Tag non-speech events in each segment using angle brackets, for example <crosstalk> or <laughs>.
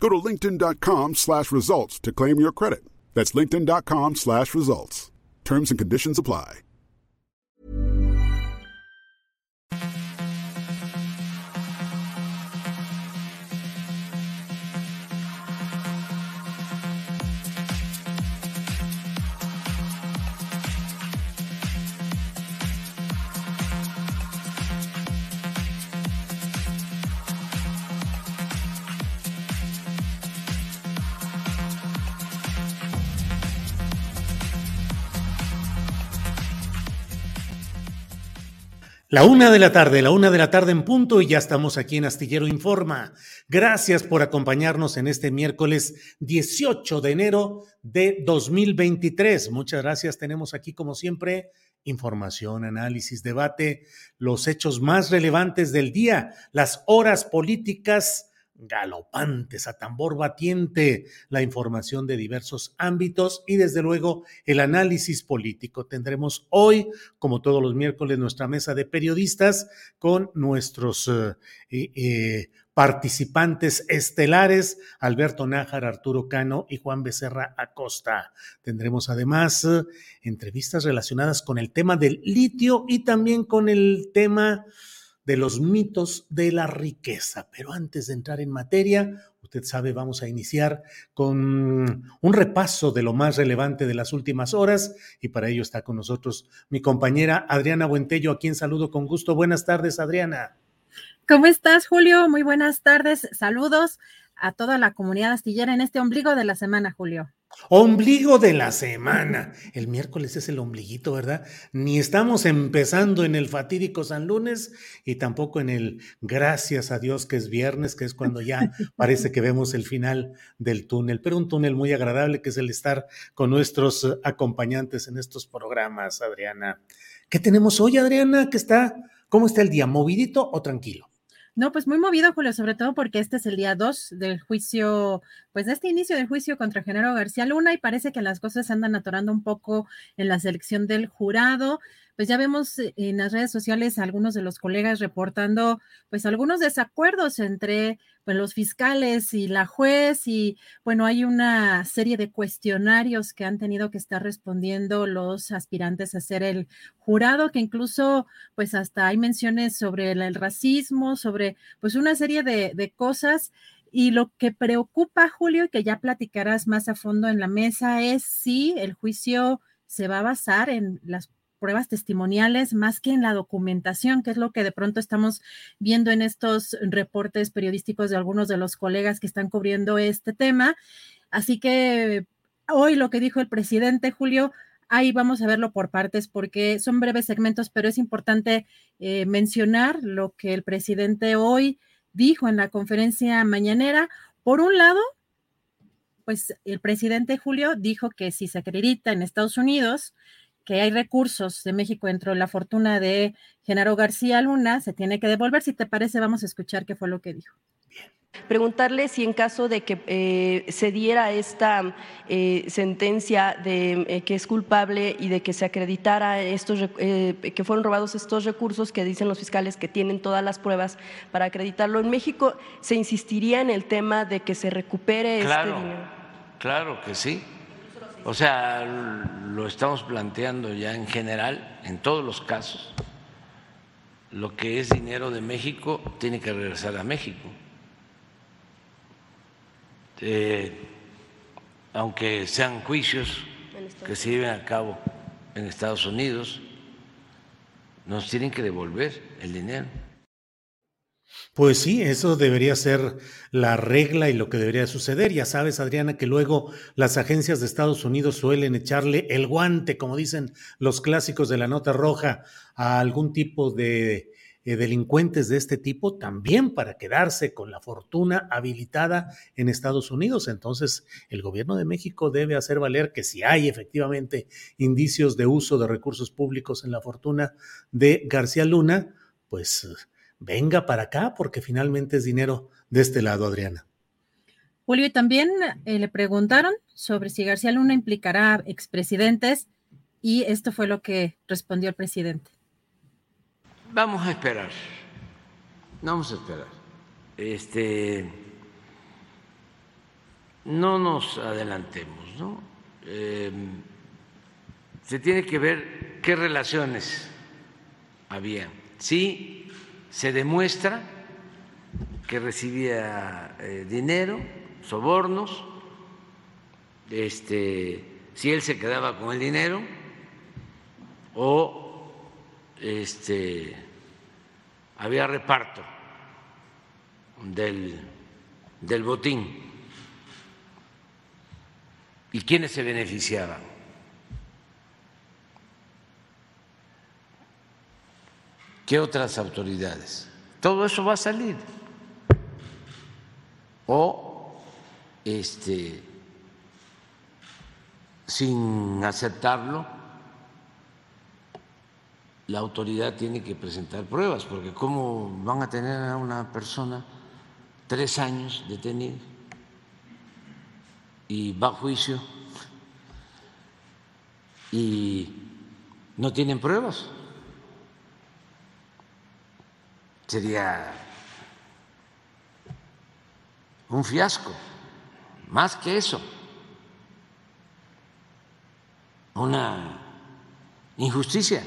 Go to linkedin.com slash results to claim your credit. That's linkedin.com slash results. Terms and conditions apply. La una de la tarde, la una de la tarde en punto y ya estamos aquí en Astillero Informa. Gracias por acompañarnos en este miércoles 18 de enero de 2023. Muchas gracias. Tenemos aquí, como siempre, información, análisis, debate, los hechos más relevantes del día, las horas políticas galopantes, a tambor batiente, la información de diversos ámbitos y desde luego el análisis político. Tendremos hoy, como todos los miércoles, nuestra mesa de periodistas con nuestros eh, eh, participantes estelares, Alberto Nájar, Arturo Cano y Juan Becerra Acosta. Tendremos además eh, entrevistas relacionadas con el tema del litio y también con el tema de los mitos de la riqueza. Pero antes de entrar en materia, usted sabe, vamos a iniciar con un repaso de lo más relevante de las últimas horas y para ello está con nosotros mi compañera Adriana Buentello, a quien saludo con gusto. Buenas tardes, Adriana. ¿Cómo estás, Julio? Muy buenas tardes. Saludos a toda la comunidad astillera en este ombligo de la semana, Julio. Ombligo de la semana. El miércoles es el ombliguito, ¿verdad? Ni estamos empezando en el fatídico San Lunes y tampoco en el gracias a Dios que es viernes, que es cuando ya <laughs> parece que vemos el final del túnel, pero un túnel muy agradable que es el estar con nuestros acompañantes en estos programas, Adriana. ¿Qué tenemos hoy, Adriana? ¿Qué está? ¿Cómo está el día? ¿Movidito o tranquilo? No, pues muy movido, Julio, sobre todo porque este es el día 2 del juicio, pues de este inicio del juicio contra Genaro García Luna y parece que las cosas andan atorando un poco en la selección del jurado pues ya vemos eh, en las redes sociales algunos de los colegas reportando pues algunos desacuerdos entre pues, los fiscales y la juez y bueno, hay una serie de cuestionarios que han tenido que estar respondiendo los aspirantes a ser el jurado, que incluso pues hasta hay menciones sobre el, racismo, sobre pues una serie de, de cosas. Y lo que preocupa, Julio, y que ya platicarás más a fondo en la mesa, es si el juicio se va a basar en las pruebas testimoniales más que en la documentación, que es lo que de pronto estamos viendo en estos reportes periodísticos de algunos de los colegas que están cubriendo este tema. Así que hoy lo que dijo el presidente Julio, ahí vamos a verlo por partes porque son breves segmentos, pero es importante eh, mencionar lo que el presidente hoy dijo en la conferencia mañanera. Por un lado, pues el presidente Julio dijo que si se acredita en Estados Unidos, que hay recursos de México dentro de la fortuna de Genaro García Luna, se tiene que devolver. Si te parece, vamos a escuchar qué fue lo que dijo. Bien, Preguntarle si en caso de que eh, se diera esta eh, sentencia de eh, que es culpable y de que se acreditara estos que fueron robados estos recursos que dicen los fiscales que tienen todas las pruebas para acreditarlo en México, se insistiría en el tema de que se recupere este dinero. Claro que sí. O sea, lo estamos planteando ya en general, en todos los casos. Lo que es dinero de México tiene que regresar a México eh, aunque sean juicios que se lleven a cabo en Estados Unidos, nos tienen que devolver el dinero. Pues sí, eso debería ser la regla y lo que debería suceder. Ya sabes, Adriana, que luego las agencias de Estados Unidos suelen echarle el guante, como dicen los clásicos de la nota roja, a algún tipo de eh, delincuentes de este tipo también para quedarse con la fortuna habilitada en Estados Unidos. Entonces, el gobierno de México debe hacer valer que si hay efectivamente indicios de uso de recursos públicos en la fortuna de García Luna, pues venga para acá porque finalmente es dinero de este lado, Adriana. Julio, y también eh, le preguntaron sobre si García Luna implicará expresidentes y esto fue lo que respondió el presidente. Vamos a esperar, vamos a esperar. Este, no nos adelantemos, ¿no? Em, se tiene que ver qué relaciones había. Si se demuestra que recibía eh, dinero, sobornos, este, si él se quedaba con el dinero o este, había reparto del, del botín. ¿Y quiénes se beneficiaban? ¿Qué otras autoridades? Todo eso va a salir. O este sin aceptarlo la autoridad tiene que presentar pruebas, porque ¿cómo van a tener a una persona tres años detenida y va a juicio y no tienen pruebas? Sería un fiasco, más que eso, una injusticia.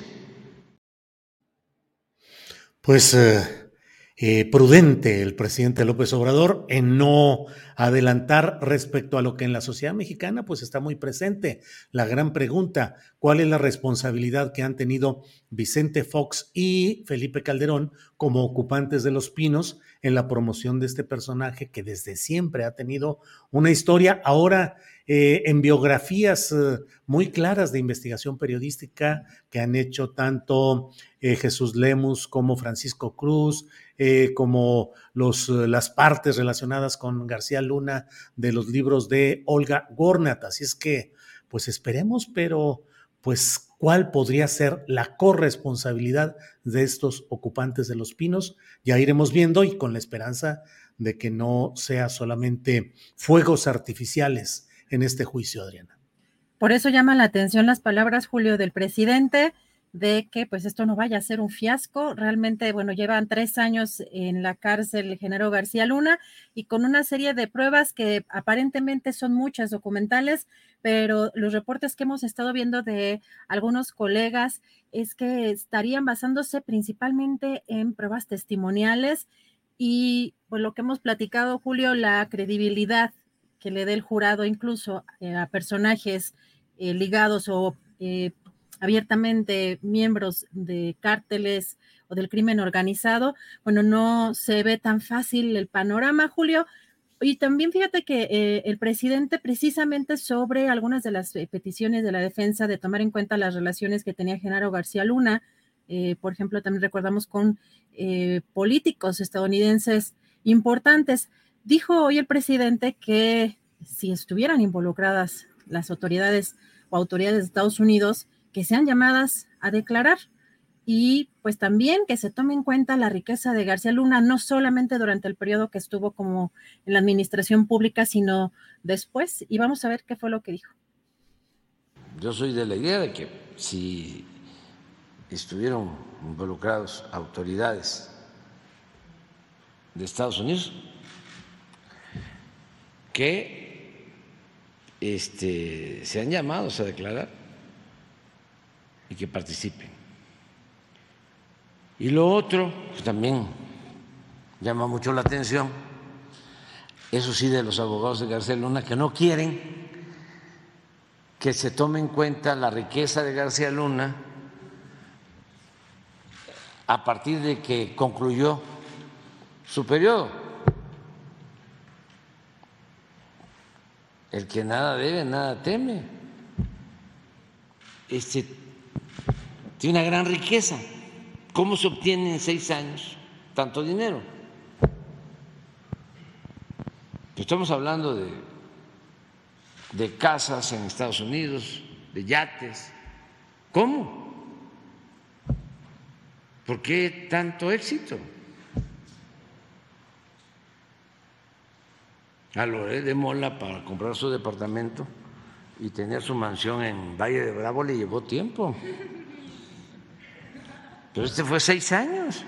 Pues eh, eh, prudente el presidente López Obrador en no adelantar respecto a lo que en la sociedad mexicana pues está muy presente. La gran pregunta, ¿cuál es la responsabilidad que han tenido Vicente Fox y Felipe Calderón como ocupantes de Los Pinos en la promoción de este personaje que desde siempre ha tenido una historia ahora eh, en biografías eh, muy claras de investigación periodística que han hecho tanto eh, Jesús Lemus como Francisco Cruz, como los, las partes relacionadas con García Luna de los libros de Olga Gornat. Así es que, pues esperemos, pero pues cuál podría ser la corresponsabilidad de estos ocupantes de los pinos. Ya iremos viendo y con la esperanza de que no sea solamente fuegos artificiales en este juicio, Adriana. Por eso llama la atención las palabras, Julio, del presidente de que pues esto no vaya a ser un fiasco. Realmente, bueno, llevan tres años en la cárcel el género García Luna y con una serie de pruebas que aparentemente son muchas documentales, pero los reportes que hemos estado viendo de algunos colegas es que estarían basándose principalmente en pruebas testimoniales y pues lo que hemos platicado, Julio, la credibilidad que le dé el jurado incluso eh, a personajes eh, ligados o eh, abiertamente miembros de cárteles o del crimen organizado, bueno, no se ve tan fácil el panorama, Julio. Y también fíjate que el presidente precisamente sobre algunas de las peticiones de la defensa de tomar en cuenta las relaciones que tenía Genaro García Luna, por ejemplo, también recordamos con políticos estadounidenses importantes. Dijo hoy el presidente que si estuvieran involucradas las autoridades o autoridades de Estados Unidos, que sean llamadas a declarar. y pues también que se tome en cuenta la riqueza de García Luna, no solamente durante el periodo que estuvo como en la administración pública, sino después. Y vamos a ver qué fue lo que dijo. Yo soy de la idea de que si estuvieron involucrados autoridades de Estados Unidos que este, sean llamados a declarar y que participen. Y lo otro, que también llama mucho la atención, eso sí de los abogados de García Luna, que no quieren que se tome en cuenta la riqueza de García Luna a partir de que concluyó su periodo. El que nada debe, nada teme. Este tiene una gran riqueza. ¿Cómo se obtiene en seis años tanto dinero? Estamos hablando de, de casas en Estados Unidos, de yates. ¿Cómo? ¿Por qué tanto éxito? A Loré de Mola para comprar su departamento y tener su mansión en Valle de Bravo le llevó tiempo. Este fue seis años.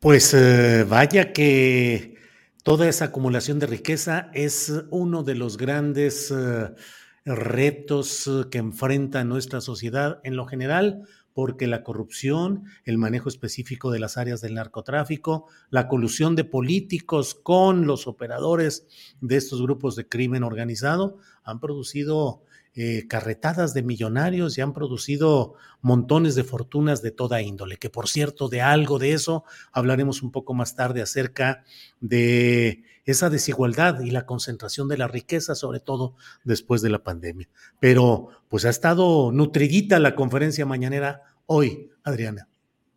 Pues eh, vaya que toda esa acumulación de riqueza es uno de los grandes eh, retos que enfrenta nuestra sociedad en lo general, porque la corrupción, el manejo específico de las áreas del narcotráfico, la colusión de políticos con los operadores de estos grupos de crimen organizado han producido eh, carretadas de millonarios y han producido montones de fortunas de toda índole, que por cierto, de algo de eso hablaremos un poco más tarde acerca de esa desigualdad y la concentración de la riqueza, sobre todo después de la pandemia. Pero pues ha estado nutridita la conferencia mañanera hoy, Adriana.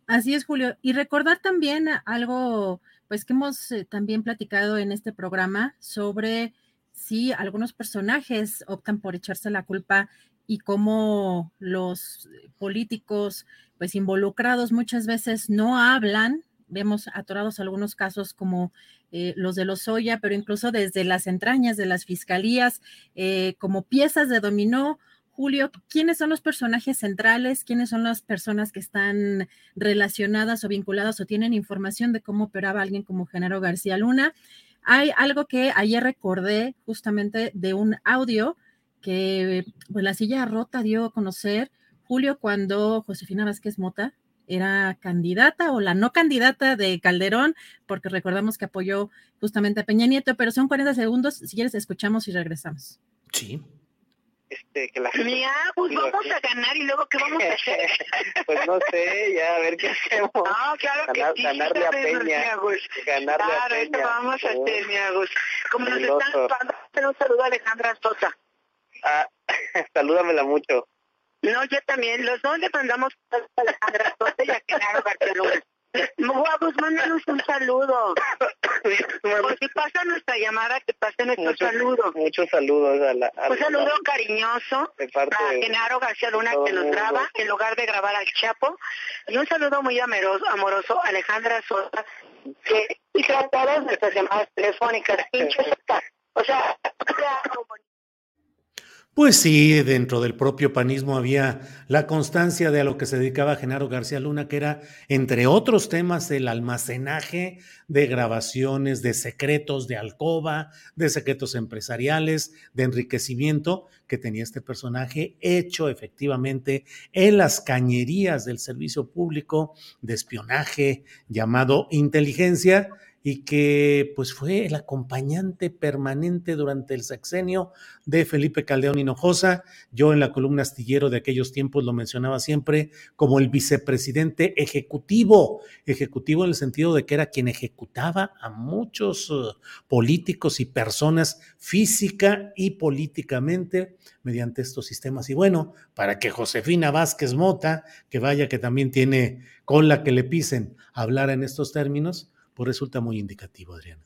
Así es, Julio. Y recordar también algo, pues que hemos eh, también platicado en este programa sobre sí, algunos personajes optan por echarse la culpa y cómo los políticos, pues involucrados muchas veces no hablan. Vemos atorados algunos casos como eh, los de los Soya, pero incluso desde las entrañas de las fiscalías, eh, como piezas de dominó. Julio, ¿quiénes son los personajes centrales? ¿Quiénes son las personas que están relacionadas o vinculadas o tienen información de cómo operaba alguien como Genaro García Luna? Hay algo que ayer recordé justamente de un audio que pues, la silla rota dio a conocer Julio cuando Josefina Vázquez Mota era candidata o la no candidata de Calderón, porque recordamos que apoyó justamente a Peña Nieto, pero son 40 segundos, si quieres escuchamos y regresamos. Sí. Este, que la Mira, pues vamos a ganar y luego qué vamos a hacer. <laughs> pues no sé, ya a ver qué hacemos. No, claro que ganar, sí. ganarle a Peña. Ganarle claro, a Peña. vamos a hacer, mi Agus. Como nos están mandando un saludo a Alejandra Sosa. Ah, <laughs> salúdamela mucho. No, yo también. Los dos le mandamos a Alejandra Sosa y a Genaro García Luna. <laughs> Agus, mándanos un saludo. <coughs> Por si pasa nuestra llamada, que pase nuestro Muchos, saludo. muchos saludos a la, a Un la- saludo cariñoso a Genaro García Luna que nos graba en lugar de grabar al Chapo. Y un saludo muy amoroso, amoroso a Alejandra Sosa, que hizo todas nuestras llamadas telefónicas. Pinche Sosa. O sea, <coughs> Pues sí, dentro del propio panismo había la constancia de a lo que se dedicaba Genaro García Luna, que era, entre otros temas, el almacenaje de grabaciones, de secretos de alcoba, de secretos empresariales, de enriquecimiento que tenía este personaje hecho efectivamente en las cañerías del servicio público de espionaje llamado inteligencia y que pues fue el acompañante permanente durante el sexenio de Felipe Caldeón Hinojosa. Yo en la columna astillero de aquellos tiempos lo mencionaba siempre como el vicepresidente ejecutivo, ejecutivo en el sentido de que era quien ejecutaba a muchos uh, políticos y personas física y políticamente mediante estos sistemas. Y bueno, para que Josefina Vázquez Mota, que vaya que también tiene cola que le pisen, hablar en estos términos, pues resulta muy indicativo, Adriana.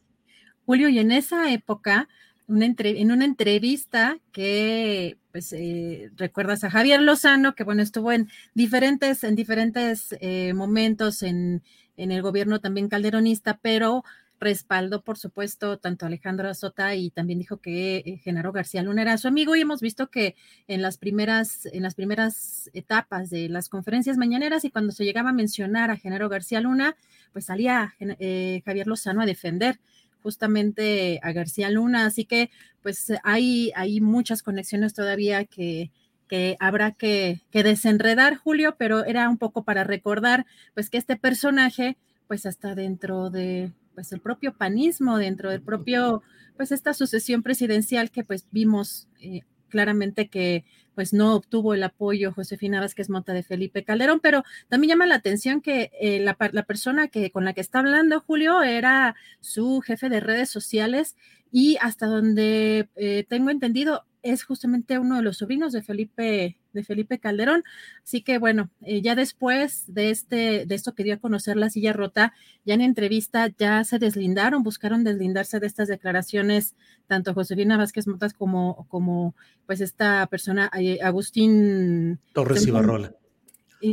Julio, y en esa época una en una entrevista que pues eh, recuerdas a Javier Lozano, que bueno, estuvo en diferentes, en diferentes eh, momentos en, en, el gobierno también calderonista, pero respaldó, por supuesto, tanto a Alejandro Azota y también dijo que eh, Genaro García Luna era su amigo y hemos visto que en las primeras, en las primeras etapas de las conferencias mañaneras y cuando se llegaba a mencionar a Genaro García Luna, pues salía eh, Javier Lozano a defender justamente a García Luna, así que pues hay, hay muchas conexiones todavía que, que habrá que, que desenredar, Julio, pero era un poco para recordar pues que este personaje pues hasta dentro de pues el propio panismo, dentro del propio, pues esta sucesión presidencial que pues vimos eh, claramente que pues no obtuvo el apoyo Josefina Vázquez Mota de Felipe Calderón, pero también llama la atención que eh, la, la, persona que con la que está hablando Julio era su jefe de redes sociales y hasta donde eh, tengo entendido es justamente uno de los sobrinos de Felipe, de Felipe Calderón. Así que bueno, eh, ya después de este, de esto que dio a conocer la silla rota, ya en entrevista ya se deslindaron, buscaron deslindarse de estas declaraciones, tanto Josefina Vázquez Motas como, como pues esta persona, eh, Agustín Torres Ibarrola.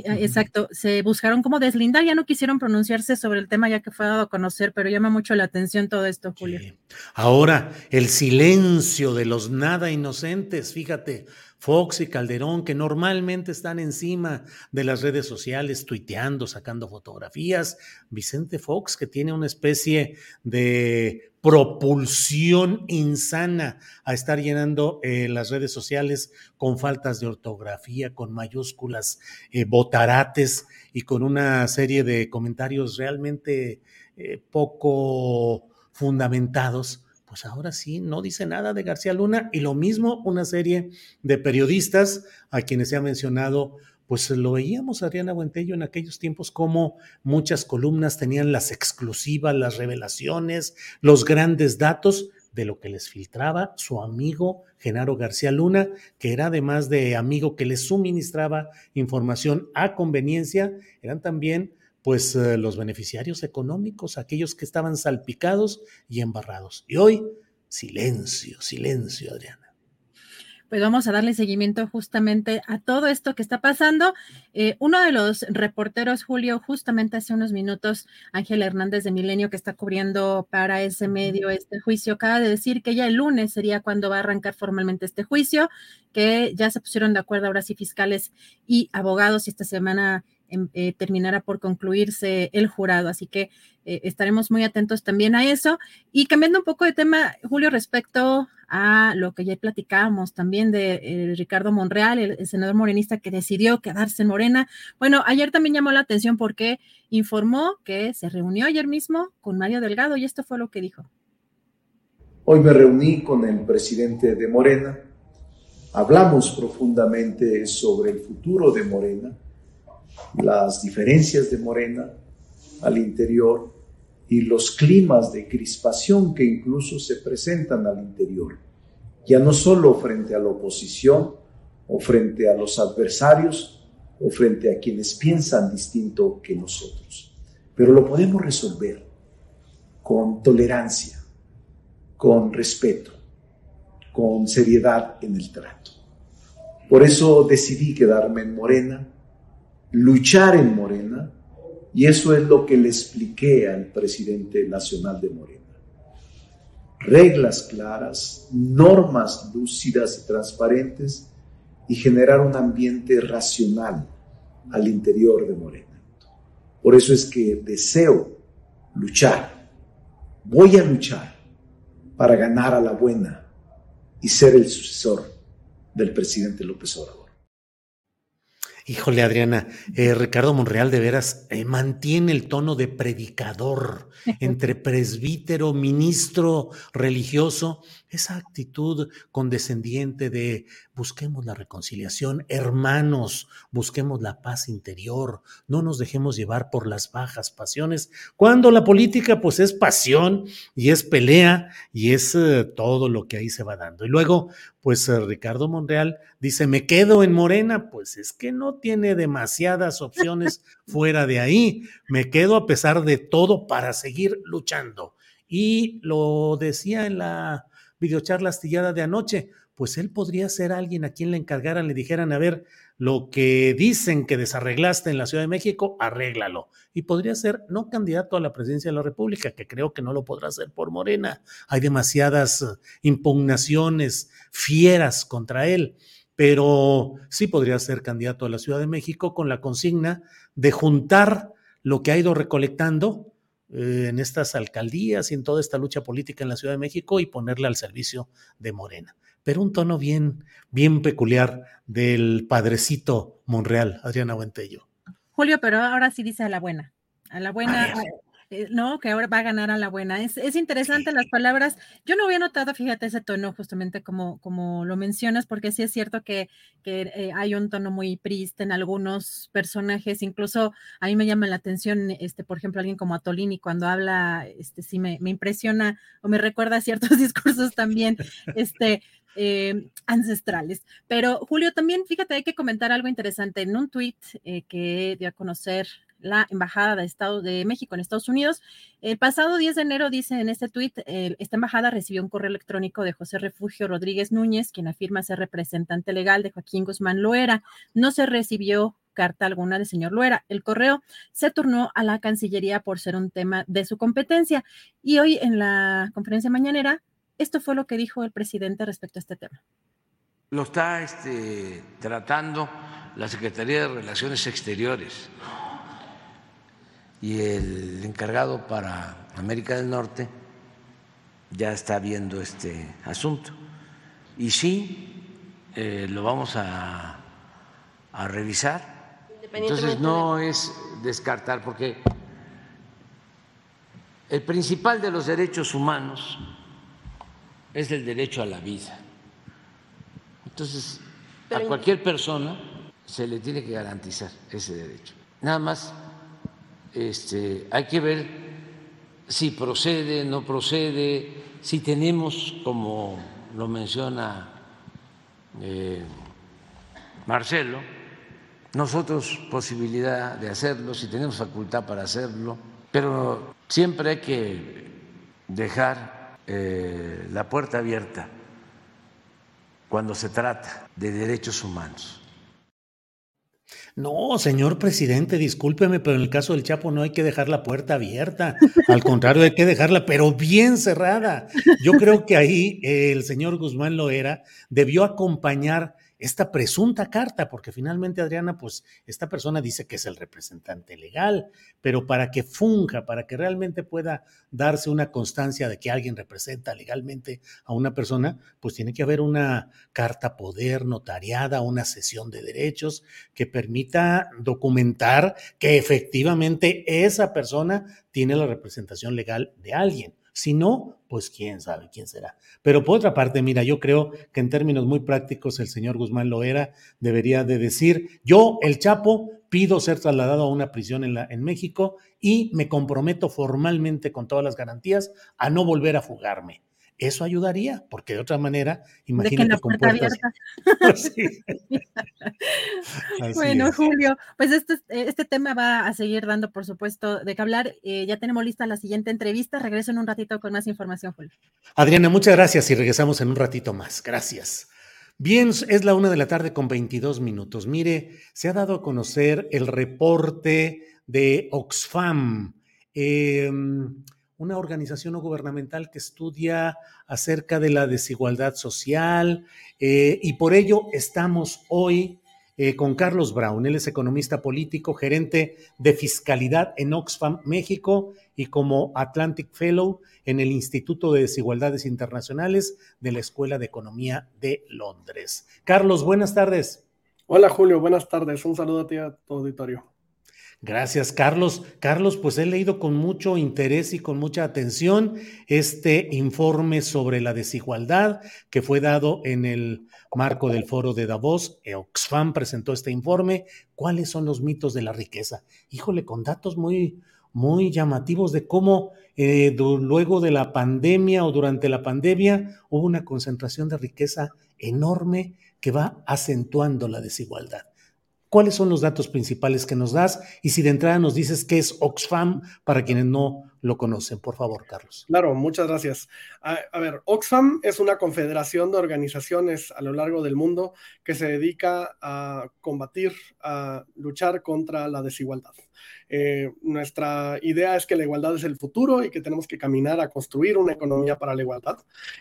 Ah, exacto, se buscaron como deslindar, ya no quisieron pronunciarse sobre el tema ya que fue dado a conocer, pero llama mucho la atención todo esto, Julio. Ahora, el silencio de los nada inocentes, fíjate, Fox y Calderón, que normalmente están encima de las redes sociales, tuiteando, sacando fotografías. Vicente Fox, que tiene una especie de propulsión insana a estar llenando eh, las redes sociales con faltas de ortografía, con mayúsculas, eh, botarates y con una serie de comentarios realmente eh, poco fundamentados pues ahora sí no dice nada de García Luna y lo mismo una serie de periodistas a quienes se ha mencionado, pues lo veíamos Adriana Buentello en aquellos tiempos como muchas columnas tenían las exclusivas, las revelaciones, los grandes datos de lo que les filtraba su amigo Genaro García Luna, que era además de amigo que les suministraba información a conveniencia, eran también pues eh, los beneficiarios económicos, aquellos que estaban salpicados y embarrados. Y hoy, silencio, silencio, Adriana. Pues vamos a darle seguimiento justamente a todo esto que está pasando. Eh, uno de los reporteros, Julio, justamente hace unos minutos, Ángel Hernández de Milenio, que está cubriendo para ese medio este juicio, acaba de decir que ya el lunes sería cuando va a arrancar formalmente este juicio, que ya se pusieron de acuerdo ahora sí fiscales y abogados y esta semana Em, eh, terminara por concluirse el jurado. Así que eh, estaremos muy atentos también a eso. Y cambiando un poco de tema, Julio, respecto a lo que ya platicábamos también de eh, Ricardo Monreal, el, senador morenista que decidió quedarse en Morena. Bueno, ayer también llamó la atención porque informó que se reunió ayer mismo con Mario Delgado y esto fue lo que dijo. Hoy me reuní con el presidente de Morena, hablamos profundamente sobre el futuro de Morena, las diferencias de Morena al interior y los climas de crispación que incluso se presentan al interior, ya no solo frente a la oposición o frente a los adversarios o frente a quienes piensan distinto que nosotros, pero lo podemos resolver con tolerancia, con respeto, con seriedad en el trato. Por eso decidí quedarme en Morena, luchar en Morena, y eso es lo que le expliqué al presidente nacional de Morena. Reglas claras, normas lúcidas y transparentes y generar un ambiente racional al interior de Morena. Por eso es que deseo luchar, voy a luchar para ganar a la buena y ser el sucesor del presidente López Obrador. Híjole, Adriana, eh, Ricardo Monreal de veras eh, mantiene el tono de predicador <laughs> entre presbítero, ministro religioso, esa actitud condescendiente de busquemos la reconciliación, hermanos, busquemos la paz interior, no nos dejemos llevar por las bajas pasiones, cuando la política pues es pasión y es pelea y es eh, todo lo que ahí se va dando. Y luego, pues Ricardo Monreal dice, me quedo en Morena, pues es que no tiene demasiadas opciones fuera de ahí, me quedo a pesar de todo para seguir luchando. Y lo decía en la videocharla astillada de anoche. Pues él podría ser alguien a quien le encargaran, le dijeran, a ver, lo que dicen que desarreglaste en la Ciudad de México, arréglalo. Y podría ser no candidato a la presidencia de la República, que creo que no lo podrá hacer por Morena. Hay demasiadas impugnaciones fieras contra él, pero sí podría ser candidato a la Ciudad de México con la consigna de juntar lo que ha ido recolectando eh, en estas alcaldías y en toda esta lucha política en la Ciudad de México y ponerle al servicio de Morena pero un tono bien, bien peculiar del padrecito Monreal, Adriana Buentello. Julio, pero ahora sí dice a la buena. A la buena, no, que ahora va a ganar a la buena. Es, es interesante las palabras. Yo no había notado, fíjate, ese tono, justamente como, como lo mencionas, porque sí es cierto que, que eh, hay un tono muy priste en algunos personajes. Incluso a mí me llama la atención, este, por ejemplo, alguien como Atolini, cuando habla, este, sí me, me impresiona o me recuerda ciertos <laughs> discursos también, este, eh, ancestrales. Pero Julio, también fíjate, hay que comentar algo interesante. En un tuit eh, que dio a conocer la Embajada de, Estado, de México en Estados Unidos, el pasado 10 de enero dice en este tuit, esta embajada recibió un correo electrónico de José Refugio Rodríguez Núñez, quien afirma ser representante legal de Joaquín Guzmán Loera. No se recibió carta alguna del señor Loera. El correo se turnó a la Cancillería por ser un tema de su competencia. Y hoy en la conferencia mañanera esto fue lo que dijo el presidente respecto a este tema. Lo está este, tratando la Secretaría de Relaciones Exteriores y el encargado para América del Norte ya está viendo este asunto. Y sí, eh, lo vamos a, a revisar. Entonces no es descartar, porque el principal de los derechos humanos es el derecho a la vida. Entonces, a cualquier persona se le tiene que garantizar ese derecho. Nada más este, hay que ver si procede, no procede, si tenemos, como lo menciona eh, Marcelo, nosotros posibilidad de hacerlo, si tenemos facultad para hacerlo, pero siempre hay que dejar eh, la puerta abierta cuando se trata de derechos humanos. No, señor presidente, discúlpeme, pero en el caso del Chapo no hay que dejar la puerta abierta. Al contrario, hay que dejarla, pero bien cerrada. Yo creo que ahí el señor Guzmán Loera debió acompañar esta presunta carta, porque finalmente Adriana, pues esta persona dice que es el representante legal, pero para que funja, para que realmente pueda darse una constancia de que alguien representa legalmente a una persona, pues tiene que haber una carta poder notariada, una sesión de derechos que permita documentar que efectivamente esa persona tiene la representación legal de alguien. Si no, pues quién sabe quién será. Pero por otra parte, mira, yo creo que en términos muy prácticos el señor Guzmán Loera debería de decir, yo, el Chapo, pido ser trasladado a una prisión en, México y me comprometo formalmente con todas las garantías a no volver a fugarme. Eso ayudaría, porque de otra manera, imagínate con puertas. <laughs> <laughs> bueno, Julio, pues este, este tema va a seguir dando, por supuesto, de qué hablar. Eh, ya tenemos lista la siguiente entrevista. Regreso en un ratito con más información, Julio. Adriana, muchas gracias y regresamos en un ratito más. Gracias. Bien, es la una de la tarde con 22 minutos. Mire, se ha dado a conocer el reporte de Oxfam. Eh, una organización no gubernamental que estudia acerca de la desigualdad social eh, y por ello estamos hoy eh, con Carlos Brown. Él es economista político, gerente de fiscalidad en Oxfam México y como Atlantic Fellow en el Instituto de Desigualdades Internacionales de la Escuela de Economía de Londres. Carlos, buenas tardes. Hola Julio, buenas tardes. Un saludo a ti a tu auditorio. Gracias, Carlos. Carlos, pues he leído con mucho interés y con mucha atención este informe sobre la desigualdad que fue dado en el marco del foro de Davos. Oxfam presentó este informe. ¿Cuáles son los mitos de la riqueza? Híjole, con datos muy, muy llamativos de cómo eh, luego de la pandemia o durante la pandemia hubo una concentración de riqueza enorme que va acentuando la desigualdad. ¿Cuáles son los datos principales que nos das? Y si de entrada nos dices qué es Oxfam para quienes no lo conocen. Por favor, Carlos. Claro, muchas gracias. A, ver, Oxfam es una confederación de organizaciones a lo largo del mundo que se dedica a combatir, a luchar contra la desigualdad. Eh, nuestra idea es que la igualdad es el futuro y que tenemos que caminar a construir una economía para la igualdad.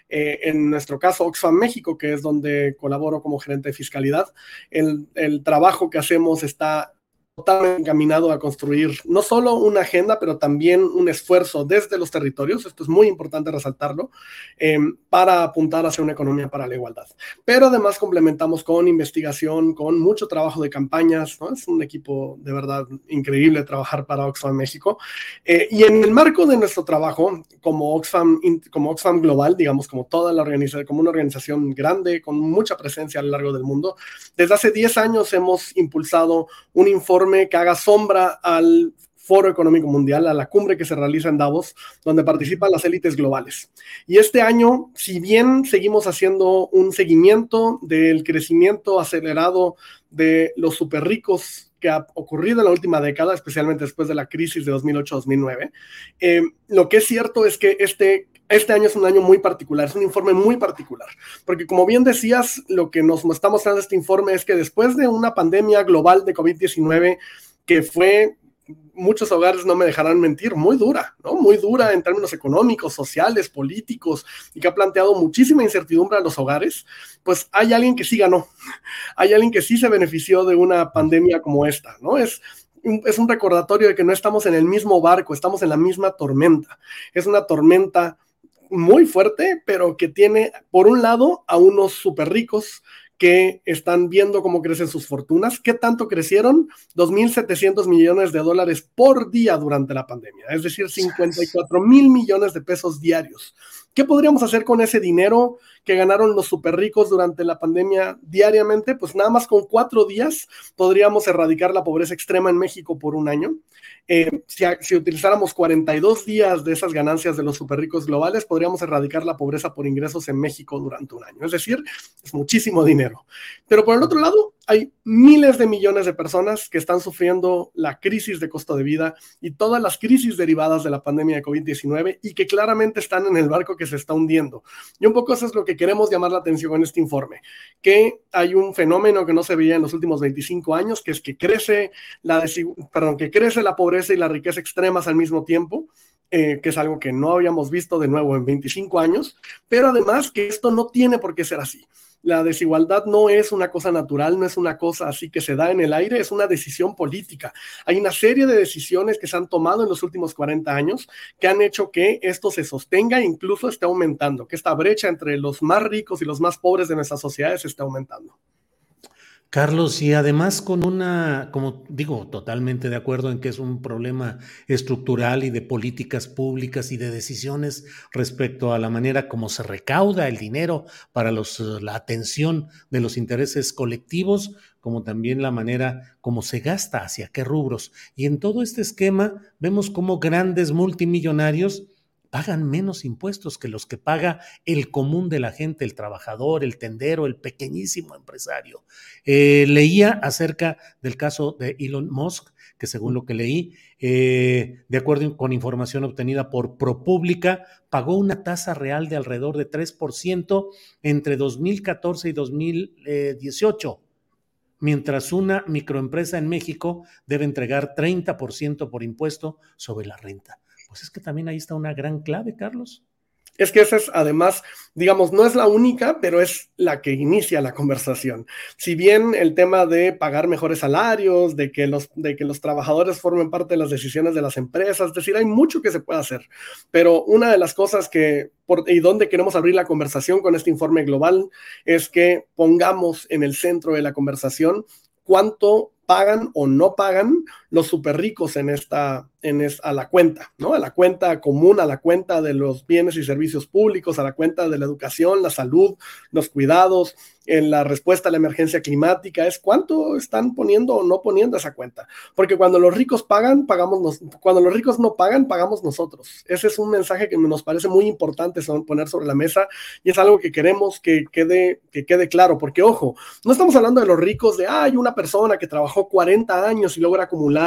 Eh, en nuestro caso, Oxfam México, que es donde colaboro como gerente de fiscalidad, el, el trabajo que hacemos está totalmente encaminado a construir no solo una agenda, pero también un esfuerzo desde los territorios, esto es muy importante resaltarlo, eh, para apuntar hacia una economía para la igualdad. Pero además complementamos con investigación, con mucho trabajo de campañas, ¿no? es un equipo de verdad increíble trabajar para Oxfam México. Eh, y en el marco de nuestro trabajo, como Oxfam, como Oxfam Global, digamos, como toda la organización, como una organización grande, con mucha presencia a lo largo del mundo, desde hace 10 años hemos impulsado un informe que haga sombra al Foro Económico Mundial, a la cumbre que se realiza en Davos, donde participan las élites globales. Y este año, si bien seguimos haciendo un seguimiento del crecimiento acelerado de los super ricos que ha ocurrido en la última década, especialmente después de la crisis de 2008-2009, eh, lo que es cierto es que este este año es un año muy particular, es un informe muy particular, porque como bien decías, lo que nos está mostrando este informe es que después de una pandemia global de COVID-19 que fue muchos hogares no me dejarán mentir, muy dura, ¿no? Muy dura en términos económicos, sociales, políticos, y que ha planteado muchísima incertidumbre a los hogares, pues hay alguien que sí ganó, <laughs> hay alguien que sí se benefició de una pandemia como esta, ¿no? Es, es un recordatorio de que no estamos en el mismo barco, estamos en la misma tormenta. Es una tormenta muy fuerte, pero que tiene, por un lado, a unos súper ricos que están viendo cómo crecen sus fortunas. ¿Qué tanto crecieron? 2.700 millones de dólares por día durante la pandemia, es decir, 54 mil millones de pesos diarios. ¿Qué podríamos hacer con ese dinero que ganaron los super ricos durante la pandemia diariamente? Pues nada más con cuatro días podríamos erradicar la pobreza extrema en México por un año. Eh, si, utilizáramos 42 días de esas ganancias de los super ricos globales, podríamos erradicar la pobreza por ingresos en México durante un año. Es decir, es muchísimo dinero. Pero por el otro lado, hay miles de millones de personas que están sufriendo la crisis de costo de vida y todas las crisis derivadas de la pandemia de COVID-19 y que claramente están en el barco que se está hundiendo. Y un poco eso es lo que queremos llamar la atención en este informe, que hay un fenómeno que no se veía en los últimos 25 años, que es que crece la, perdón, que crece la pobreza y la riqueza extremas al mismo tiempo. Eh, que es algo que no habíamos visto de nuevo en 25 años, pero además que esto no tiene por qué ser así la desigualdad no es una cosa natural, no es una cosa así que se da en el aire, es una decisión política. Hay una serie de decisiones que se han tomado en los últimos 40 años que han hecho que esto se sostenga e incluso esté aumentando, que esta brecha entre los más ricos y los más pobres de nuestras sociedades esté aumentando. Carlos, y además con una, como digo, totalmente de acuerdo en que es un problema estructural y de políticas públicas y de decisiones respecto a la manera como se recauda el dinero para los, la atención de los intereses colectivos, como también la manera como se gasta, hacia qué rubros. Y en todo este esquema vemos como grandes multimillonarios pagan menos impuestos que los que paga el común de la gente, el trabajador, el tendero, el pequeñísimo empresario. Eh, leía acerca del caso de Elon Musk, que según lo que leí, eh, de acuerdo con información obtenida por ProPublica, pagó una tasa real de alrededor de 3% entre 2014 y 2018 mientras una microempresa en México debe entregar 30% por impuesto sobre la renta. Pues es que también ahí está una gran clave, Carlos. Es que esa es, además, digamos, no es la única, pero es la que inicia la conversación. Si bien el tema de pagar mejores salarios, de que los, de que los trabajadores formen parte de las decisiones de las empresas, es decir, hay mucho que se puede hacer. Pero una de las cosas que, y donde queremos abrir la conversación con este informe global, es que pongamos en el centro de la conversación cuánto pagan o no pagan los super ricos en esta, en a la cuenta, ¿no? A la cuenta común, a la cuenta de los bienes y servicios públicos, a la cuenta de la educación, la salud, los cuidados, en la respuesta a la emergencia climática, es cuánto están poniendo o no poniendo esa cuenta. Porque cuando los ricos pagan, pagamos, cuando los ricos no pagan, pagamos nosotros. Ese es un mensaje que nos parece muy importante poner sobre la mesa y es algo que queremos que quede, que quede claro, porque ojo, no estamos hablando de los ricos de, hay una persona que trabajó 40 años y logra acumular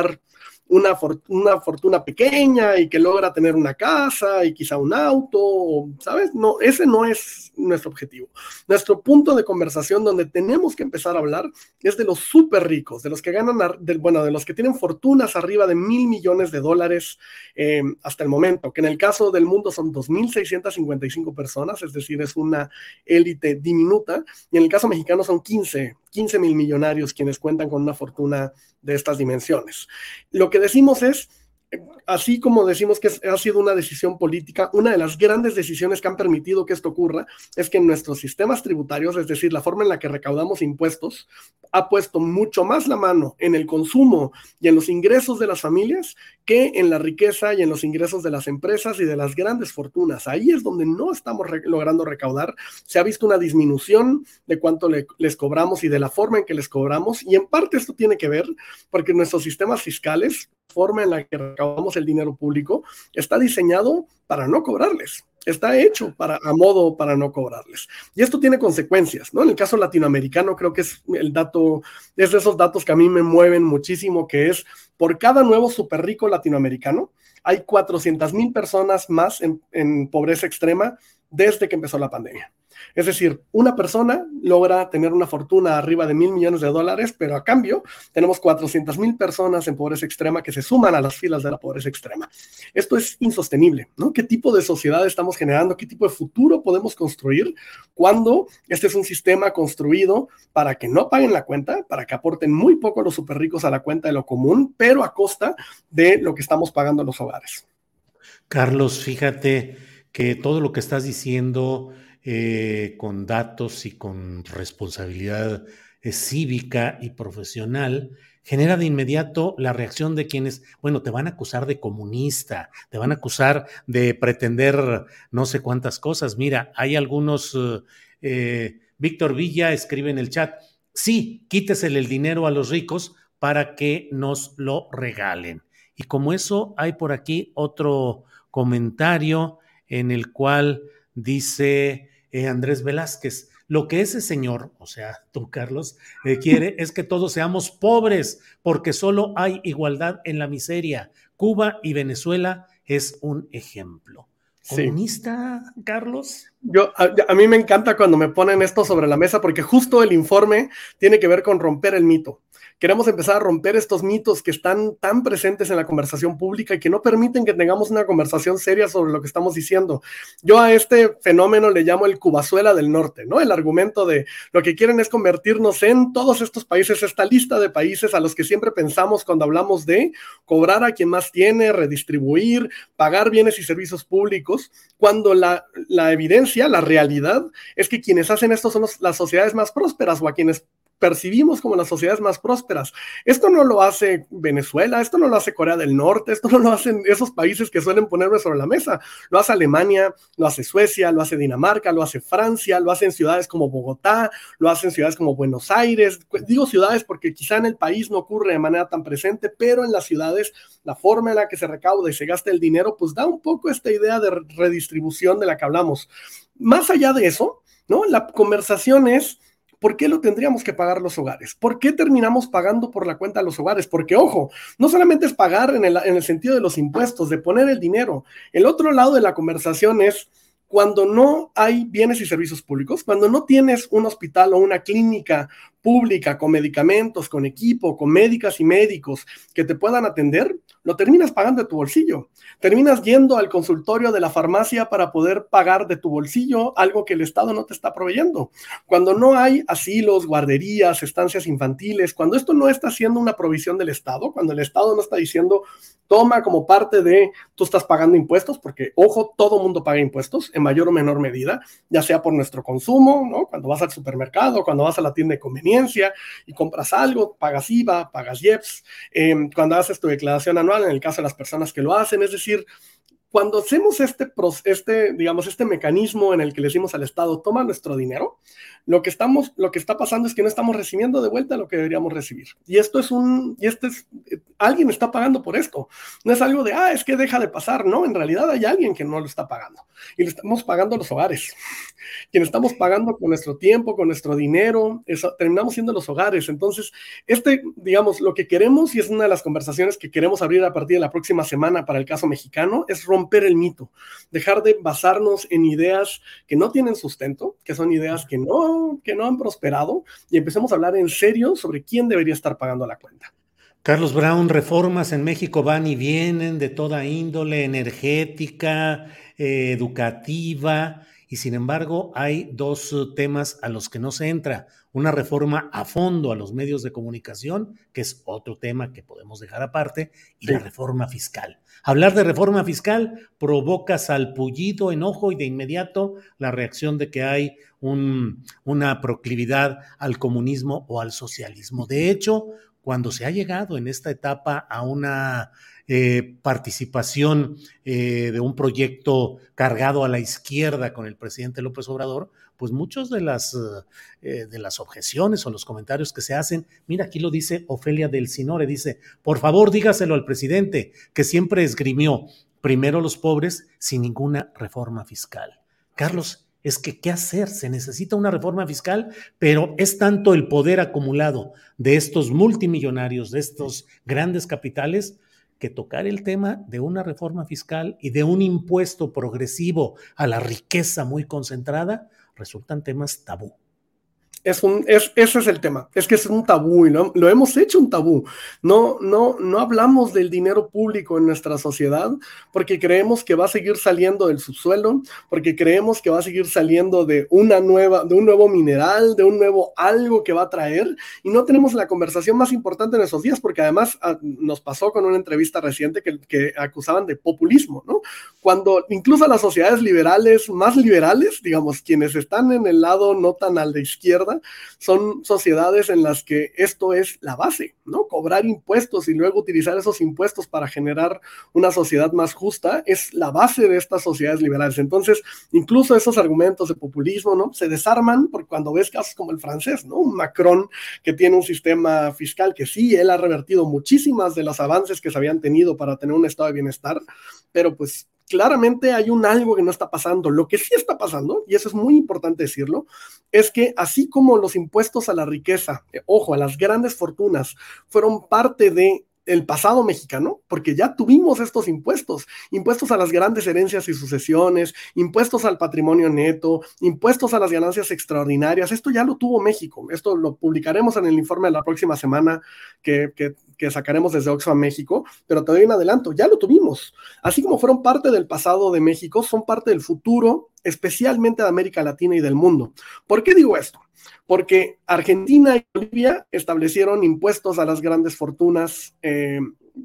una, una fortuna pequeña y que logra tener una casa y quizá un auto, ¿sabes? No, ese no es nuestro objetivo. Nuestro punto de conversación donde tenemos que empezar a hablar es de los súper ricos, de los que ganan, bueno, de los que tienen fortunas arriba de mil millones de dólares eh, hasta el momento, que en el caso del mundo son 2.655 personas, es decir, es una élite diminuta, y en el caso mexicano son 15, 15 mil millonarios quienes cuentan con una fortuna de estas dimensiones. Lo que decimos es, así como decimos que ha sido una decisión política, una de las grandes decisiones que han permitido que esto ocurra es que nuestros sistemas tributarios, es decir, la forma en la que recaudamos impuestos, ha puesto mucho más la mano en el consumo y en los ingresos de las familias que en la riqueza y en los ingresos de las empresas y de las grandes fortunas. Ahí es donde no estamos logrando recaudar. Se ha visto una disminución de cuánto les cobramos y de la forma en que les cobramos. Y en parte esto tiene que ver porque nuestros sistemas fiscales forma en la que recaudamos el dinero público está diseñado para no cobrarles. Está hecho para, a modo para no cobrarles. Y esto tiene consecuencias, ¿no? En el caso latinoamericano, creo que es el dato, es de esos datos que a mí me mueven muchísimo, que es por cada nuevo super rico latinoamericano, hay 400 mil personas más en pobreza extrema desde que empezó la pandemia. Es decir, una persona logra tener una fortuna arriba de mil millones de dólares, pero a cambio tenemos 400 mil personas en pobreza extrema que se suman a las filas de la pobreza extrema. Esto es insostenible, ¿no? ¿Qué tipo de sociedad estamos generando? ¿Qué tipo de futuro podemos construir cuando este es un sistema construido para que no paguen la cuenta, para que aporten muy poco los super ricos a la cuenta de lo común, pero a costa de lo que estamos pagando los hogares? Carlos, fíjate que todo lo que estás diciendo eh, con datos y con responsabilidad eh, cívica y profesional, genera de inmediato la reacción de quienes, bueno, te van a acusar de comunista, te van a acusar de pretender no sé cuántas cosas. Mira, hay algunos, eh, Víctor Villa escribe en el chat, sí, quítesele el dinero a los ricos para que nos lo regalen. Y como eso, hay por aquí otro comentario en el cual dice eh, Andrés Velázquez. Lo que ese señor, o sea, <laughs> tú, Carlos, eh, quiere es que todos seamos pobres, porque solo hay igualdad en la miseria. Cuba y Venezuela es un ejemplo. ¿Comunista, Carlos? Yo, a, a, mí me encanta cuando me ponen esto sobre la mesa, porque justo el informe tiene que ver con romper el mito. Queremos empezar a romper estos mitos que están tan presentes en la conversación pública y que no permiten que tengamos una conversación seria sobre lo que estamos diciendo. Yo a este fenómeno le llamo el Cubazuela del Norte, ¿no? El argumento de lo que quieren es convertirnos en todos estos países, esta lista de países a los que siempre pensamos cuando hablamos de cobrar a quien más tiene, redistribuir, pagar bienes y servicios públicos, cuando la, evidencia, la realidad, es que quienes hacen esto son las sociedades más prósperas o a quienes percibimos como las sociedades más prósperas. Esto no lo hace Venezuela, esto no lo hace Corea del Norte, esto no lo hacen esos países que suelen ponerme sobre la mesa. Lo hace Alemania, lo hace Suecia, lo hace Dinamarca, lo hace Francia, lo hacen ciudades como Bogotá, lo hacen ciudades como Buenos Aires. Digo ciudades porque quizá en el país no ocurre de manera tan presente, pero en las ciudades la forma en la que se recauda y se gasta el dinero, pues da un poco esta idea de redistribución de la que hablamos. Más allá de eso, ¿no? La conversación es ¿por qué lo tendríamos que pagar los hogares? ¿Por qué terminamos pagando por la cuenta de los hogares? Porque, ojo, no solamente es pagar en el, en el sentido de los impuestos, de poner el dinero. El otro lado de la conversación es cuando no hay bienes y servicios públicos, cuando no tienes un hospital o una clínica pública con medicamentos, con equipo, con médicas y médicos que te puedan atender, lo terminas pagando de tu bolsillo. Terminas yendo al consultorio de la farmacia para poder pagar de tu bolsillo algo que el Estado no te está proveyendo. Cuando no hay asilos, guarderías, estancias infantiles, cuando esto no está siendo una provisión del Estado, cuando el Estado no está diciendo, toma como parte de, tú estás pagando impuestos, porque, ojo, todo mundo paga impuestos en mayor o menor medida, ya sea por nuestro consumo, ¿no? Cuando vas al supermercado, cuando vas a la tienda de conveniencia y compras algo, pagas IVA, pagas IEPS, eh, cuando haces tu declaración anual, en el caso de las personas que lo hacen, es decir, cuando hacemos este, este, digamos, este mecanismo en el que le decimos al Estado, toma nuestro dinero, lo que, estamos, lo que está pasando es que no estamos recibiendo de vuelta lo que deberíamos recibir. Y esto es un, y este es, alguien está pagando por esto. No es algo de, ah, es que deja de pasar. No, en realidad hay alguien que no lo está pagando. Y lo estamos pagando los hogares. <laughs> Quien estamos pagando con nuestro tiempo, con nuestro dinero, eso, terminamos siendo los hogares. Entonces, este, digamos, lo que queremos, y es una de las conversaciones que queremos abrir a partir de la próxima semana para el caso mexicano, es romper el mito, dejar de basarnos en ideas que no tienen sustento, que son ideas que no que no han prosperado y empecemos a hablar en serio sobre quién debería estar pagando la cuenta. Carlos Brown, reformas en México van y vienen de toda índole, energética, eh, educativa, y sin embargo hay dos temas a los que no se entra. Una reforma a fondo a los medios de comunicación, que es otro tema que podemos dejar aparte, y la reforma fiscal. Hablar de reforma fiscal provoca salpullido, enojo y de inmediato la reacción de que hay una proclividad al comunismo o al socialismo. De hecho, cuando se ha llegado en esta etapa a una eh, participación eh, de un proyecto cargado a la izquierda con el presidente López Obrador, pues muchos de las, eh, de las objeciones o los comentarios que se hacen, mira, aquí lo dice Ofelia del Sinore, dice, por favor dígaselo al presidente, que siempre esgrimió primero los pobres sin ninguna reforma fiscal. Carlos, es que qué hacer, se necesita una reforma fiscal, pero es tanto el poder acumulado de estos multimillonarios, de estos grandes capitales, que tocar el tema de una reforma fiscal y de un impuesto progresivo a la riqueza muy concentrada resultan temas tabú. Es un, es, ese es el tema, es que es un tabú y lo, hemos hecho un tabú. No, no, no hablamos del dinero público en nuestra sociedad porque creemos que va a seguir saliendo del subsuelo, porque creemos que va a seguir saliendo de una nueva, de un nuevo mineral, de un nuevo algo que va a traer y no tenemos la conversación más importante en esos días porque además a, ah, nos pasó con una entrevista reciente que, que acusaban de populismo, ¿no? Cuando incluso las sociedades liberales, más liberales, digamos, quienes están en el lado no tan al de izquierda, son sociedades en las que esto es la base, ¿no? Cobrar impuestos y luego utilizar esos impuestos para generar una sociedad más justa es la base de estas sociedades liberales. Entonces, incluso esos argumentos de populismo, ¿no? Se desarman por cuando ves casos como el francés, ¿no? Macron que tiene un sistema fiscal que sí, él ha revertido muchísimas de los avances que se habían tenido para tener un estado de bienestar, pero pues claramente hay un algo que no está pasando. Lo que sí está pasando, y eso es muy importante decirlo, es que así como los impuestos a la riqueza, eh, ojo, a las grandes fortunas, fueron parte de el pasado mexicano, porque ya tuvimos estos impuestos, impuestos a las grandes herencias y sucesiones, impuestos al patrimonio neto, impuestos a las ganancias extraordinarias, esto ya lo tuvo México, esto lo publicaremos en el informe de la próxima semana que, que, que sacaremos desde Oxfam México, pero te doy un adelanto, ya lo tuvimos, así como fueron parte del pasado de México, son parte del futuro, especialmente de América Latina y del mundo. ¿Por qué digo esto? porque Argentina y Bolivia establecieron impuestos a las grandes fortunas eh,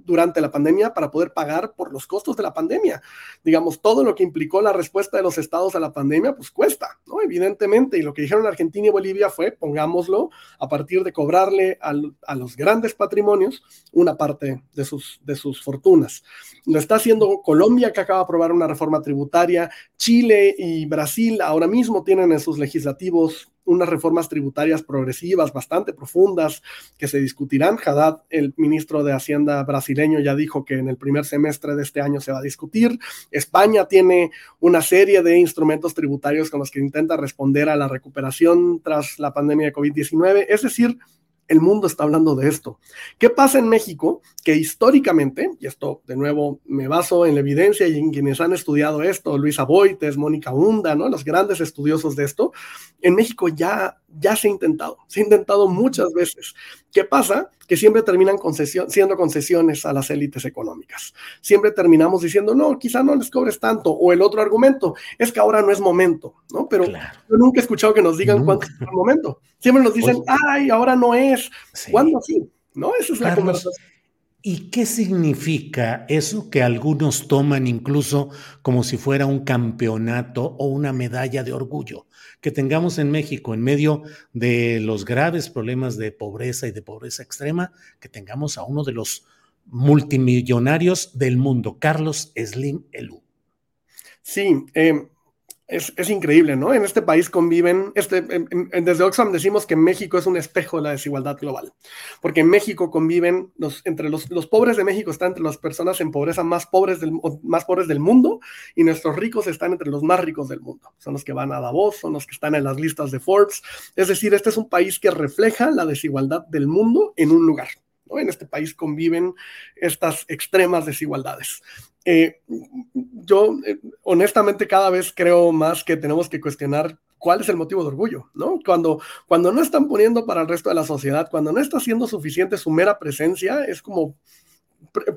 durante la pandemia para poder pagar por los costos de la pandemia. Digamos, todo lo que implicó la respuesta de los estados a la pandemia, pues cuesta, ¿no? Evidentemente, y lo que dijeron Argentina y Bolivia fue, pongámoslo, a partir de cobrarle a los grandes patrimonios una parte de sus, de sus fortunas. Lo está haciendo Colombia, que acaba de aprobar una reforma tributaria, Chile y Brasil ahora mismo tienen en sus legislativos unas reformas tributarias progresivas bastante profundas que se discutirán. Haddad, el ministro de Hacienda brasileño, ya dijo que en el primer semestre de este año se va a discutir. España tiene una serie de instrumentos tributarios con los que intenta responder a la recuperación tras la pandemia de COVID-19. Es decir, el mundo está hablando de esto. ¿Qué pasa en México? Que históricamente, y esto de nuevo me baso en la evidencia y en quienes han estudiado esto, Luisa Boites, Mónica Hunda, ¿no? los grandes estudiosos de esto, en México ya, ya se ha intentado, se ha intentado muchas veces. ¿Qué pasa? Que siempre terminan concesión, siendo concesiones a las élites económicas. Siempre terminamos diciendo, no, quizá no les cobres tanto. O el otro argumento es que ahora no es momento, ¿no? Pero yo nunca he escuchado que nos digan cuándo es el momento. Siempre nos dicen, ay, ahora no es. ¿Cuándo sí? ¿No? Esa es la conversación. ¿Y qué significa eso que algunos toman incluso como si fuera un campeonato o una medalla de orgullo? Que tengamos en México, en medio de los graves problemas de pobreza y de pobreza extrema, que tengamos a uno de los multimillonarios del mundo, Carlos Slim Elú. Sí, eh, es, increíble, ¿no? En este país conviven, este, desde Oxfam decimos que México es un espejo de la desigualdad global, porque en México conviven, los, entre los, los pobres de México están entre las personas en pobreza más pobres, del, más pobres del mundo y nuestros ricos están entre los más ricos del mundo. Son los que van a Davos, son los que están en las listas de Forbes. Es decir, este es un país que refleja la desigualdad del mundo en un lugar. ¿no? En este país conviven estas extremas desigualdades. Eh, yo eh, honestamente cada vez creo más que tenemos que cuestionar cuál es el motivo de orgullo, ¿no? Cuando, cuando no están poniendo para el resto de la sociedad, cuando no está siendo suficiente su mera presencia, es como,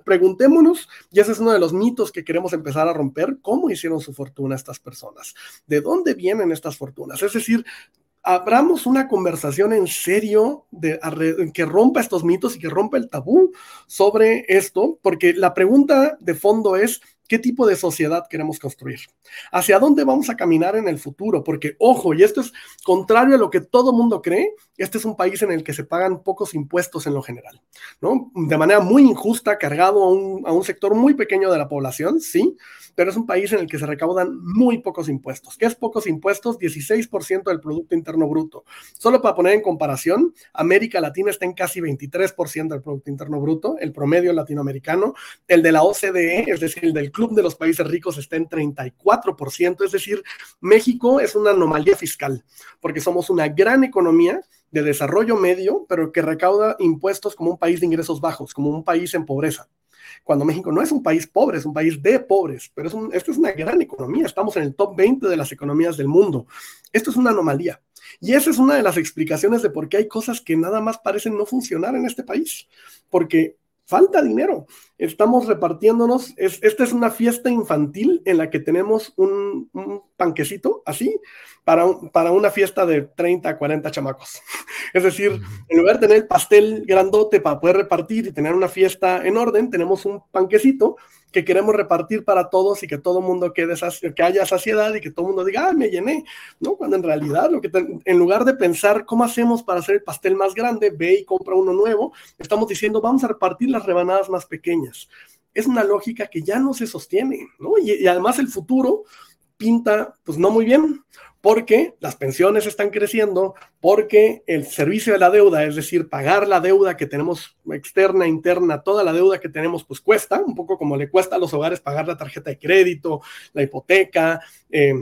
preguntémonos, y ese es uno de los mitos que queremos empezar a romper, ¿cómo hicieron su fortuna estas personas? ¿De dónde vienen estas fortunas? Es decir, abramos una conversación en serio de, que rompa estos mitos y que rompa el tabú sobre esto, porque la pregunta de fondo es, ¿Qué tipo de sociedad queremos construir? ¿Hacia dónde vamos a caminar en el futuro? Porque, ojo, y esto es contrario a lo que todo mundo cree, este es un país en el que se pagan pocos impuestos en lo general, ¿no? De manera muy injusta, cargado a un, a un sector muy pequeño de la población, sí, pero es un país en el que se recaudan muy pocos impuestos. ¿Qué es pocos impuestos? 16% del Producto Interno Bruto. Solo para poner en comparación, América Latina está en casi 23% del Producto Interno Bruto, el promedio latinoamericano, el de la OCDE, es decir, el del Club de los Países Ricos está en 34%, es decir, México es una anomalía fiscal, porque somos una gran economía de desarrollo medio, pero que recauda impuestos como un país de ingresos bajos, como un país en pobreza cuando México no es un país pobre, es un país de pobres, pero es esta es una gran economía, estamos en el top 20 de las economías del mundo. Esto es una anomalía. Y esa es una de las explicaciones de por qué hay cosas que nada más parecen no funcionar en este país, porque falta dinero. Estamos repartiéndonos, esta es una fiesta infantil en la que tenemos un, panquecito así para, para una fiesta de 30, 40 chamacos. <laughs> Es decir, en lugar de tener el pastel grandote para poder repartir y tener una fiesta en orden, tenemos un panquecito que queremos repartir para todos y que todo mundo quede, que haya saciedad y que todo mundo diga, ah, me llené, ¿no? Cuando en realidad, en lugar de pensar cómo hacemos para hacer el pastel más grande, ve y compra uno nuevo, estamos diciendo, vamos a repartir las rebanadas más pequeñas. Es una lógica que ya no se sostiene, ¿no? Y además el futuro pinta, pues no muy bien, porque las pensiones están creciendo, porque el servicio de la deuda, es decir, pagar la deuda que tenemos externa, interna, toda la deuda que tenemos, pues cuesta, un poco como le cuesta a los hogares pagar la tarjeta de crédito, la hipoteca, eh,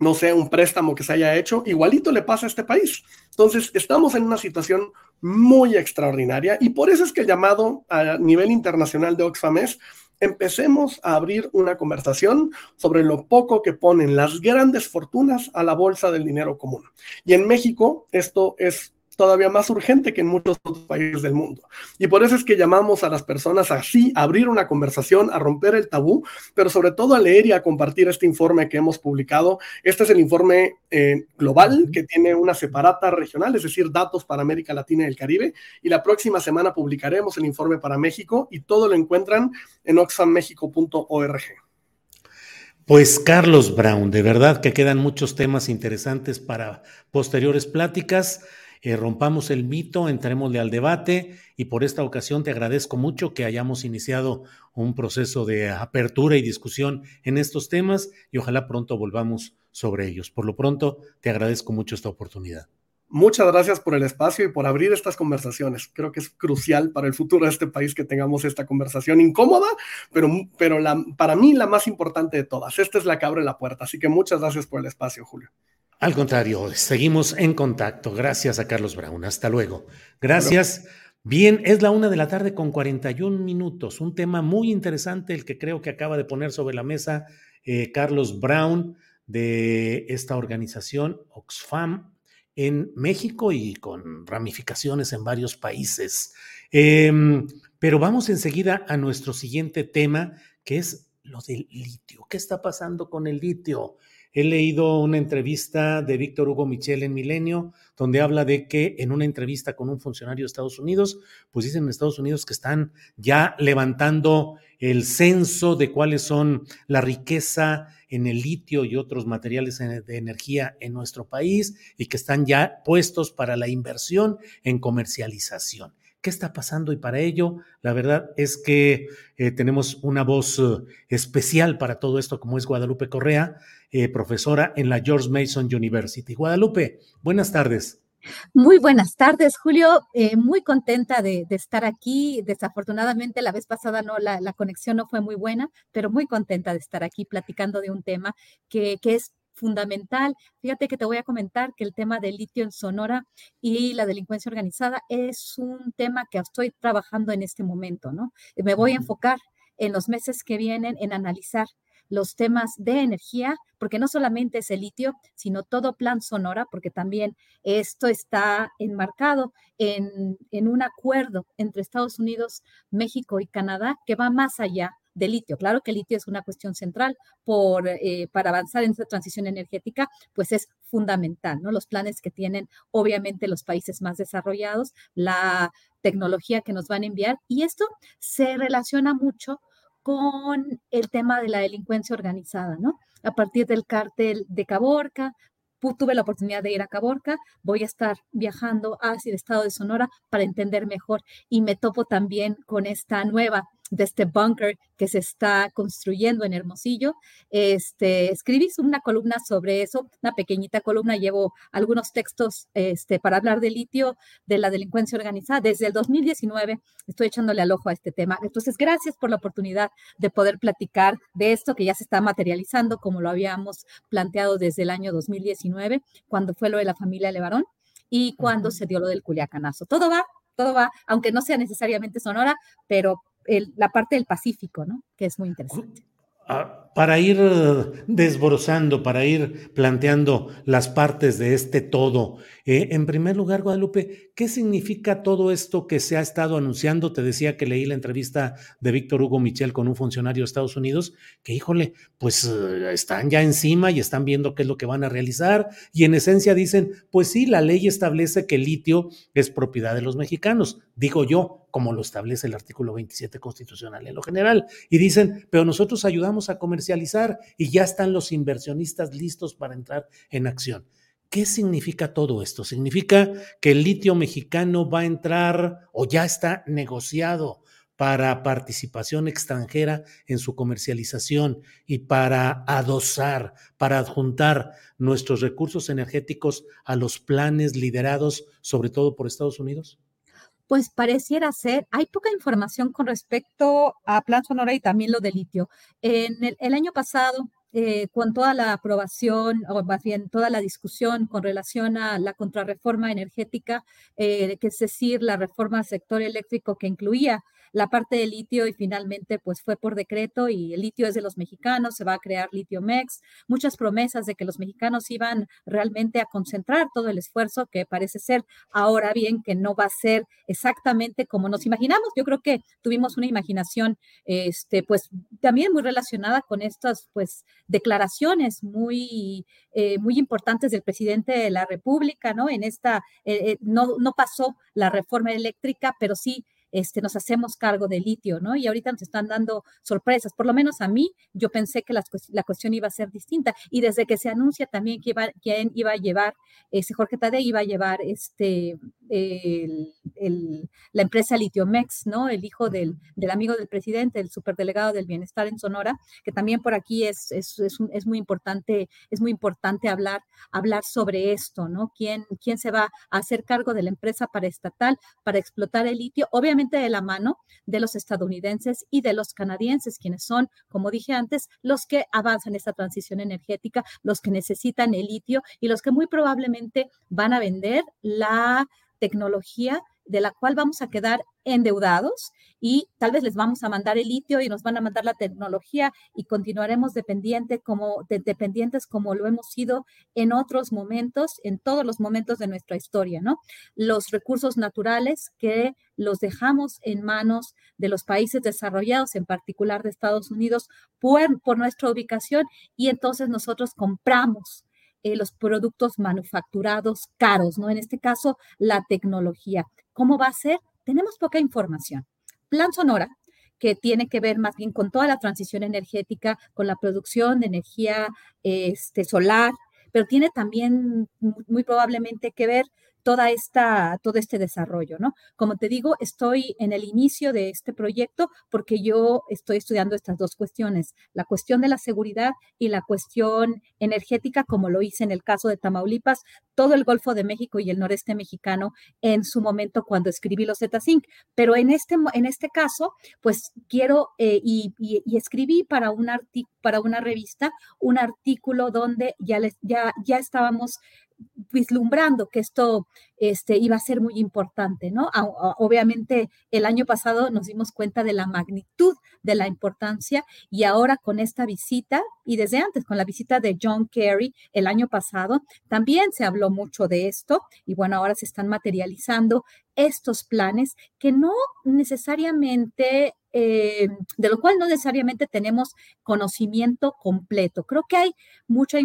no sé, un préstamo que se haya hecho, igualito le pasa a este país. Entonces, estamos en una situación muy extraordinaria y por eso es que el llamado a nivel internacional de Oxfam es empecemos a abrir una conversación sobre lo poco que ponen las grandes fortunas a la bolsa del dinero común. Y en México esto es todavía más urgente que en muchos otros países del mundo. Y por eso es que llamamos a las personas así, a abrir una conversación, a romper el tabú, pero sobre todo a leer y a compartir este informe que hemos publicado. Este es el informe eh, global que tiene una separata regional, es decir, datos para América Latina y el Caribe. Y la próxima semana publicaremos el informe para México y todo lo encuentran en oxfammexico.org. Pues Carlos Brown, de verdad que quedan muchos temas interesantes para posteriores pláticas. Eh, rompamos el mito, entrémosle al debate y por esta ocasión te agradezco mucho que hayamos iniciado un proceso de apertura y discusión en estos temas y ojalá pronto volvamos sobre ellos. Por lo pronto, te agradezco mucho esta oportunidad. Muchas gracias por el espacio y por abrir estas conversaciones. Creo que es crucial para el futuro de este país que tengamos esta conversación incómoda, pero, pero para mí la más importante de todas. Esta es la que abre la puerta. Así que muchas gracias por el espacio, Julio. Al contrario, seguimos en contacto. Gracias a Carlos Brown. Hasta luego. Gracias. Bien, es la una de la tarde con 41 minutos. Un tema muy interesante, el que creo que acaba de poner sobre la mesa eh, Carlos Brown de esta organización Oxfam en México y con ramificaciones en varios países. Em, pero vamos enseguida a nuestro siguiente tema, que es lo del litio. ¿Qué está pasando con el litio? He leído una entrevista de Víctor Hugo Michel en Milenio, donde habla de que en una entrevista con un funcionario de Estados Unidos, pues dicen en Estados Unidos que están ya levantando el censo de cuáles son la riqueza en el litio y otros materiales de energía en nuestro país y que están ya puestos para la inversión en comercialización. ¿Qué está pasando? Y para ello, la verdad es que eh, tenemos una voz uh, especial para todo esto, como es Guadalupe Correa, eh, profesora en la George Mason University. Guadalupe, buenas tardes. Muy buenas tardes, Julio. Eh, muy contenta de, de, estar aquí. Desafortunadamente, la vez pasada no, la, la, conexión no fue muy buena, pero muy contenta de estar aquí platicando de un tema que, que es fundamental. Fíjate que te voy a comentar que el tema del litio en Sonora y la delincuencia organizada es un tema que estoy trabajando en este momento, ¿no? Me voy a enfocar en los meses que vienen en analizar los temas de energía, porque no solamente es el litio, sino todo plan Sonora, porque también esto está enmarcado en, en un acuerdo entre Estados Unidos, México y Canadá que va más allá de litio. Claro que el litio es una cuestión central por, eh, para avanzar en esta transición energética, pues es fundamental, ¿no? Los planes que tienen obviamente los países más desarrollados, la tecnología que nos van a enviar y esto se relaciona mucho con el tema de la delincuencia organizada, ¿no? A partir del cártel de Caborca, tuve la oportunidad de ir a Caborca, voy a estar viajando hacia el estado de Sonora para entender mejor y me topo también con esta nueva de este bunker que se está construyendo en Hermosillo. Este, escribí una columna sobre eso, una pequeñita columna, llevo algunos textos este, para hablar de litio, de la delincuencia organizada. Desde el 2019 estoy echándole al ojo a este tema. Entonces, gracias por la oportunidad de poder platicar de esto que ya se está materializando como lo habíamos planteado desde el año 2019, cuando fue lo de la familia Levarón y cuando se dio lo del Culiacanazo. Todo va todo va, aunque no sea necesariamente Sonora, pero el, la parte del Pacífico, ¿no? Que es muy interesante. Ah, para ir desbrozando, para ir planteando las partes de este todo, eh, en primer lugar, Guadalupe, ¿qué significa todo esto que se ha estado anunciando? Te decía que leí la entrevista de Víctor Hugo Michel con un funcionario de Estados Unidos, que híjole, pues eh, están ya encima y están viendo qué es lo que van a realizar y en esencia dicen, pues sí, la ley establece que el litio es propiedad de los mexicanos, digo yo, como lo establece el artículo 27 constitucional en lo general. Y dicen, pero nosotros ayudamos a y ya están los inversionistas listos para entrar en acción. ¿Qué significa todo esto? ¿Significa que el litio mexicano va a entrar o ya está negociado para participación extranjera en su comercialización y para adosar, para adjuntar nuestros recursos energéticos a los planes liderados sobre todo por Estados Unidos? Pues pareciera ser, hay poca información con respecto a Plan Sonora y también lo de litio. En el, año pasado, eh, con toda la aprobación, o más bien toda la discusión con relación a la contrarreforma energética, eh, que es decir, la reforma al sector eléctrico que incluía la parte de litio y finalmente pues fue por decreto y el litio es de los mexicanos, se va a crear Litio Mex, muchas promesas de que los mexicanos iban realmente a concentrar todo el esfuerzo que parece ser ahora bien que no va a ser exactamente como nos imaginamos. Yo creo que tuvimos una imaginación este pues también muy relacionada con estas pues declaraciones muy eh, muy importantes del presidente de la República, ¿no? En esta eh, eh, no no pasó la reforma eléctrica, pero sí este, nos hacemos cargo del litio, ¿no? Y ahorita nos están dando sorpresas, por lo menos a mí, yo pensé que la, la cuestión iba a ser distinta. Y desde que se anuncia también que iba, a llevar, ese Jorge Tadei iba a llevar este, el, la empresa Litiomex, ¿no? El hijo del, del, amigo del presidente, el superdelegado del bienestar en Sonora, que también por aquí es, es, es, es muy importante, es muy importante hablar, hablar sobre esto, ¿no? ¿Quién, ¿Quién se va a hacer cargo de la empresa paraestatal para explotar el litio? Obviamente, de la mano de los estadounidenses y de los canadienses, quienes son, como dije antes, los que avanzan esta transición energética, los que necesitan el litio y los que muy probablemente van a vender la tecnología de la cual vamos a quedar endeudados y tal vez les vamos a mandar el litio y nos van a mandar la tecnología y continuaremos dependiente como, de, dependientes como lo hemos sido en otros momentos, en todos los momentos de nuestra historia, ¿no? Los recursos naturales que los dejamos en manos de los países desarrollados, en particular de Estados Unidos, por, por nuestra ubicación y entonces nosotros compramos eh, los productos manufacturados caros, ¿no? En este caso, la tecnología. ¿Cómo va a ser? Tenemos poca información. Plan Sonora, que tiene que ver más bien con toda la transición energética, con la producción de energía este, solar, pero tiene también muy probablemente que ver toda esta, todo este desarrollo, ¿no? Como te digo, estoy en el inicio de este proyecto porque yo estoy estudiando estas dos cuestiones, la cuestión de la seguridad y la cuestión energética, como lo hice en el caso de Tamaulipas, todo el Golfo de México y el noreste mexicano en su momento cuando escribí los Z-Sync. Pero en este, en este caso, pues quiero eh, y, escribí para, un para una revista un artículo donde ya, les, ya, ya estábamos vislumbrando que esto este, iba a ser muy importante, ¿no? Obviamente el año pasado nos dimos cuenta de la magnitud de la importancia y ahora con esta visita y desde antes con la visita de John Kerry el año pasado también se habló mucho de esto y bueno, ahora se están materializando estos planes que no necesariamente eh, de lo cual no necesariamente tenemos conocimiento completo. Creo que hay mucha,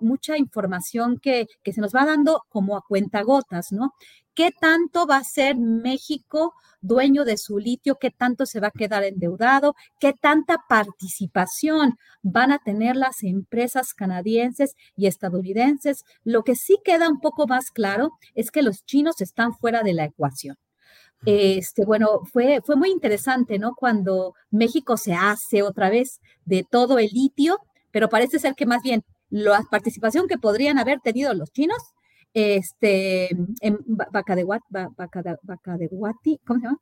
mucha información que, que, se nos va dando como a cuentagotas, ¿no? ¿Qué tanto va a ser México dueño de su litio? ¿Qué tanto se va a quedar endeudado? ¿Qué tanta participación van a tener las empresas canadienses y estadounidenses? Lo que sí queda un poco más claro es que los chinos están fuera de la ecuación. Este, bueno, fue, fue muy interesante, ¿no? Cuando México se hace otra vez de todo el litio, pero parece ser que más bien la participación que podrían haber tenido los chinos, este, en Bacadehuati, ¿cómo se llama?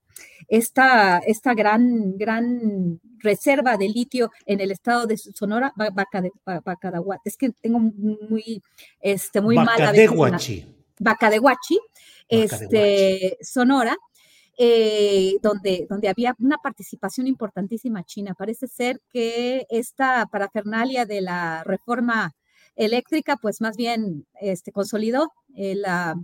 Esta, esta gran, gran reserva de litio en el estado de Sonora, Bacadahuati, es que tengo muy, este, muy mala... Bacadehuachi, este, Sonora, eh, donde, donde había una participación importantísima china. Parece ser que esta parafernalia de la reforma eléctrica, pues más bien este, consolidó eh, la,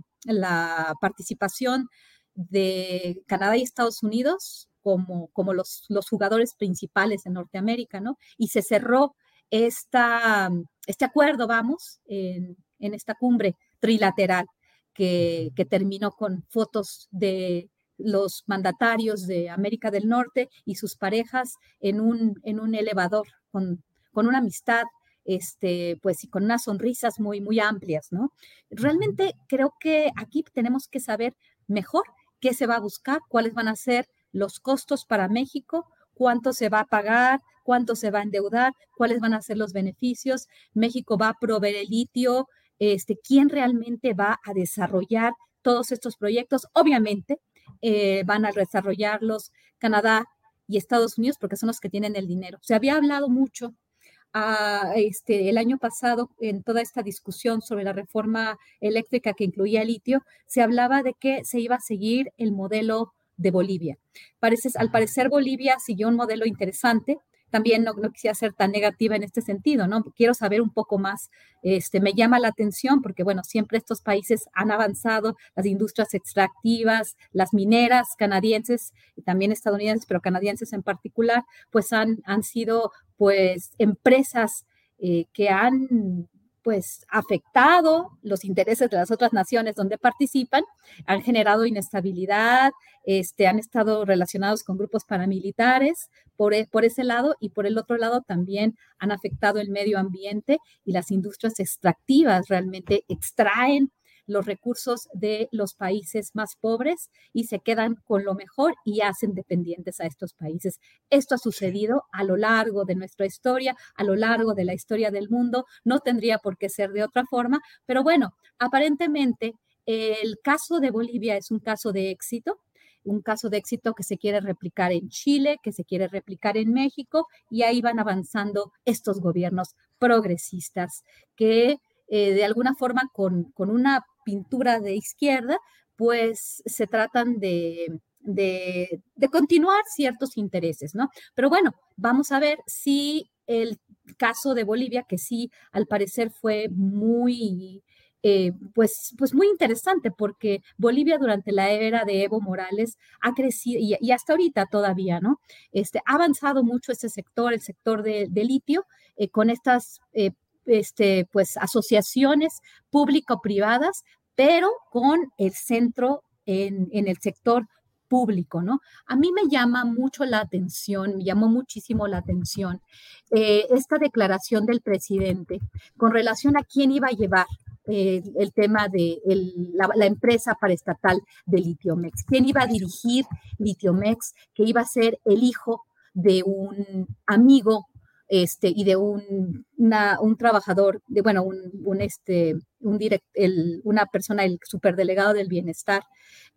participación de Canadá y Estados Unidos como, como los, los, jugadores principales en Norteamérica, ¿no? Y se cerró esta, este acuerdo, vamos, en, en esta cumbre trilateral que, que terminó con fotos de los mandatarios de América del Norte y sus parejas en un, en un elevador con, con una amistad este, pues y con unas sonrisas muy, muy amplias, ¿no? Realmente creo que aquí tenemos que saber mejor qué se va a buscar, cuáles van a ser los costos para México, cuánto se va a pagar, cuánto se va a endeudar, cuáles van a ser los beneficios. México va a proveer el litio, este, quién realmente va a desarrollar todos estos proyectos. Obviamente, eh, van a desarrollarlos Canadá y Estados Unidos porque son los que tienen el dinero. Se había hablado mucho ah, este, el año pasado en toda esta discusión sobre la reforma eléctrica que incluía litio, se hablaba de que se iba a seguir el modelo de Bolivia. Parece, al parecer Bolivia siguió un modelo interesante, también no, quisiera ser tan negativa en este sentido, ¿no? Quiero saber un poco más, este, me llama la atención porque, bueno, siempre estos países han avanzado, las industrias extractivas, las mineras canadienses y también estadounidenses, pero canadienses en particular, pues han, han sido, pues, empresas eh, que han pues afectado los intereses de las otras naciones donde participan, han generado inestabilidad, este, han estado relacionados con grupos paramilitares por, e, por ese lado y por el otro lado también han afectado el medio ambiente y las industrias extractivas realmente extraen los recursos de los países más pobres y se quedan con lo mejor y hacen dependientes a estos países. Esto ha sucedido a lo largo de nuestra historia, a lo largo de la historia del mundo. No tendría por qué ser de otra forma, pero bueno, aparentemente el caso de Bolivia es un caso de éxito un caso de éxito que se quiere replicar en Chile, que se quiere replicar en México, y ahí van avanzando estos gobiernos progresistas que eh, de alguna forma con, con, una pintura de izquierda, pues se tratan de, de, continuar ciertos intereses, ¿no? Pero bueno, vamos a ver si el caso de Bolivia, que sí, al parecer fue muy, eh, pues, pues muy interesante porque Bolivia durante la era de Evo Morales ha crecido y, hasta ahorita todavía, ¿no? Este, ha avanzado mucho ese sector, el sector de, litio, eh, con estas este, pues, asociaciones público-privadas, pero con el centro en, el sector público, ¿no? A mí me llama mucho la atención, me llamó muchísimo la atención eh, esta declaración del presidente con relación a quién iba a llevar eh, el tema de la, la, empresa paraestatal de Litiomex. ¿Quién iba a dirigir Litiomex? Que iba a ser el hijo de un amigo este, y de un, un trabajador, de, bueno, un, este, un direct, el, una persona, el superdelegado del bienestar,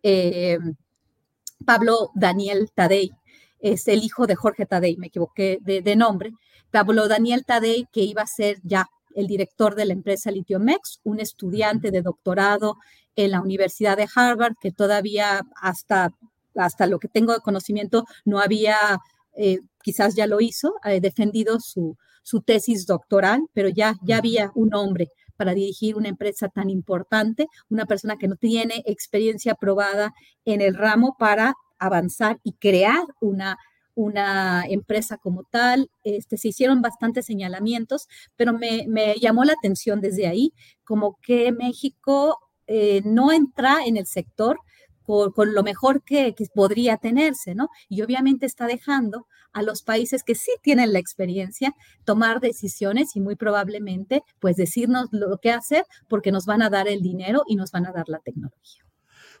eh, Pablo Daniel Tadei, es el hijo de Jorge Tadei, me equivoqué de, de, nombre, Pablo Daniel Tadei, que iba a ser ya el director de la empresa Litiomex, un estudiante de doctorado en la Universidad de Harvard, que todavía hasta, hasta lo que tengo de conocimiento no había eh, quizás ya lo hizo, ha defendido su, su, tesis doctoral, pero ya, ya había un hombre para dirigir una empresa tan importante, una persona que no tiene experiencia probada en el ramo para avanzar y crear una, una empresa como tal. Este, se hicieron bastantes señalamientos, pero me, me llamó la atención desde ahí, como que México eh, no entra en el sector con, lo mejor que, podría tenerse, ¿no? Y obviamente está dejando a los países que sí tienen la experiencia tomar decisiones y muy probablemente pues decirnos lo que hacer porque nos van a dar el dinero y nos van a dar la tecnología.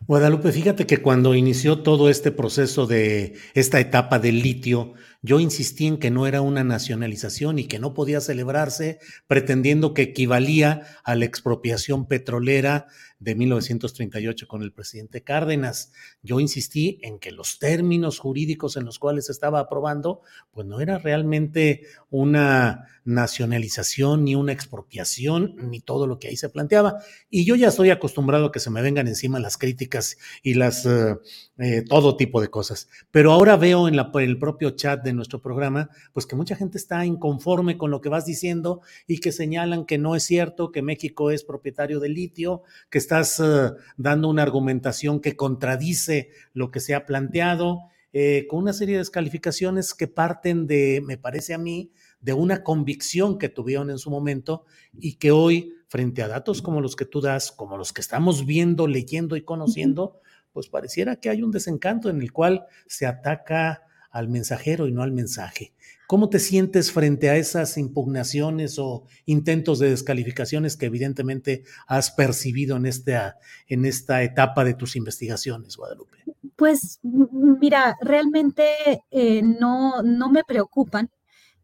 Guadalupe, fíjate que cuando inició todo este proceso de esta etapa del litio, yo insistí en que no era una nacionalización y que no podía celebrarse pretendiendo que equivalía a la expropiación petrolera de 1938 con el presidente Cárdenas. Yo insistí en que los términos jurídicos en los cuales estaba aprobando, pues no era realmente una nacionalización ni una expropiación ni todo lo que ahí se planteaba. Y yo ya estoy acostumbrado a que se me vengan encima las críticas y las eh, eh, todo tipo de cosas. Pero ahora veo en, en el propio chat de nuestro programa, pues que mucha gente está inconforme con lo que vas diciendo y que señalan que no es cierto, que México es propietario de litio, que estás uh, dando una argumentación que contradice lo que se ha planteado, eh, con una serie de descalificaciones que parten de, me parece a mí, de una convicción que tuvieron en su momento y que hoy, frente a datos como los que tú das, como los que estamos viendo, leyendo y conociendo, pues pareciera que hay un desencanto en el cual se ataca al mensajero y no al mensaje. ¿Cómo te sientes frente a esas impugnaciones o intentos de descalificaciones que evidentemente has percibido en esta, en esta etapa de tus investigaciones, Guadalupe? Pues mira, realmente eh, no, no me preocupan,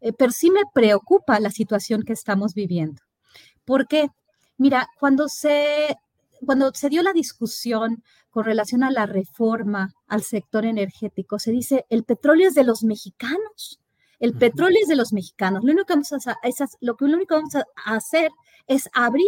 eh, pero sí me preocupa la situación que estamos viviendo. ¿Por qué? Mira, cuando se, cuando se dio la discusión con relación a la reforma al sector energético. Se dice, el petróleo es de los mexicanos. El petróleo es de los mexicanos. Lo único que vamos a, lo que, lo único que vamos a hacer es abrir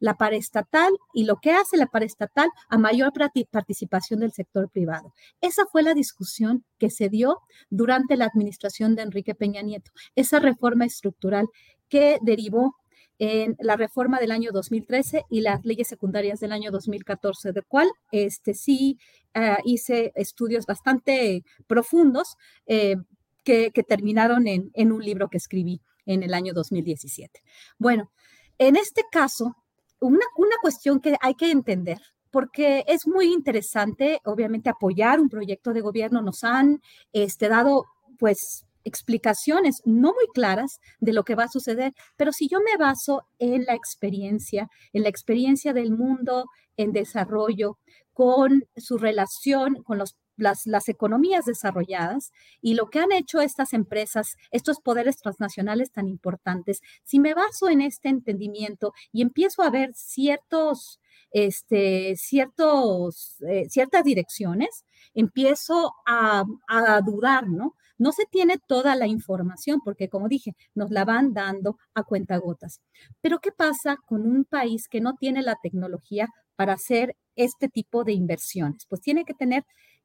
la paraestatal y lo que hace la paraestatal a mayor participación del sector privado. Esa fue la discusión que se dio durante la administración de Enrique Peña Nieto, esa reforma estructural que derivó en la reforma del año 2013 y las leyes secundarias del año 2014, de cual este, sí uh, hice estudios bastante profundos eh, que, terminaron en, en un libro que escribí en el año 2017. Bueno, en este caso, una, una cuestión que hay que entender porque es muy interesante, obviamente, apoyar un proyecto de gobierno. Nos han este, dado, pues, explicaciones no muy claras de lo que va a suceder, pero si yo me baso en la experiencia, en la experiencia del mundo en desarrollo, con su relación con los, las, las, economías desarrolladas y lo que han hecho estas empresas, estos poderes transnacionales tan importantes, si me baso en este entendimiento y empiezo a ver ciertos, este, ciertos, eh, ciertas direcciones, empiezo a, a dudar, ¿no? No se tiene toda la información porque, como dije, nos la van dando a cuentagotas. Pero, ¿qué pasa con un país que no tiene la tecnología para hacer este tipo de inversiones? Pues tiene que tener,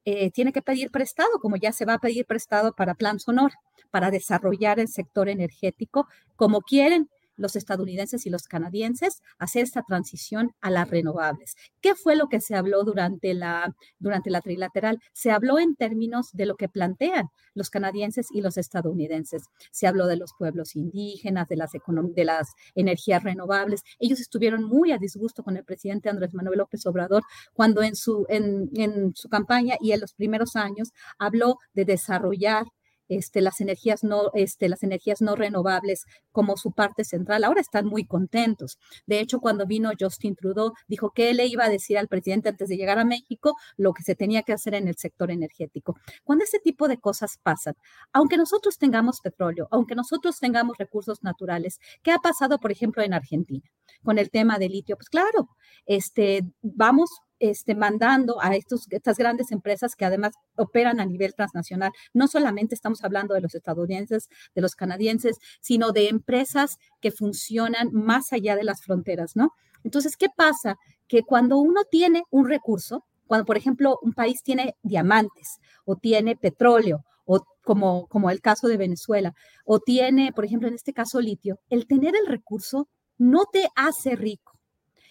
eh, tiene que pedir prestado, como ya se va a pedir prestado para Plan Sonora, para desarrollar el sector energético como quieren los estadounidenses y los canadienses hacer esta transición a las renovables. ¿Qué fue lo que se habló durante la, durante la trilateral? Se habló en términos de lo que plantean los canadienses y los estadounidenses. Se habló de los pueblos indígenas, de las, de las energías renovables. Ellos estuvieron muy a disgusto con el presidente Andrés Manuel López Obrador cuando en su, en, en su campaña y en los primeros años habló de desarrollar este, las, energías no, este, las energías no renovables como su parte central. Ahora están muy contentos. De hecho, cuando vino Justin Trudeau, dijo que él le iba a decir al presidente antes de llegar a México lo que se tenía que hacer en el sector energético. Cuando ese tipo de cosas pasan, aunque nosotros tengamos petróleo, aunque nosotros tengamos recursos naturales, ¿qué ha pasado, por ejemplo, en Argentina con el tema del litio? Pues claro, este, vamos este, mandando a estos, estas grandes empresas que además operan a nivel transnacional. No solamente estamos hablando de los estadounidenses, de los canadienses, sino de empresas que funcionan más allá de las fronteras, ¿no? Entonces, ¿qué pasa? Que cuando uno tiene un recurso, cuando por ejemplo un país tiene diamantes o tiene petróleo, o como, como el caso de Venezuela, o tiene, por ejemplo, en este caso litio, el tener el recurso no te hace rico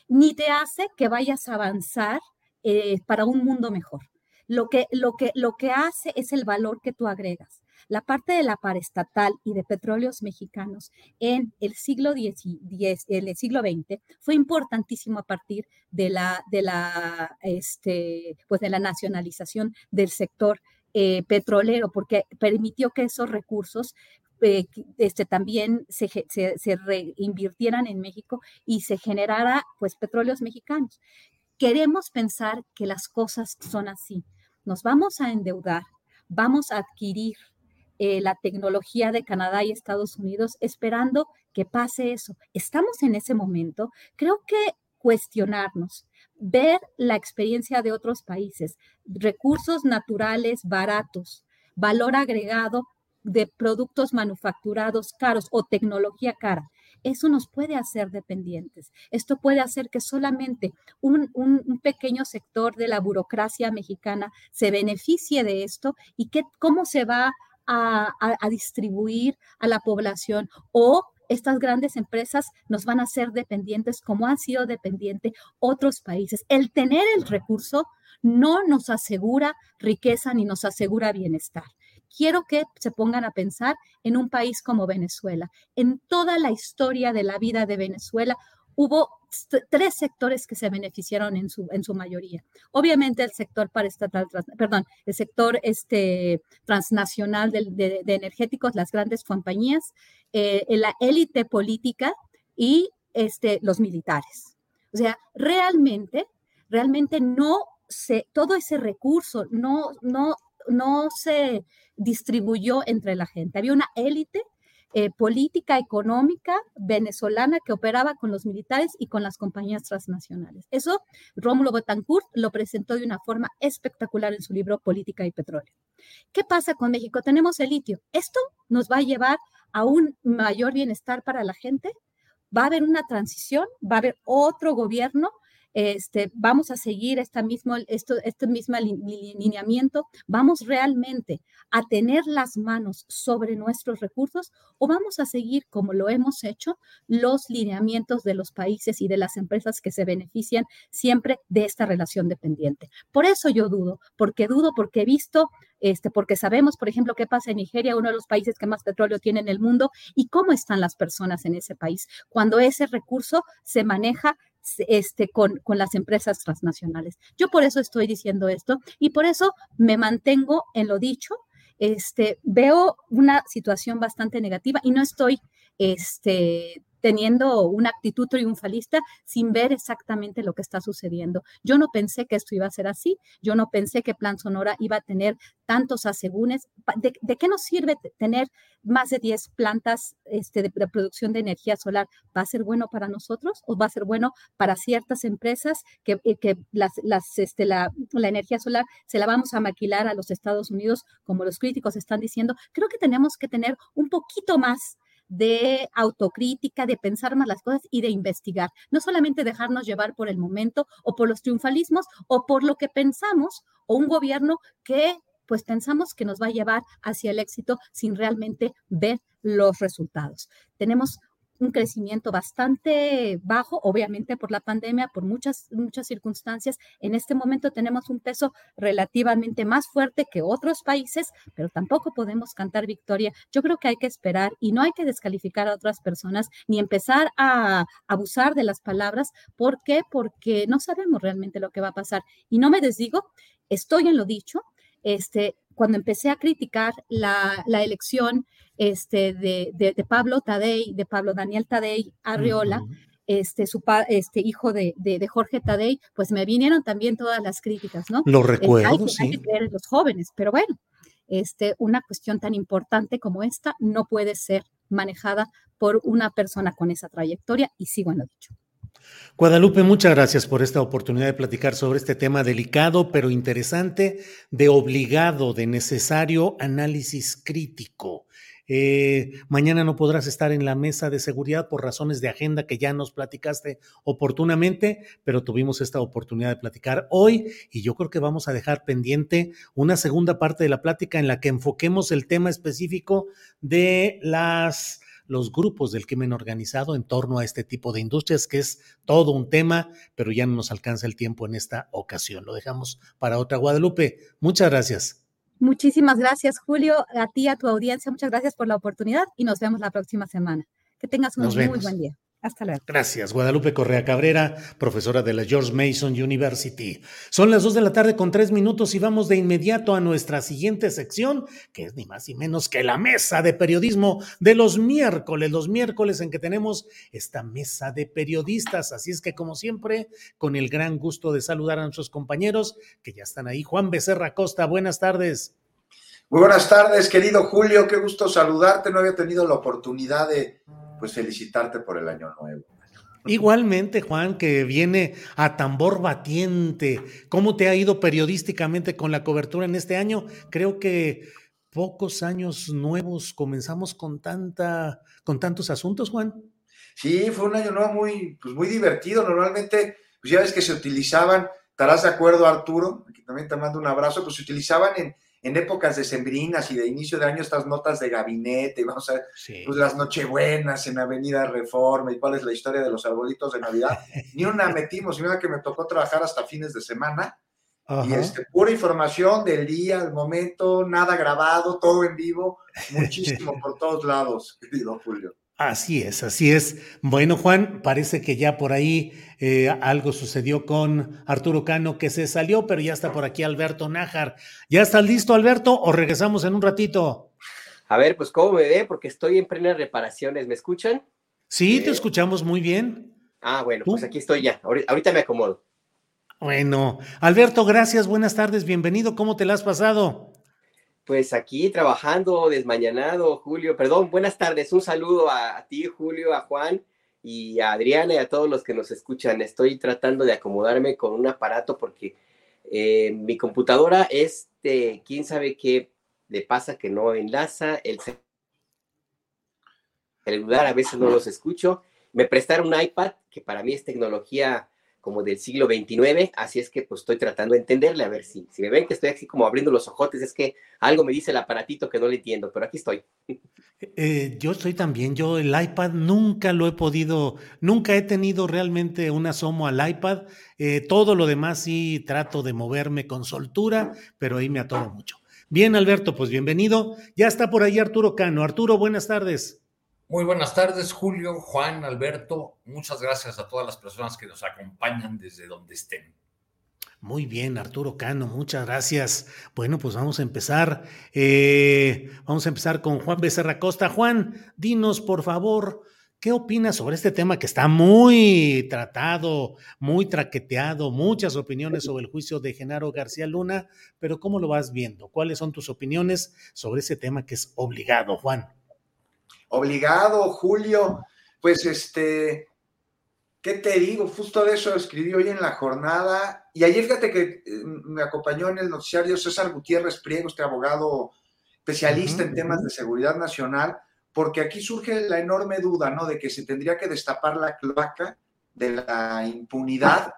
ni te hace que vayas a avanzar eh, para un mundo mejor. Lo que, lo, que, lo que hace es el valor que tú agregas. La parte de la paraestatal y de petróleos mexicanos en el siglo, el siglo XX fue importantísimo a partir de la, de la, este, pues de la nacionalización del sector eh, petrolero, porque permitió que esos recursos eh, este, también se, se, reinvirtieran en México y se generara pues petróleos mexicanos. Queremos pensar que las cosas son así. Nos vamos a endeudar, vamos a adquirir eh, la tecnología de Canadá y Estados Unidos esperando que pase eso. Estamos en ese momento. Creo que cuestionarnos, ver la experiencia de otros países, recursos naturales baratos, valor agregado de productos manufacturados caros o tecnología cara. Eso nos puede hacer dependientes. Esto puede hacer que solamente un, pequeño sector de la burocracia mexicana se beneficie de esto y que, cómo se va a, a distribuir a la población o estas grandes empresas nos van a hacer dependientes como han sido dependientes otros países. El tener el recurso no nos asegura riqueza ni nos asegura bienestar quiero que se pongan a pensar en un país como Venezuela. En toda la historia de la vida de Venezuela hubo tres sectores que se beneficiaron en su, en su mayoría. Obviamente el sector paraestatal, perdón, el sector este, transnacional de, energéticos, las grandes compañías, eh, la élite política y este, los militares. O sea, realmente, realmente no se, todo ese recurso no, no, no se distribuyó entre la gente. Había una élite eh, política, económica venezolana que operaba con los militares y con las compañías transnacionales. Eso Rómulo Betancourt lo presentó de una forma espectacular en su libro Política y Petróleo. ¿Qué pasa con México? Tenemos el litio. ¿Esto nos va a llevar a un mayor bienestar para la gente? ¿Va a haber una transición? ¿Va a haber otro gobierno? Este, vamos a seguir esta mismo, esto, este mismo lineamiento, vamos realmente a tener las manos sobre nuestros recursos o vamos a seguir como lo hemos hecho los lineamientos de los países y de las empresas que se benefician siempre de esta relación dependiente. Por eso yo dudo, porque dudo porque he visto este, porque sabemos, por ejemplo, qué pasa en Nigeria, uno de los países que más petróleo tiene en el mundo, y cómo están las personas en ese país cuando ese recurso se maneja este, con, con las empresas transnacionales. Yo por eso estoy diciendo esto y por eso me mantengo en lo dicho. Este, veo una situación bastante negativa y no estoy este, teniendo una actitud triunfalista sin ver exactamente lo que está sucediendo. Yo no pensé que esto iba a ser así, yo no pensé que Plan Sonora iba a tener tantos asegúnes. ¿De, qué nos sirve tener más de 10 plantas este, de, producción de energía solar? ¿Va a ser bueno para nosotros o va a ser bueno para ciertas empresas que, eh, las, las, este, la energía solar se la vamos a maquilar a los Estados Unidos, como los críticos están diciendo? Creo que tenemos que tener un poquito más de autocrítica, de pensar más las cosas y de investigar. No solamente dejarnos llevar por el momento o por los triunfalismos o por lo que pensamos o un gobierno que pues pensamos que nos va a llevar hacia el éxito sin realmente ver los resultados. Tenemos un crecimiento bastante bajo, obviamente por la pandemia, por muchas, muchas circunstancias. En este momento tenemos un peso relativamente más fuerte que otros países, pero tampoco podemos cantar victoria. Yo creo que hay que esperar y no hay que descalificar a otras personas ni empezar a abusar de las palabras. ¿Por qué? Porque no sabemos realmente lo que va a pasar. Y no me desdigo, estoy en lo dicho, este, cuando empecé a criticar la, elección este, de, de, Pablo Tadei, de Pablo Daniel Tadei Arriola, este, su este hijo de, de, Jorge Tadei, pues me vinieron también todas las críticas, ¿no? Lo recuerdo, sí. Hay que creer en los jóvenes, pero bueno, este, una cuestión tan importante como esta no puede ser manejada por una persona con esa trayectoria y sigo en lo dicho. Guadalupe, muchas gracias por esta oportunidad de platicar sobre este tema delicado pero interesante, de obligado, de necesario análisis crítico. Eh, mañana no podrás estar en la mesa de seguridad por razones de agenda que ya nos platicaste oportunamente, pero tuvimos esta oportunidad de platicar hoy y yo creo que vamos a dejar pendiente una segunda parte de la plática en la que enfoquemos el tema específico de las los grupos del crimen organizado en torno a este tipo de industrias, que es todo un tema, pero ya no nos alcanza el tiempo en esta ocasión. Lo dejamos para otra Guadalupe. Muchas gracias. Muchísimas gracias, Julio, a ti, a tu audiencia. Muchas gracias por la oportunidad y nos vemos la próxima semana. Que tengas un muy buen día. Hasta luego. Gracias, Guadalupe Correa Cabrera, profesora de la George Mason University. Son las dos de la tarde con tres minutos y vamos de inmediato a nuestra siguiente sección, que es ni más ni menos que la mesa de periodismo de los miércoles, los miércoles en que tenemos esta mesa de periodistas. Así es que, como siempre, con el gran gusto de saludar a nuestros compañeros que ya están ahí. Juan Becerra Costa, buenas tardes. Muy buenas tardes, querido Julio, qué gusto saludarte. No había tenido la oportunidad de pues felicitarte por el año nuevo. Igualmente, Juan, que viene a tambor batiente. ¿Cómo te ha ido periodísticamente con la cobertura en este año? Creo que pocos años nuevos comenzamos con tanta, con tantos asuntos, Juan. Sí, fue un año nuevo muy, pues muy divertido. Normalmente, pues ya ves que se utilizaban, estarás de acuerdo, Arturo, aquí también te mando un abrazo, pues se utilizaban en, en épocas decembrinas y de inicio de año estas notas de gabinete, vamos a ver pues, las nochebuenas en Avenida Reforma y cuál es la historia de los arbolitos de Navidad. <laughs> Ni una metimos, y mira que me tocó trabajar hasta fines de semana. Y este, pura información del día, el momento, nada grabado, todo en vivo, <laughs> muchísimo por todos lados, querido Julio. Así es, así es. Bueno, Juan, parece que ya por ahí eh, algo sucedió con Arturo Cano que se salió, pero ya está por aquí Alberto Nájar. ¿Ya estás listo, Alberto, o regresamos en un ratito? A ver, pues cómo me ve, porque estoy en plenas reparaciones. ¿Me escuchan? Sí, te escuchamos muy bien. Ah, bueno, pues aquí estoy ya. Ahorita me acomodo. Bueno, Alberto, gracias, buenas tardes, bienvenido. ¿Cómo te la has pasado? Pues aquí trabajando desmañanado, Julio. Perdón, buenas tardes. Un saludo a, ti, Julio, a Juan y a Adriana y a todos los que nos escuchan. Estoy tratando de acomodarme con un aparato porque eh, mi computadora, este, quién sabe qué le pasa que no enlaza. El celular a veces no los escucho. Me prestaron un iPad, que para mí es tecnología como del siglo XXIX, así es que pues estoy tratando de entenderle, a ver si, si me ven que estoy así como abriendo los ojotes, es que algo me dice el aparatito que no le entiendo, pero aquí estoy. <laughs> Eh, yo estoy también, yo el iPad nunca lo he podido, nunca he tenido realmente un asomo al iPad, eh, todo lo demás sí trato de moverme con soltura, pero ahí me atoro mucho. Bien, Alberto, pues bienvenido. Ya está por ahí Arturo Cano. Arturo, buenas tardes. Muy buenas tardes, Julio, Juan, Alberto. Muchas gracias a todas las personas que nos acompañan desde donde estén. Muy bien, Arturo Cano, muchas gracias. Bueno, pues vamos a empezar. Eh, vamos a empezar con Juan Becerra Costa. Juan, dinos, por favor, ¿qué opinas sobre este tema que está muy tratado, muy traqueteado, muchas opiniones sobre el juicio de Genaro García Luna, pero ¿cómo lo vas viendo? ¿Cuáles son tus opiniones sobre ese tema que es obligado, Juan? Obligado, Julio, pues este, ¿qué te digo? Justo de eso escribí hoy en la jornada. Y ayer fíjate que eh, me acompañó en el noticiario César Gutiérrez Priego, este abogado especialista en temas de seguridad nacional, porque aquí surge la enorme duda, ¿no? De que se tendría que destapar la cloaca de la impunidad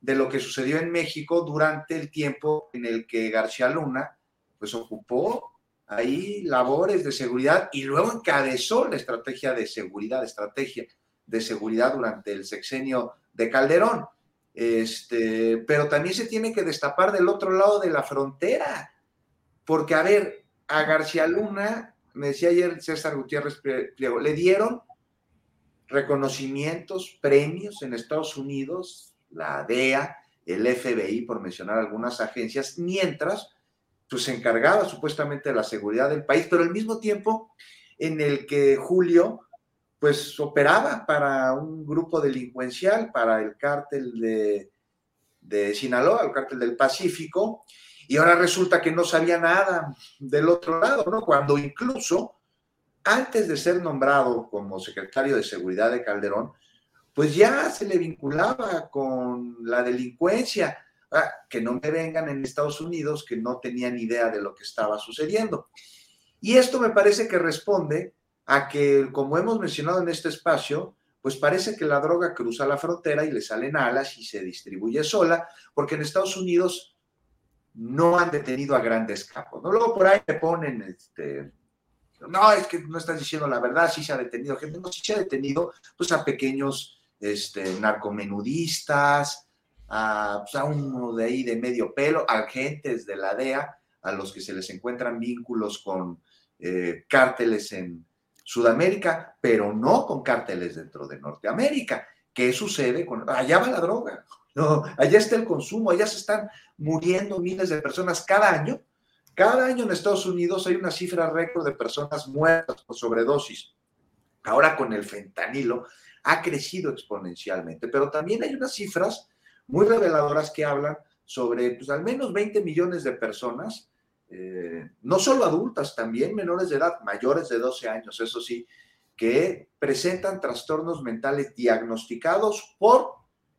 de lo que sucedió en México durante el tiempo en el que García Luna, pues ocupó ahí labores de seguridad y luego encabezó la estrategia de seguridad, estrategia de seguridad durante el sexenio de Calderón. Este, pero también se tiene que destapar del otro lado de la frontera, porque a ver, a García Luna, me decía ayer César Gutiérrez Pliego, le dieron reconocimientos, premios en Estados Unidos, la DEA, el FBI, por mencionar algunas agencias, mientras pues se encargaba supuestamente de la seguridad del país, pero al mismo tiempo en el que Julio pues operaba para un grupo delincuencial, para el cártel de, de Sinaloa, el cártel del Pacífico, y ahora resulta que no sabía nada del otro lado, ¿no? Cuando incluso antes de ser nombrado como secretario de Seguridad de Calderón, pues ya se le vinculaba con la delincuencia. Ah, que no me vengan en Estados Unidos que no tenían idea de lo que estaba sucediendo. Y esto me parece que responde a que, como hemos mencionado en este espacio, pues parece que la droga cruza la frontera y le salen alas y se distribuye sola, porque en Estados Unidos no han detenido a grandes capos. ¿no? Luego por ahí me ponen, este, no, es que no estás diciendo la verdad, sí se ha detenido gente, no, sí se ha detenido pues, a pequeños este, narcomenudistas, a, pues, uno de ahí de medio pelo, agentes de la DEA, a los que se les encuentran vínculos con eh, cárteles en Sudamérica, pero no con cárteles dentro de Norteamérica. ¿Qué sucede con allá va la droga? <laughs> Allá está el consumo, allá se están muriendo miles de personas cada año. Cada año en Estados Unidos hay una cifra récord de personas muertas por sobredosis. Ahora con el fentanilo ha crecido exponencialmente, pero también hay unas cifras muy reveladoras que hablan sobre pues, al menos 20 millones de personas, eh, no solo adultas, también menores de edad, mayores de 12 años, eso sí, que presentan trastornos mentales diagnosticados por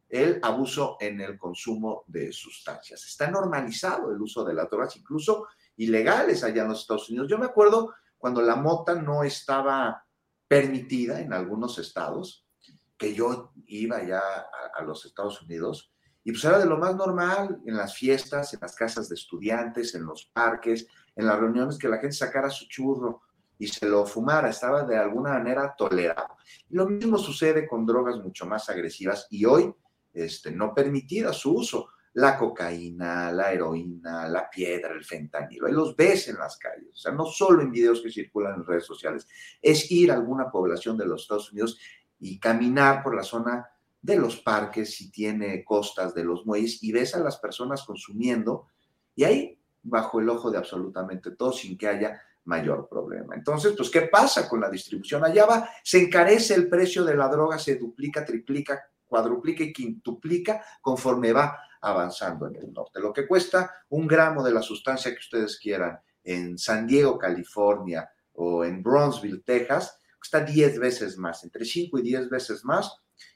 el abuso en el consumo de sustancias. Está normalizado el uso de las drogas, incluso ilegales allá en los Estados Unidos. Yo me acuerdo cuando la mota no estaba permitida en algunos estados, que yo iba ya a los Estados Unidos y pues era de lo más normal en las fiestas, en las casas de estudiantes, en los parques, en las reuniones, que la gente sacara su churro y se lo fumara, estaba de alguna manera tolerado. Lo mismo sucede con drogas mucho más agresivas y hoy este, no permitida su uso. La cocaína, la heroína, la piedra, el fentanilo. Ahí los ves en las calles. O sea, no solo en videos que circulan en redes sociales. Es ir a alguna población de los Estados Unidos y caminar por la zona de los parques, si tiene costas de los muelles, y ves a las personas consumiendo, y ahí bajo el ojo de absolutamente todo, sin que haya mayor problema. Entonces, pues, ¿qué pasa con la distribución? Allá va, se encarece el precio de la droga, se duplica, triplica, cuadruplica y quintuplica conforme va avanzando en el norte. Lo que cuesta un gramo de la sustancia que ustedes quieran en San Diego, California, o en Bronzeville, Texas, cuesta 10 veces más, entre 5 y 10 veces más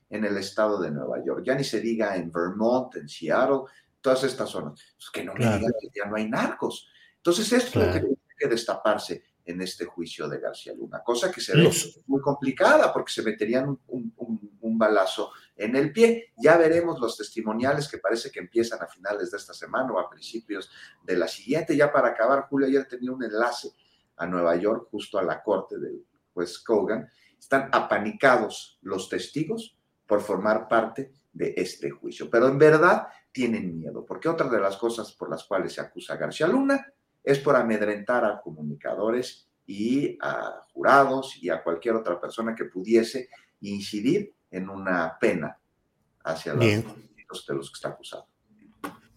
en el estado de Nueva York. Ya ni se diga en Vermont, en Seattle, todas estas zonas. Pues que no me digan que ya no hay narcos. Entonces, esto es lo que tiene que destaparse en este juicio de García Luna, cosa que se ve muy complicada porque se meterían un, un, balazo en el pie. Ya veremos los testimoniales que parece que empiezan a finales de esta semana o a principios de la siguiente. Ya para acabar, Julio ayer tenía un enlace a Nueva York, justo a la corte del juez Kogan. Están apanicados los testigos por formar parte de este juicio. Pero en verdad tienen miedo, porque otra de las cosas por las cuales se acusa a García Luna es por amedrentar a comunicadores y a jurados y a cualquier otra persona que pudiese incidir en una pena hacia los, de los que está acusado.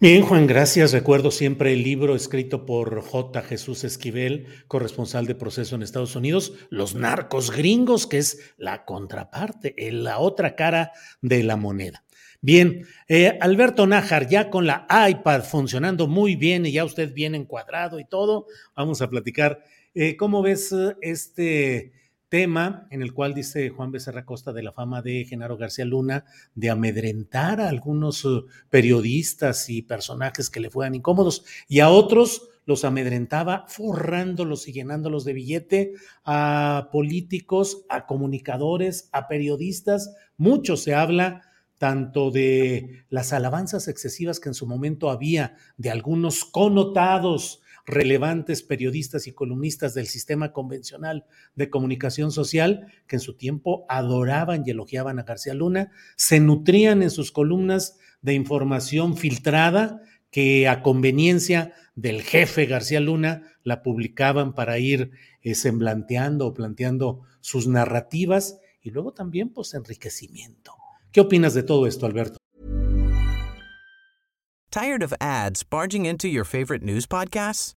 Bien, Juan, gracias. Recuerdo siempre el libro escrito por J. Jesús Esquivel, corresponsal de proceso en Estados Unidos, Los narcos gringos, que es la contraparte, la otra cara de la moneda. Bien, eh, Alberto Nájar, ya con la iPad funcionando muy bien y ya usted bien encuadrado y todo, vamos a platicar. Eh, ¿Cómo ves eh, este tema en el cual dice Juan Becerra Costa de la fama de Genaro García Luna de amedrentar a algunos uh, periodistas y personajes que le fueran incómodos y a otros los amedrentaba forrándolos y llenándolos de billete a políticos, a comunicadores, a periodistas. Mucho se habla tanto de las alabanzas excesivas que en su momento había de algunos connotados relevantes periodistas y columnistas del sistema convencional de comunicación social que en su tiempo adoraban y elogiaban a García Luna, se nutrían en sus columnas de información filtrada que a conveniencia del jefe García Luna la publicaban para ir eh, semblanteando o planteando sus narrativas y luego también pues enriquecimiento. ¿Qué opinas de todo esto, Alberto? Tired of ads barging into your favorite news podcasts?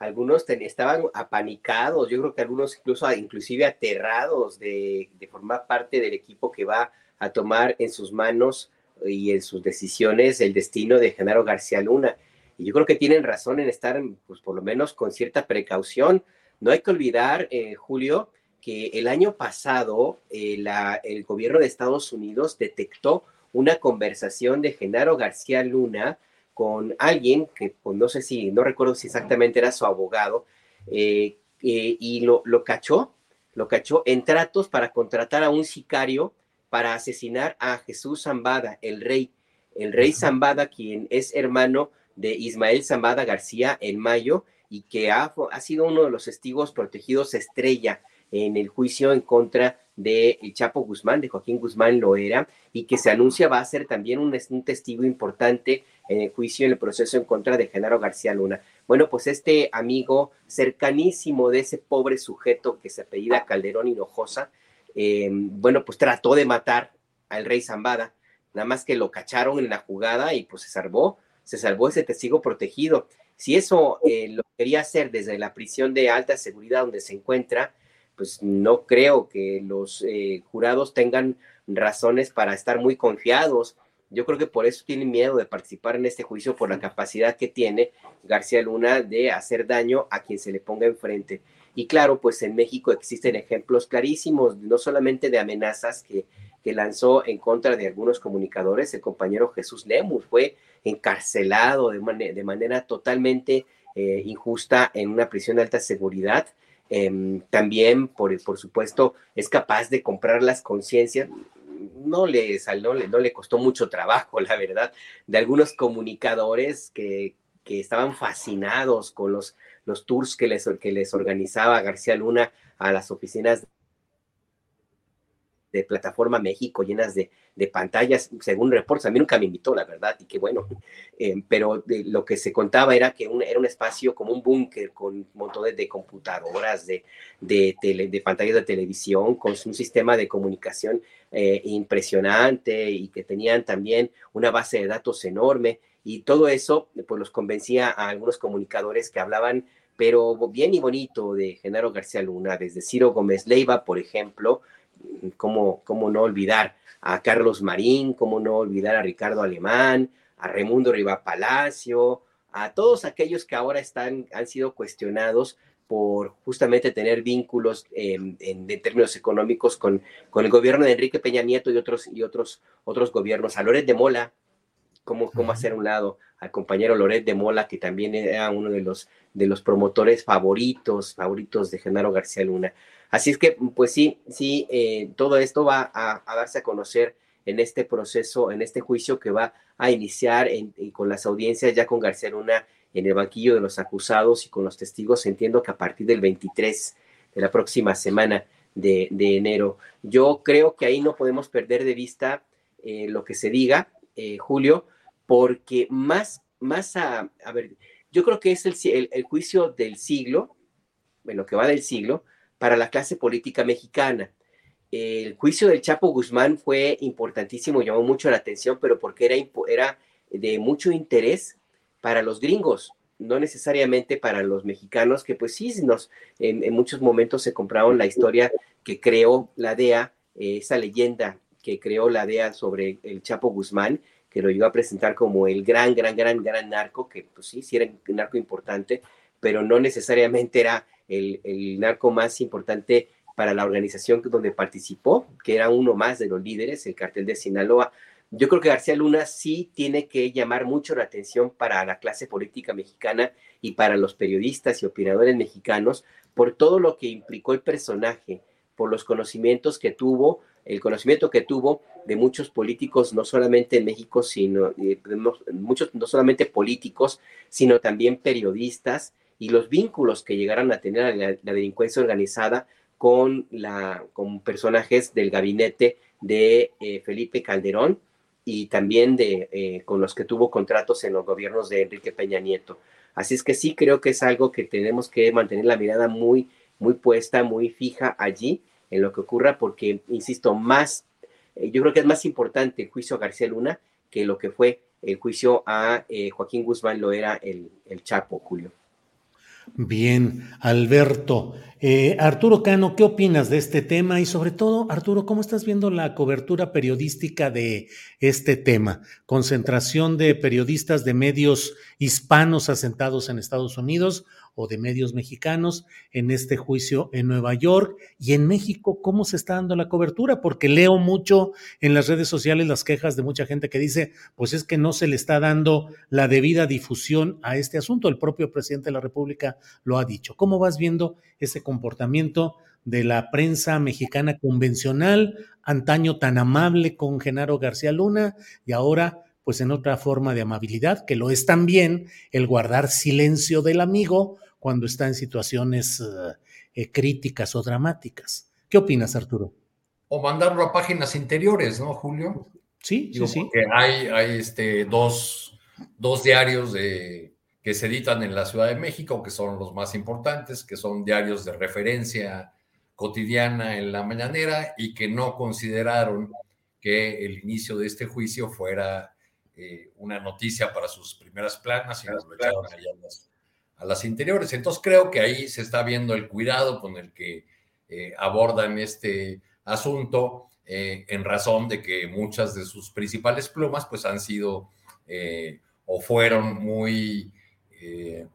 algunos estaban apanicados, yo creo que algunos incluso inclusive aterrados de, de, formar parte del equipo que va a tomar en sus manos y en sus decisiones el destino de Genaro García Luna. Y yo creo que tienen razón en estar, pues por lo menos con cierta precaución. No hay que olvidar, eh, Julio, que el año pasado eh, la, el gobierno de Estados Unidos detectó una conversación de Genaro García Luna con alguien que pues, no sé si, no recuerdo si exactamente era su abogado, eh, eh, y lo, lo cachó, lo cachó en tratos para contratar a un sicario para asesinar a Jesús Zambada, el rey, el rey Zambada, quien es hermano de Ismael Zambada García en mayo y que ha, ha sido uno de los testigos protegidos estrella en el juicio en contra de Chapo Guzmán, de Joaquín Guzmán lo era, y que se anuncia va a ser también un, testigo importante en el juicio, en el proceso en contra de Genaro García Luna. Bueno, pues este amigo cercanísimo de ese pobre sujeto que se apellida Calderón Hinojosa, eh, bueno, pues trató de matar al rey Zambada, nada más que lo cacharon en la jugada y pues se salvó, se salvó ese testigo protegido. Si eso eh, lo quería hacer desde la prisión de alta seguridad donde se encuentra, pues no creo que los eh, jurados tengan razones para estar muy confiados. Yo creo que por eso tienen miedo de participar en este juicio, por la capacidad que tiene García Luna de hacer daño a quien se le ponga enfrente. Y claro, pues en México existen ejemplos clarísimos, no solamente de amenazas que, que lanzó en contra de algunos comunicadores, el compañero Jesús Lemus fue encarcelado de, de manera totalmente eh, injusta en una prisión de alta seguridad. Eh, también, por, por supuesto, es capaz de comprar las conciencias. No le, no, le, no le costó mucho trabajo, la verdad, de algunos comunicadores que, que estaban fascinados con los, los tours que les, que les organizaba García Luna a las oficinas de Plataforma México llenas de, de, pantallas, según reportes, a mí nunca me invitó, la verdad, y qué bueno, <laughs> eh, pero de, lo que se contaba era que un, era un espacio como un búnker con montones de computadoras, de, de, tele, de, pantallas de televisión, con un sistema de comunicación eh, impresionante y que tenían también una base de datos enorme, y todo eso pues los convencía a algunos comunicadores que hablaban pero bien y bonito de Genaro García Luna, desde Ciro Gómez Leiva, por ejemplo, cómo, cómo no olvidar a Carlos Marín, cómo no olvidar a Ricardo Alemán, a Raimundo Riva Palacio, a todos aquellos que ahora están, han sido cuestionados por justamente tener vínculos en, en, en términos económicos con, con, el gobierno de Enrique Peña Nieto y otros, y otros, otros gobiernos. A Loret de Mola, cómo, cómo hacer un lado, al compañero Loret de Mola, que también era uno de los, de los promotores favoritos, favoritos de Genaro García Luna. Así es que, pues sí, sí, eh, todo esto va a, a, darse a conocer en este proceso, en este juicio que va a iniciar en, en, con las audiencias ya con García Luna en el banquillo de los acusados y con los testigos. Entiendo que a partir del 23 de la próxima semana de, de enero. Yo creo que ahí no podemos perder de vista eh, lo que se diga, eh, Julio, porque más, más a, ver, yo creo que es el, el, juicio del siglo, en lo que va del siglo, para la clase política mexicana. El juicio del Chapo Guzmán fue importantísimo, llamó mucho la atención, pero porque era, era de mucho interés para los gringos, no necesariamente para los mexicanos, que pues sí, nos, en, muchos momentos se compraron la historia que creó la DEA, esa leyenda que creó la DEA sobre el Chapo Guzmán, que lo iba a presentar como el gran, gran, gran, gran narco, que pues sí, sí era un narco importante, pero no necesariamente era el, narco más importante para la organización donde participó, que era uno más de los líderes, el cartel de Sinaloa. Yo creo que García Luna sí tiene que llamar mucho la atención para la clase política mexicana y para los periodistas y opinadores mexicanos por todo lo que implicó el personaje, por los conocimientos que tuvo, el conocimiento que tuvo de muchos políticos, no solamente en México, sino de muchos, no solamente políticos, sino también periodistas y los vínculos que llegaron a tener la, delincuencia organizada con, la, con personajes del gabinete de eh, Felipe Calderón y también de, eh, con los que tuvo contratos en los gobiernos de Enrique Peña Nieto. Así es que sí creo que es algo que tenemos que mantener la mirada muy, muy puesta, muy fija allí en lo que ocurra, porque, insisto, más, eh, yo creo que es más importante el juicio a García Luna que lo que fue el juicio a eh, Joaquín Guzmán lo era el, el Chapo, Julio. Bien, Alberto. Eh, Arturo Cano, ¿qué opinas de este tema? Y sobre todo, Arturo, ¿cómo estás viendo la cobertura periodística de este tema? Concentración de periodistas de medios hispanos asentados en Estados Unidos o de medios mexicanos en este juicio en Nueva York y en México, ¿cómo se está dando la cobertura? Porque leo mucho en las redes sociales las quejas de mucha gente que dice, pues es que no se le está dando la debida difusión a este asunto. El propio presidente de la República lo ha dicho. ¿Cómo vas viendo ese comportamiento de la prensa mexicana convencional, antaño tan amable con Genaro García Luna y ahora pues en otra forma de amabilidad, que lo es también el guardar silencio del amigo cuando está en situaciones eh, eh, críticas o dramáticas. ¿Qué opinas, Arturo? O mandarlo a páginas interiores, ¿no, Julio? Sí, sí, sí. Porque hay, hay este, dos, dos diarios de, que se editan en la Ciudad de México, que son los más importantes, que son diarios de referencia cotidiana en la mañanera y que no consideraron que el inicio de este juicio fuera eh, una noticia para sus primeras planas y lo echaron a las, interiores. Entonces creo que ahí se está viendo el cuidado con el que eh, abordan este asunto eh, en razón de que muchas de sus principales plumas pues han sido o fueron muy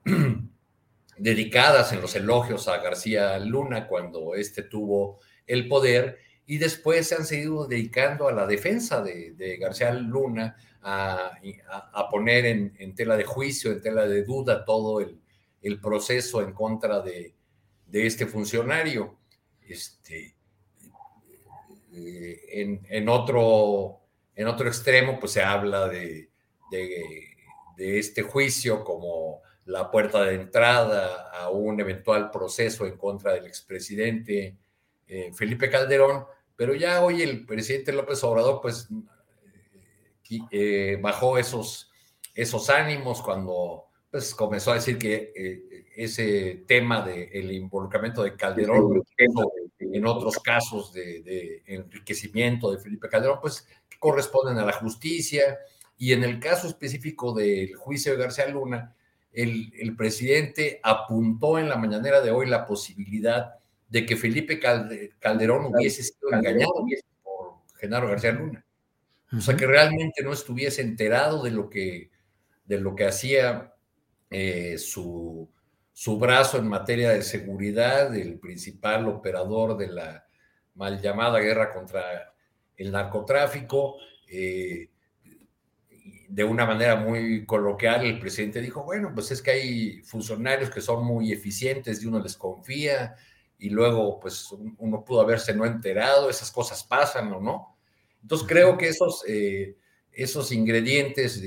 <clears throat> dedicadas en los elogios a García Luna cuando éste tuvo el poder y después se han seguido dedicando a la defensa de García Luna, a, poner en, tela de juicio, en tela de duda todo el, proceso en contra de, este funcionario. Este, eh, en, otro, en otro extremo, pues se habla de, este juicio como la puerta de entrada a un eventual proceso en contra del expresidente eh, Felipe Calderón, pero ya hoy el presidente López Obrador, pues eh, bajó esos, esos ánimos cuando pues, comenzó a decir que eh, ese tema del involucramiento de Calderón en otros casos de, enriquecimiento de Felipe Calderón, pues corresponden a la justicia. Y en el caso específico del juicio de García Luna, el, el, presidente apuntó en la mañanera de hoy la posibilidad de que Felipe Calderón hubiese sido engañado por Genaro García Luna. O sea, que realmente no estuviese enterado de lo que, de lo que hacía eh, su, su brazo en materia de seguridad, el principal operador de la mal llamada guerra contra el narcotráfico. Eh, de una manera muy coloquial, el presidente dijo, bueno, pues es que hay funcionarios que son muy eficientes y uno les confía y luego pues uno pudo haberse no enterado, esas cosas pasan o no. Entonces creo que esos, eh, esos ingredientes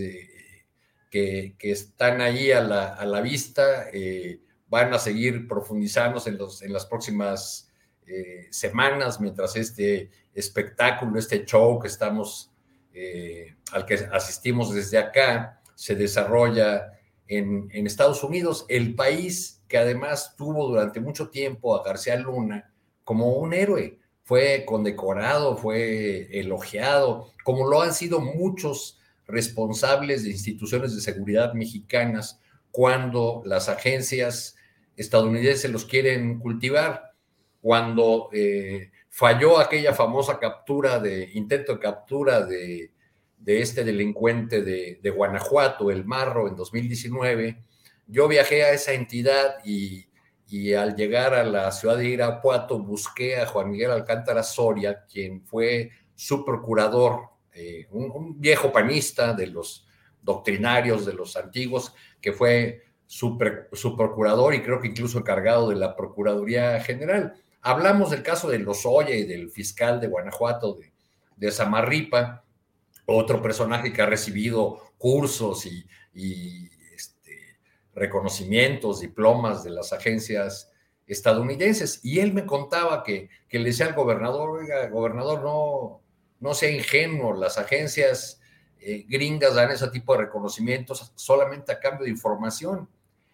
que, están ahí a la, vista eh, van a seguir profundizándose en, los, en las próximas eh, semanas mientras este espectáculo, este show que estamos, al que asistimos desde acá, se desarrolla en, en Estados Unidos, el país que además tuvo durante mucho tiempo a García Luna como un héroe fue condecorado, fue elogiado, como lo han sido muchos responsables de instituciones de seguridad mexicanas cuando las agencias estadounidenses los quieren cultivar. Cuando eh, falló aquella famosa captura de intento de captura de, este delincuente de, de, Guanajuato, el Marro, en 2019, yo viajé a esa entidad y, y al llegar a la ciudad de Irapuato busqué a Juan Miguel Alcántara Soria, quien fue su procurador, eh, un, viejo panista de los doctrinarios, de los antiguos, que fue su, procurador y creo que incluso encargado de la Procuraduría General. Hablamos del caso de Lozoya y del fiscal de Guanajuato, de, de Samarripa, otro personaje que ha recibido cursos y, reconocimientos, diplomas de las agencias estadounidenses. Y él me contaba que, que le decía al gobernador, oiga, gobernador, no, no sea ingenuo, las agencias eh, gringas dan ese tipo de reconocimientos solamente a cambio de información.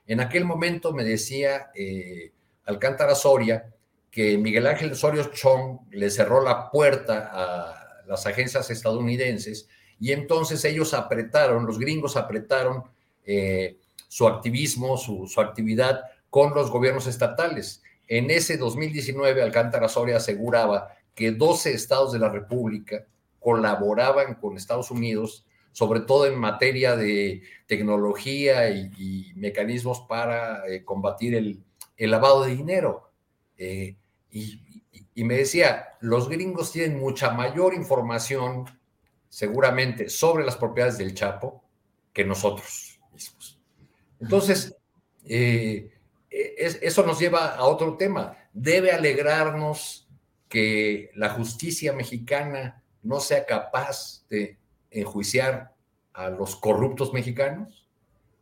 En aquel momento me decía eh, Alcántara Soria que Miguel Ángel Osorio Chong le cerró la puerta a las agencias estadounidenses y entonces ellos apretaron, los gringos apretaron eh, su activismo, su, actividad con los gobiernos estatales. En ese 2019, Alcántara Soria aseguraba que 12 estados de la República colaboraban con Estados Unidos, sobre todo en materia de tecnología y, mecanismos para eh, combatir el, lavado de dinero. Eh, y, me decía, los gringos tienen mucha mayor información seguramente sobre las propiedades del Chapo que nosotros. Entonces, eh, eso nos lleva a otro tema. Debe alegrarnos que la justicia mexicana no sea capaz de enjuiciar a los corruptos mexicanos?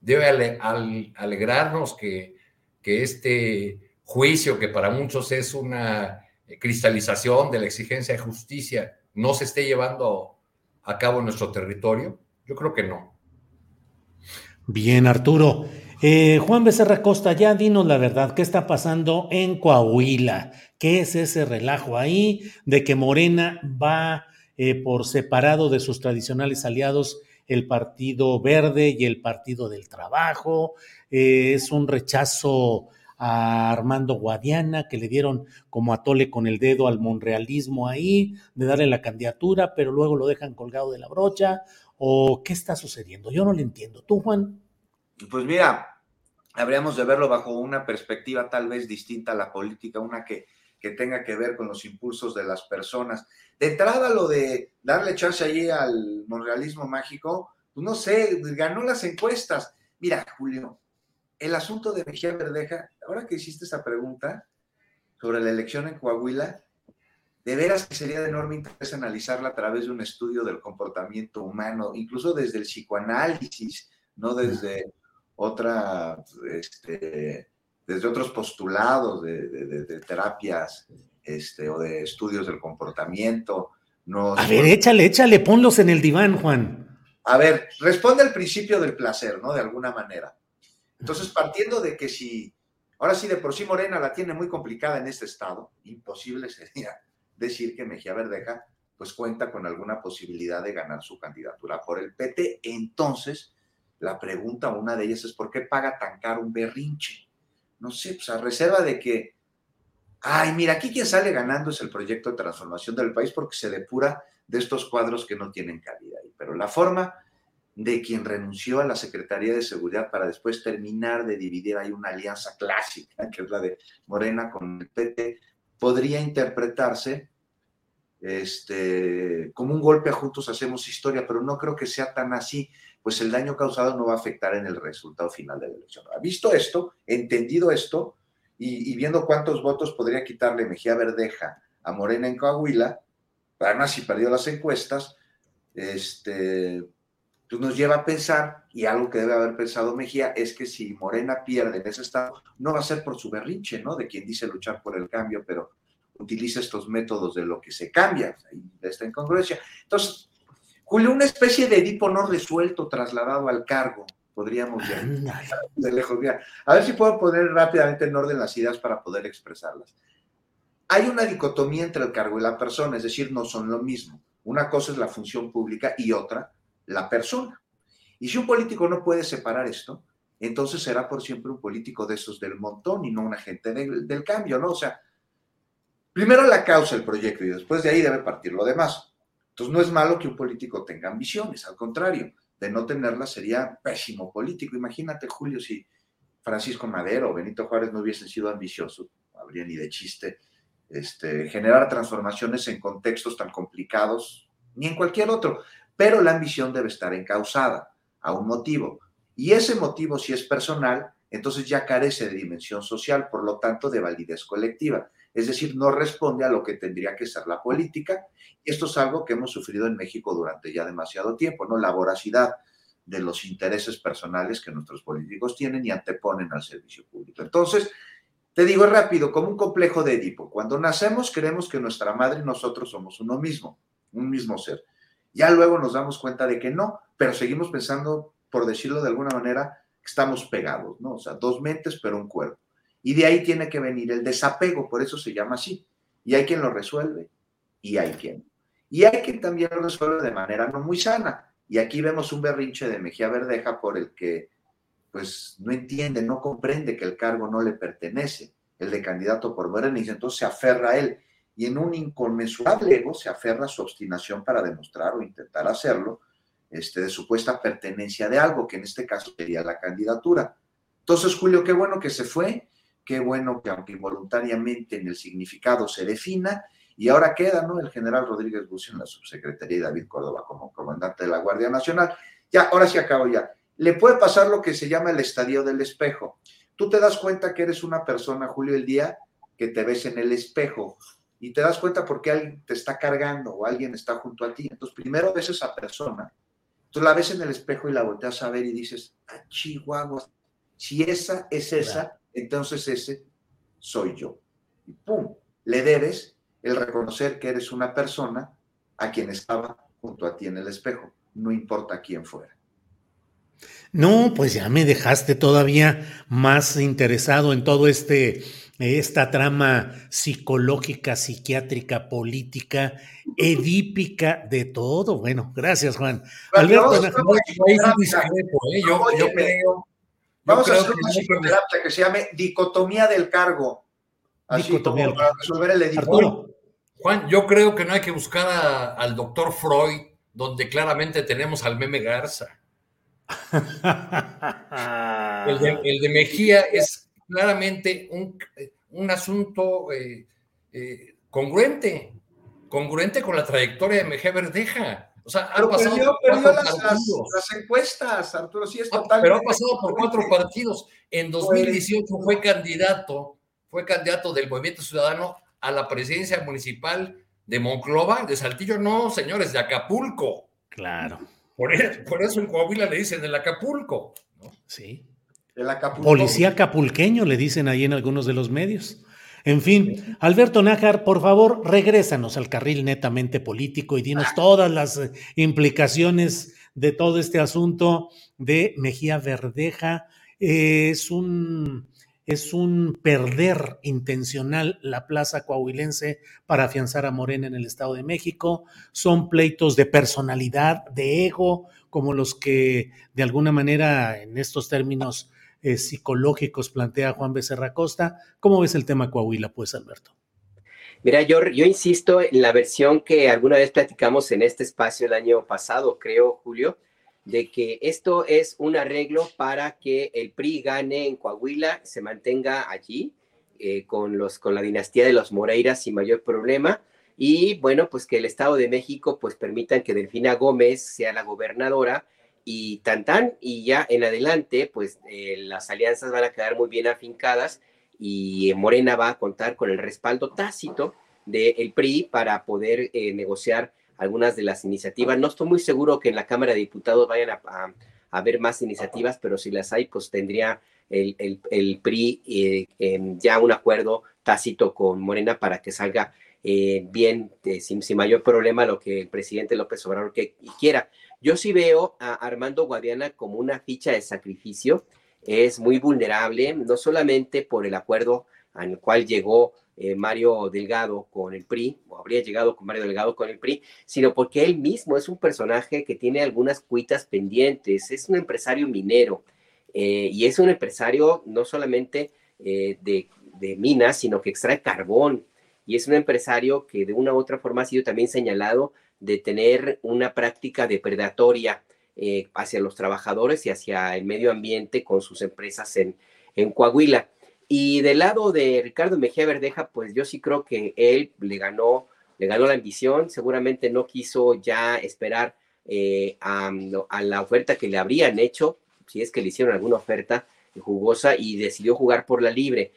¿Debe alegrarnos que este juicio, que para muchos es una cristalización de la exigencia de justicia, no se esté llevando a cabo en nuestro territorio? Yo creo que no. Bien, Arturo. Eh, Juan Becerra Costa, ya dinos la verdad, ¿qué está pasando en Coahuila? ¿Qué es ese relajo ahí de que Morena va eh, por separado de sus tradicionales aliados, el Partido Verde y el Partido del Trabajo. Eh, es un rechazo a Armando Guadiana, que le dieron como atole con el dedo al monrealismo ahí, de darle la candidatura, pero luego lo dejan colgado de la brocha. ¿O qué está sucediendo? Yo no lo entiendo. ¿Tú, Juan? Pues mira, habríamos de verlo bajo una perspectiva tal vez distinta a la política, una que que tenga que ver con los impulsos de las personas. De entrada, lo de darle chance allí al monrealismo mágico, pues no sé, ganó las encuestas. Mira, Julio, el asunto de Mejía Verdeja, ahora que hiciste esa pregunta sobre la elección en Coahuila, de veras que sería de enorme interés analizarla a través de un estudio del comportamiento humano, incluso desde el psicoanálisis, no desde otra este, desde otros postulados de, terapias este, o de estudios del comportamiento. a ver, échale, échale, ponlos en el diván, Juan. A ver, responde al principio del placer, ¿no? De alguna manera. Entonces, partiendo de que si, ahora sí, de por sí Morena la tiene muy complicada en este estado, imposible sería decir que Mejía Verdeja pues cuenta con alguna posibilidad de ganar su candidatura por el PT. Entonces, la pregunta, una de ellas es, ¿por qué paga tan caro un berrinche? no sé, pues a reserva de que, ay, mira, aquí quien sale ganando es el proyecto de transformación del país porque se depura de estos cuadros que no tienen calidad. Pero la forma de quien renunció a la Secretaría de Seguridad para después terminar de dividir, hay una alianza clásica, <laughs> que es la de Morena con el PT, podría interpretarse este, como un golpe a Juntos Hacemos Historia, pero no creo que sea tan así pues el daño causado no va a afectar en el resultado final de la elección. Visto esto, entendido esto, y, viendo cuántos votos podría quitarle Mejía Verdeja a Morena en Coahuila, además si perdió las encuestas, este, pues nos lleva a pensar, y algo que debe haber pensado Mejía, es que si Morena pierde en ese estado, no va a ser por su berrinche, ¿no? De quien dice luchar por el cambio, pero utiliza estos métodos de lo que se cambia, ahí esta incongruencia. Entonces, Julio, una especie de Edipo no resuelto trasladado al cargo, podríamos ver. De lejos. A ver si puedo poner rápidamente en orden las ideas para poder expresarlas. Hay una dicotomía entre el cargo y la persona, es decir, no son lo mismo. Una cosa es la función pública y otra la persona. Y si un político no puede separar esto, entonces será por siempre un político de esos del montón y no un agente del cambio, ¿no? O sea, primero la causa el proyecto y después de ahí debe partir lo demás. Entonces no es malo que un político tenga ambiciones, al contrario, de no tenerlas sería pésimo político. Imagínate, Julio, si Francisco Madero o Benito Juárez no hubiesen sido ambiciosos, no habría ni de chiste, este, generar transformaciones en contextos tan complicados, ni en cualquier otro, pero la ambición debe estar encausada a un motivo. Y ese motivo, si es personal, entonces ya carece de dimensión social, por lo tanto, de validez colectiva. Es decir, no responde a lo que tendría que ser la política. Y esto es algo que hemos sufrido en México durante ya demasiado tiempo, ¿no? La voracidad de los intereses personales que nuestros políticos tienen y anteponen al servicio público. Entonces, te digo rápido, como un complejo de Edipo. Cuando nacemos creemos que nuestra madre y nosotros somos uno mismo, un mismo ser. Ya luego nos damos cuenta de que no, pero seguimos pensando, por decirlo de alguna manera, que estamos pegados, ¿no? O sea, dos mentes, pero un cuerpo. Y de ahí tiene que venir el desapego, por eso se llama así. Y hay quien lo resuelve y hay quien. Y hay quien también lo resuelve de manera no muy sana. Y aquí vemos un berrinche de Mejía Verdeja por el que pues no entiende, no comprende que el cargo no le pertenece, el de candidato por y entonces se aferra a él. Y en un inconmensurable ego se aferra a su obstinación para demostrar o intentar hacerlo, este, de supuesta pertenencia de algo, que en este caso sería la candidatura. Entonces, Julio, qué bueno que se fue, qué bueno que aunque involuntariamente en el significado se defina, y ahora queda, ¿no? El general Rodríguez Bucio en la subsecretaría y David Córdoba como comandante de la Guardia Nacional. Ya, ahora sí acabo ya. Le puede pasar lo que se llama el estadio del espejo. Tú te das cuenta que eres una persona, Julio, el día que te ves en el espejo y te das cuenta porque alguien te está cargando o alguien está junto a ti. Entonces, primero ves a esa persona, tú la ves en el espejo y la volteas a ver y dices, ah, chihuahua, si esa es esa, entonces ese soy yo. Y pum, le debes el reconocer que eres una persona a quien estaba junto a ti en el espejo, no importa quién fuera. No, pues ya me dejaste todavía más interesado en todo este esta trama psicológica, psiquiátrica, política, edípica, de todo. Bueno, gracias, Juan. Alberto, yo, creo. Vamos a hacer una psicoterapia que se llame dicotomía del cargo. dicotomía para resolver el edípico. Juan, yo creo que no hay que buscar al doctor Freud, donde claramente tenemos al meme Garza. <laughs> el, de, Mejía es claramente un, asunto eh, eh, congruente, congruente con la trayectoria de Mejía Verdeja. O sea, ha pasado por las, encuestas, Arturo, sí es ah, totalmente. Pero ha pasado por cuatro partidos. En 2018 fue candidato, fue candidato del Movimiento Ciudadano a la presidencia municipal de Monclova, de Saltillo, no, señores, de Acapulco. Claro. Por, e, eso en Coahuila le dicen el Acapulco. Sí. El Acapulco. Policía acapulqueño le dicen ahí en algunos de los medios. En fin, Alberto Nájar, por favor, regrésanos al carril netamente político y dinos todas las eh, implicaciones de todo este asunto de Mejía Verdeja. es un es un perder intencional la plaza coahuilense para afianzar a Morena en el Estado de México. Son pleitos de personalidad, de ego, como los que de alguna manera en estos términos eh, psicológicos plantea Juan Becerra Costa. ¿Cómo ves el tema Coahuila, pues, Alberto? Mira, yo, yo insisto en la versión que alguna vez platicamos en este espacio el año pasado, creo, Julio, de que esto es un arreglo para que el PRI gane en Coahuila, se mantenga allí eh, con, los, con la dinastía de los Moreiras sin mayor problema. Y bueno, pues que el Estado de México pues permitan que Delfina Gómez sea la gobernadora y tan tan, y ya en adelante pues eh, las alianzas van a quedar muy bien afincadas y Morena va a contar con el respaldo tácito del PRI para poder eh, negociar algunas de las iniciativas. No estoy muy seguro que en la Cámara de Diputados vayan a, haber más iniciativas, pero si las hay, pues tendría el, el, PRI eh, ya un acuerdo tácito con Morena para que salga eh, bien, eh, sin, mayor problema, lo que el presidente López Obrador que, quiera. Yo sí veo a Armando Guadiana como una ficha de sacrificio. Es muy vulnerable, no solamente por el acuerdo al cual llegó eh, Mario Delgado con el PRI, o habría llegado con Mario Delgado con el PRI, sino porque él mismo es un personaje que tiene algunas cuitas pendientes, es un empresario minero eh, y es un empresario no solamente de minas, sino que extrae carbón y es un empresario que de una u otra forma ha sido también señalado de tener una práctica depredatoria hacia los trabajadores y hacia el medio ambiente con sus empresas en, en Coahuila. Y del lado de Ricardo Mejía Verdeja, pues yo sí creo que él le ganó, le ganó la ambición, seguramente no quiso ya esperar eh, a, la oferta que le habrían hecho, si es que le hicieron alguna oferta jugosa y decidió jugar por la libre.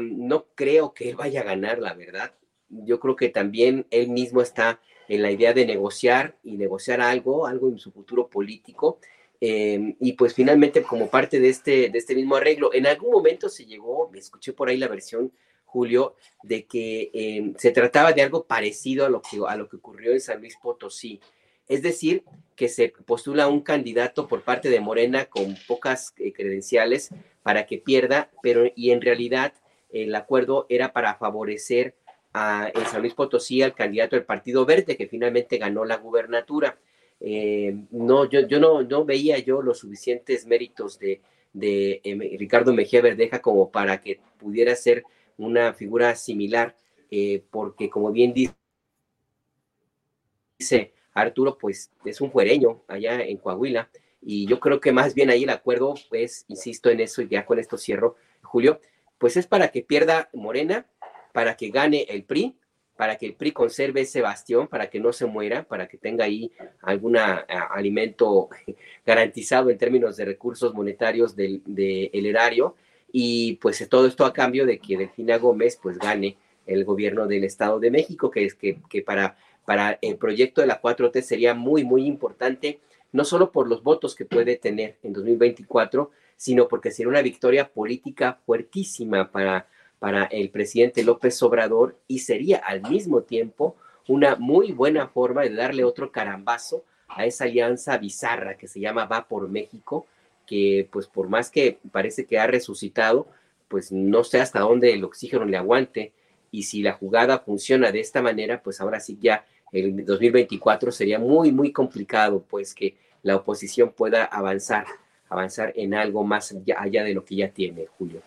No creo que él vaya a ganar, la verdad. Yo creo que también él mismo está en la idea de negociar y negociar algo, algo en su futuro político. Em, y pues finalmente, como parte de este, de este mismo arreglo, en algún momento se llegó, me escuché por ahí la versión, Julio, de que em, se trataba de algo parecido a lo, que, a lo que ocurrió en San Luis Potosí. Es decir, que se postula un candidato por parte de Morena con pocas eh, credenciales para que pierda, pero y en realidad el acuerdo era para favorecer a, San Luis Potosí al candidato del Partido Verde, que finalmente ganó la gubernatura. Eh, no, yo, no, veía yo los suficientes méritos de, eh, Ricardo Mejía Verdeja como para que pudiera ser una figura similar, eh, porque como bien dice Arturo, pues es un fuereño allá en Coahuila, y yo creo que más bien ahí el acuerdo, pues, insisto en eso y ya con esto cierro, Julio, pues es para que pierda Morena, para que gane el PRI, para que el PRI conserve ese bastión, para que no se muera, para que tenga ahí algún alimento garantizado en términos de recursos monetarios del, erario. Y pues todo esto a cambio de que Delfina Gómez pues gane el gobierno del Estado de México, que es que, que para, para el proyecto de la 4T sería muy, muy importante, no solo por los votos que puede tener en 2024, sino porque sería una victoria política fuertísima para para el presidente López Obrador y sería al mismo tiempo una muy buena forma de darle otro carambazo a esa alianza bizarra que se llama Va por México, que pues por más que parece que ha resucitado, pues no sé hasta dónde el oxígeno le aguante. Y si la jugada funciona de esta manera, pues ahora sí ya el 2024 sería muy, muy complicado, pues que la oposición pueda avanzar, avanzar en algo más allá de lo que ya tiene, Julio.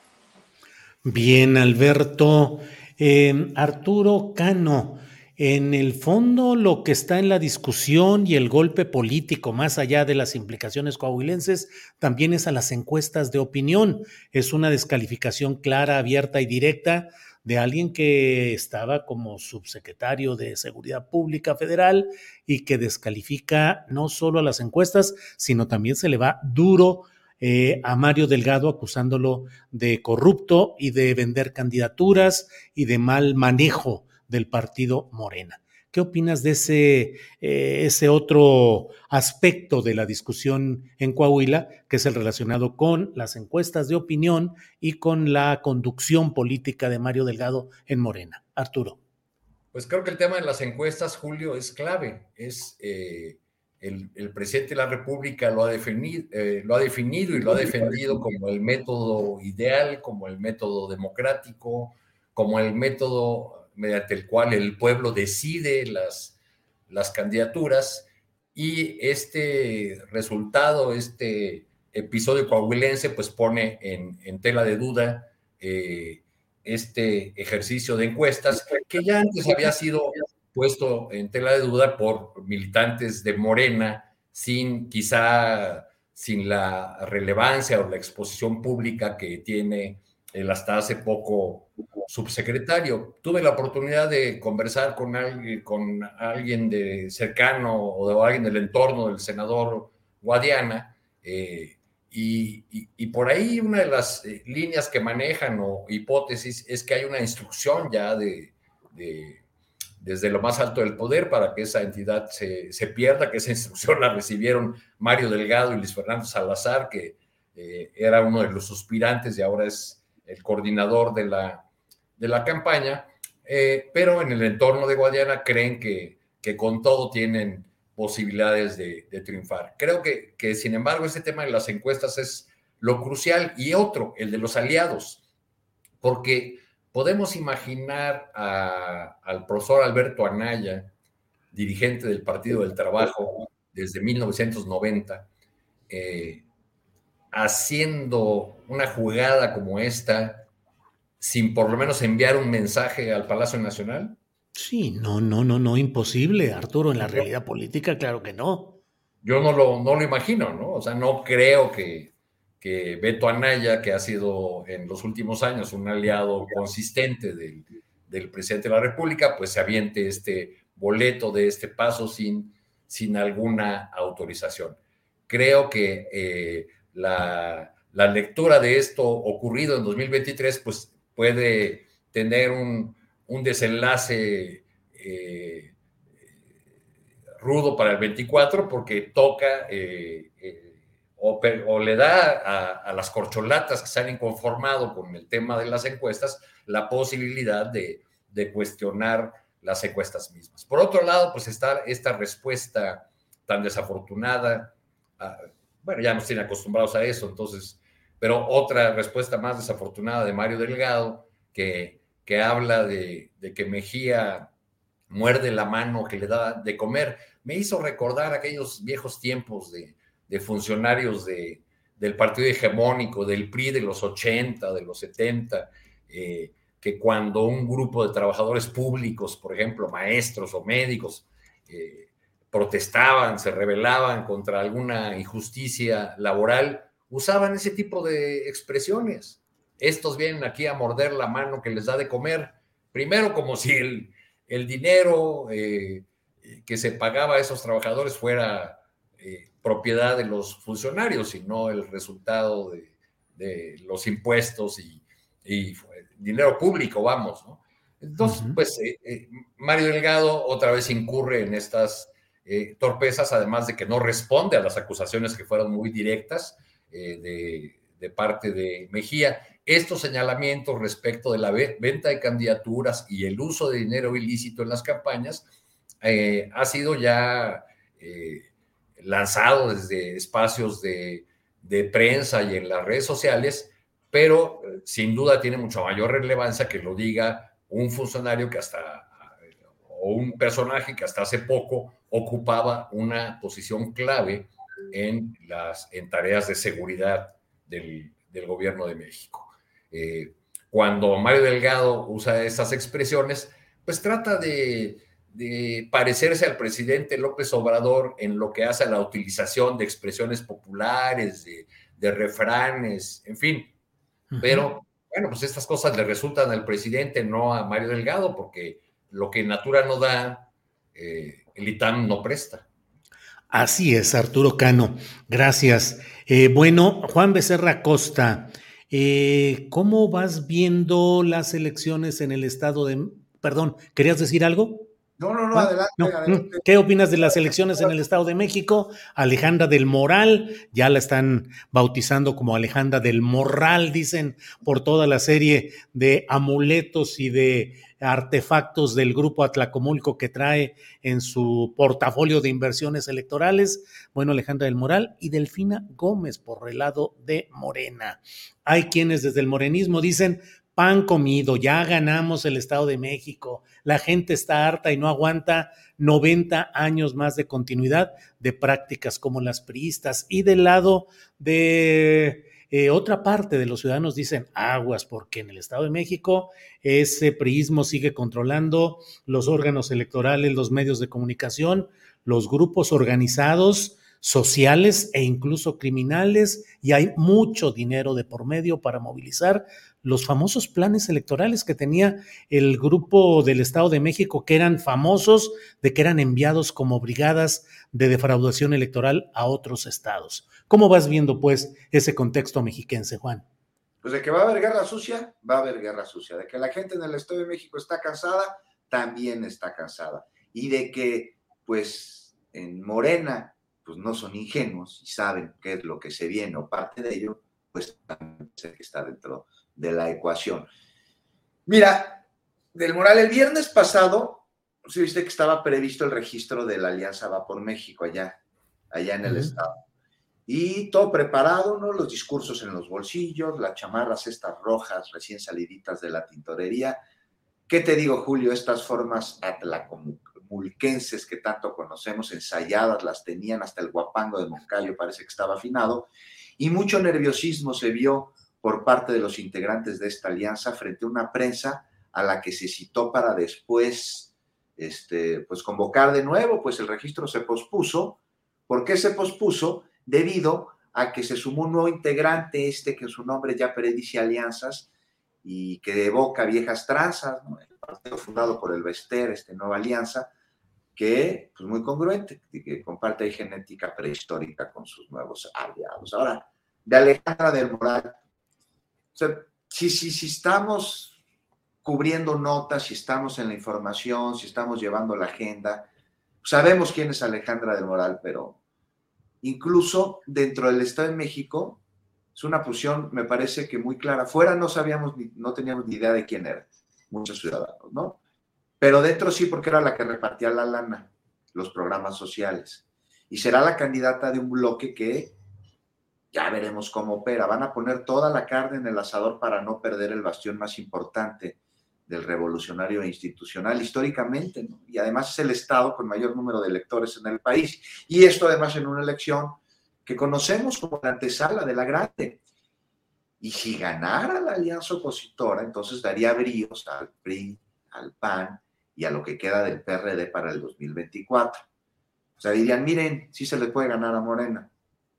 Bien, Alberto. Em, Arturo Cano, en el fondo lo que está en la discusión y el golpe político, más allá de las implicaciones coahuilenses, también es a las encuestas de opinión. Es una descalificación clara, abierta y directa de alguien que estaba como subsecretario de Seguridad Pública Federal y que descalifica no solo a las encuestas, sino también se le va duro eh, a Mario Delgado acusándolo de corrupto y de vender candidaturas y de mal manejo del partido Morena. ¿Qué opinas de ese, eh, ese otro aspecto de la discusión en Coahuila, que es el relacionado con las encuestas de opinión y con la conducción política de Mario Delgado en Morena? Arturo. Pues creo que el tema de las encuestas, Julio, es clave. Es eh, el, presidente de la República lo ha, definido, eh, lo ha definido y lo ha defendido como el método ideal, como el método democrático, como el método mediante el cual el pueblo decide las, las candidaturas. Y este resultado, este episodio coahuilense, pues pone en, tela de duda eh, este ejercicio de encuestas que ya antes había sido puesto en tela de duda por militantes de Morena, sin quizá sin la relevancia o la exposición pública que tiene el hasta hace poco subsecretario. Tuve la oportunidad de conversar con alguien, con alguien de cercano o de alguien del entorno del senador Guadiana, eh, y, por ahí una de las eh, líneas que manejan o hipótesis es que hay una instrucción ya de desde lo más alto del poder para que esa entidad se, pierda, que esa instrucción la recibieron Mario Delgado y Luis Fernando Salazar, que eh, era uno de los suspirantes y ahora es el coordinador de la, de la campaña, eh, pero en el entorno de Guadiana creen que, que con todo tienen posibilidades de, triunfar. Creo que, que, sin embargo, ese tema de las encuestas es lo crucial y otro, el de los aliados, porque podemos imaginar al profesor Alberto Anaya, dirigente del Partido del Trabajo desde 1990, eh, haciendo una jugada como esta sin por lo menos enviar un mensaje al Palacio Nacional? Sí, no, no, no, no, imposible, Arturo, en la realidad política, claro que no. Yo no lo, no lo imagino, ¿no? O sea, no creo que, que Beto Anaya, que ha sido en los últimos años un aliado consistente del, del presidente de la República, pues se aviente este boleto de este paso sin, sin alguna autorización. Creo que eh, la, la, lectura de esto ocurrido en 2023 pues puede tener un, un desenlace eh, rudo para el 24 porque toca eh, o, o, le da a, a, las corcholatas que se han inconformado con el tema de las encuestas la posibilidad de, de cuestionar las encuestas mismas. Por otro lado, pues está esta respuesta tan desafortunada. Bueno, ya nos tienen acostumbrados a eso, entonces, pero otra respuesta más desafortunada de Mario Delgado, que, que habla de, de que Mejía muerde la mano que le da de comer, me hizo recordar aquellos viejos tiempos de, de funcionarios de, del partido hegemónico, del PRI de los 80, de los 70, eh, que cuando un grupo de trabajadores públicos, por ejemplo, maestros o médicos, eh, protestaban, se rebelaban contra alguna injusticia laboral, usaban ese tipo de expresiones. Estos vienen aquí a morder la mano que les da de comer, primero como si el, el dinero eh, que se pagaba a esos trabajadores fuera eh, propiedad de los funcionarios y no el resultado de, de los impuestos y, y dinero público, vamos, ¿no? Entonces, pues eh, Mario Delgado otra vez incurre en estas eh, torpezas, además de que no responde a las acusaciones que fueron muy directas de, de, parte de Mejía. Estos señalamientos respecto de la venta de candidaturas y el uso de dinero ilícito en las campañas ha sido ya lanzado desde espacios de, de prensa y en las redes sociales pero eh, sin duda tiene mucha mayor relevancia que lo diga un funcionario que hasta, o un personaje que hasta hace poco ocupaba una posición clave en, las, en tareas de seguridad del, del gobierno de México. Eh, cuando Mario Delgado usa esas expresiones, pues trata de, de, parecerse al presidente López Obrador en lo que hace a la utilización de expresiones populares, de, de refranes, en fin, pero, bueno, pues estas cosas le resultan al presidente, no a Mario Delgado, porque lo que Natura no da, eh, el no presta. Así es, Arturo Cano. Gracias. Eh, bueno, Juan Becerra Costa, eh, ¿cómo vas viendo las elecciones en el estado de... Perdón, ¿querías decir algo? No, no, no, adelante, adelante, ¿Qué opinas de las elecciones en el Estado de México? Alejandra del Moral, ya la están bautizando como Alejandra del Morral, dicen, por toda la serie de amuletos y de artefactos del grupo Atlacomulco que trae en su portafolio de inversiones electorales. Bueno, Alejandra del Moral y Delfina Gómez por el lado de Morena. Hay quienes desde el morenismo dicen, pan comido, ya ganamos el Estado de México, la gente está harta y no aguanta 90 años más de continuidad de prácticas como las priistas. Y del lado de eh, otra parte de los ciudadanos dicen aguas, porque en el Estado de México ese priismo sigue controlando los órganos electorales, los medios de comunicación, los grupos organizados sociales e incluso criminales y hay mucho dinero de por medio para movilizar los famosos planes electorales que tenía el grupo del Estado de México, que eran famosos de que eran enviados como brigadas de defraudación electoral a otros estados. ¿Cómo vas viendo, pues, ese contexto mexiquense, Juan? Pues de que va a haber guerra sucia, va a haber guerra sucia. De que la gente en el Estado de México está cansada, también está cansada. Y de que, pues, en Morena, pues no son ingenuos y saben qué es lo que se viene o parte de ello, pues también que está dentro de la ecuación. Mira, del Moral, el viernes pasado, si viste que estaba previsto el registro de la Alianza Va por México allá, allá en el estado. Y todo preparado, ¿no? Los discursos en los bolsillos, las chamarras estas rojas recién saliditas de la tintorería. ¿Qué te digo, Julio? Estas formas atlacomulquenses que tanto conocemos, ensayadas, las tenían hasta el guapango de Moncayo, parece que estaba afinado. Y mucho nerviosismo se vio por parte de los integrantes de esta alianza frente a una prensa a la que se citó para después este, pues convocar de nuevo, pues el registro se pospuso. ¿Por qué se pospuso? Debido a que se sumó un nuevo integrante, este que su nombre ya predice alianzas y que evoca viejas tranzas, el partido fundado por el Bester, este Nueva Alianza, que pues muy congruente, que comparte genética prehistórica con sus nuevos aliados. Ahora, de Alejandra del Moral, si, si, si estamos cubriendo notas, si estamos en la información, si estamos llevando la agenda, sabemos quién es Alejandra del Moral, pero incluso dentro del Estado de México es una fusión, me parece que muy clara. Fuera no sabíamos, no teníamos ni idea de quién era, muchos ciudadanos, ¿no? Pero dentro sí, porque era la que repartía la lana, los programas sociales. Y será la candidata de un bloque que ya veremos cómo opera. Van a poner toda la carne en el asador para no perder el bastión más importante del revolucionario institucional históricamente, y además es el Estado con mayor número de electores en el país. Y esto además en una elección que conocemos como la antesala de la grande. Y si ganara la alianza opositora, entonces daría bríos al PRI, al PAN y a lo que queda del PRD para el 2024. O sea, dirían, miren, sí se le puede ganar a Morena.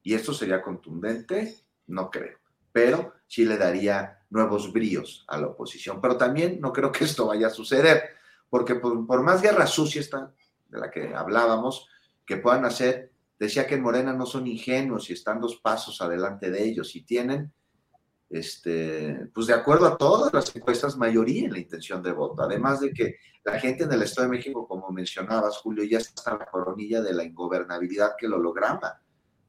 Y esto sería contundente, no creo. Pero sí le daría nuevos bríos a la oposición. Pero también no creo que esto vaya a suceder, porque por, más guerra sucia esta, de la que hablábamos, que puedan hacer, decía que en Morena no son ingenuos y están dos pasos adelante de ellos y tienen, este, pues de acuerdo a todas las encuestas, mayoría en la intención de voto. Además de que la gente en el Estado de México, como mencionabas, Julio, ya está en la coronilla de la ingobernabilidad que lo holograma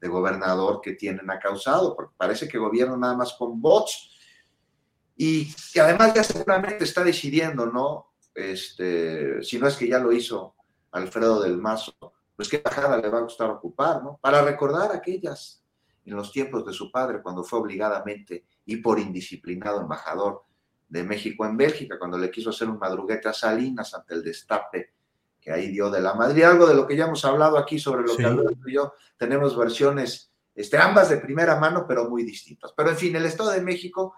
de gobernador que tienen causado, porque parece que gobierna nada más con bots y, además ya seguramente está decidiendo, ¿no? Este, si no es que ya lo hizo Alfredo del Mazo, pues qué bajada le va a gustar ocupar, ¿no? Para recordar aquellas en los tiempos de su padre, cuando fue obligadamente y por indisciplinado embajador de México en Bélgica, cuando le quiso hacer un madruguete a Salinas ante el destape que ahí dio de la Madrid, algo de lo que ya hemos hablado aquí sobre lo que Alberto y yo tenemos versiones, este, ambas de primera mano, pero muy distintas. Pero en fin, el Estado de México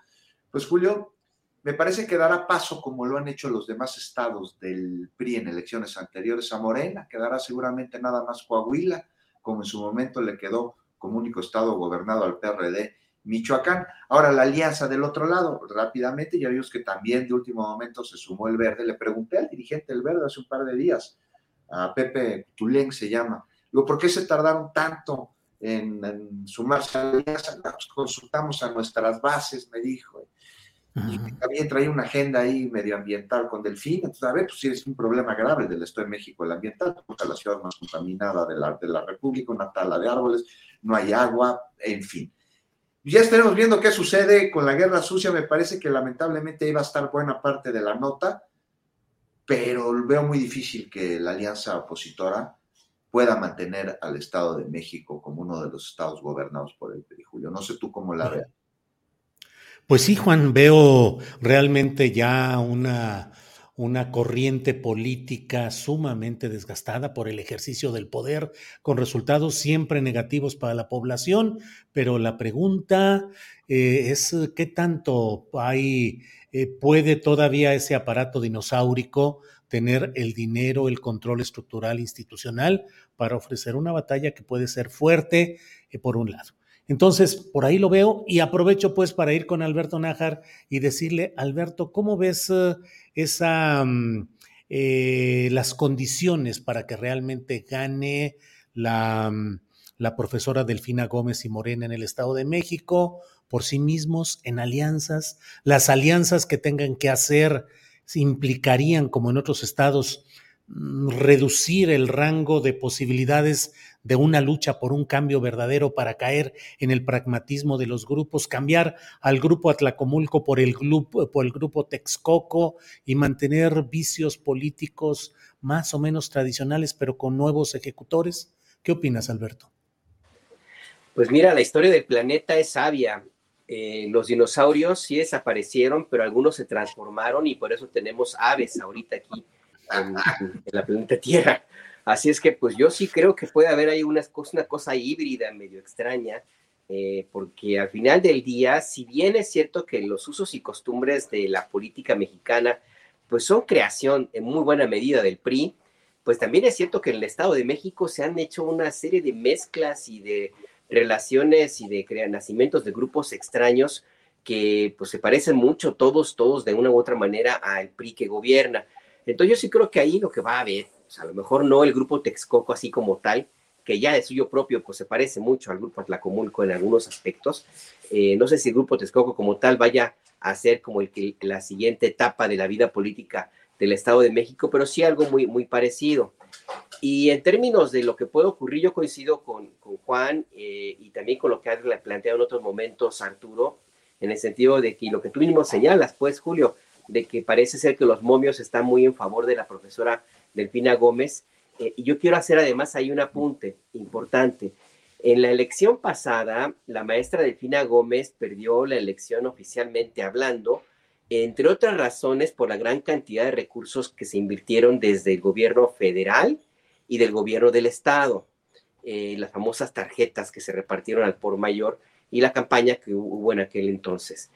pues Julio, me parece que dará paso, como lo han hecho los demás estados del PRI en elecciones anteriores, a Morena, quedará seguramente nada más Coahuila, como en su momento le quedó como único estado gobernado al PRD Michoacán. Ahora la alianza del otro lado, rápidamente, ya vimos que también de último momento se sumó el verde. Le pregunté al dirigente del verde hace un par de días, a Pepe Tulén se llama, digo, ¿por qué se tardaron tanto en, sumarse a la alianza? Pues consultamos a nuestras bases, me dijo, y también trae una agenda ahí medioambiental con Delfín. Entonces, a ver, pues sí es un problema grave del Estado de México, el ambiental, porque la ciudad más contaminada de la, de la República, una tala de árboles, no hay agua, en fin. Ya estaremos viendo qué sucede con la guerra sucia. Me parece que lamentablemente iba a estar buena parte de la nota, pero veo muy difícil que la alianza opositora pueda mantener al Estado de México como uno de los estados gobernados por el PRI, Julio. No sé tú cómo la veas. Pues sí, Juan, veo realmente ya una, una corriente política sumamente desgastada por el ejercicio del poder, con resultados siempre negativos para la población, pero la pregunta eh, es qué tanto hay, eh, puede todavía ese aparato dinosaurico tener el dinero, el control estructural institucional para ofrecer una batalla que puede ser fuerte eh, por un lado. Entonces, por ahí lo veo y aprovecho pues para ir con Alberto Nájar y decirle, Alberto, ¿cómo ves eh, esa, mm, eh, las condiciones para que realmente gane la, mm, la profesora Delfina Gómez y Morena en el Estado de México por sí mismos, en alianzas? Las alianzas que tengan que hacer implicarían, como en otros estados, mm, reducir el rango de posibilidades de una lucha por un cambio verdadero para caer en el pragmatismo de los grupos, cambiar al grupo Atlacomulco por el grupo, por el grupo Texcoco y mantener vicios políticos más o menos tradicionales, pero con nuevos ejecutores. ¿Qué opinas, Alberto? Pues mira, la historia del planeta es sabia. Eh, los dinosaurios sí desaparecieron, pero algunos se transformaron y por eso tenemos aves ahorita aquí en, en la planeta Tierra. Así es que pues yo sí creo que puede haber ahí una, cosa híbrida medio extraña, eh, porque al final del día, si bien es cierto que los usos y costumbres de la política mexicana pues son creación en muy buena medida del PRI, pues también es cierto que en el Estado de México se han hecho una serie de mezclas y de relaciones y de nacimientos de grupos extraños que pues se parecen mucho todos, todos de una u otra manera al PRI que gobierna. Entonces yo sí creo que ahí lo que va a haber, pues, a lo mejor no el grupo Texcoco así como tal, que ya de suyo propio pues se parece mucho al grupo Atlacomulco en algunos aspectos. Eh, no sé si el grupo Texcoco como tal vaya a ser como el que, la siguiente etapa de la vida política del Estado de México, pero sí algo muy, muy parecido. Y en términos de lo que puede ocurrir, yo coincido con, con Juan eh, y también con lo que ha planteado en otros momentos Arturo, en el sentido de que lo que tú mismo señalas, pues, Julio, de que parece ser que los momios están muy en favor de la profesora Delfina Gómez. Eh, y yo quiero hacer además ahí un apunte importante. En la elección pasada, la maestra Delfina Gómez perdió la elección oficialmente hablando, entre otras razones por la gran cantidad de recursos que se invirtieron desde el gobierno federal y del gobierno del estado. Eh, las famosas tarjetas que se repartieron al por mayor y la campaña que hubo en aquel entonces.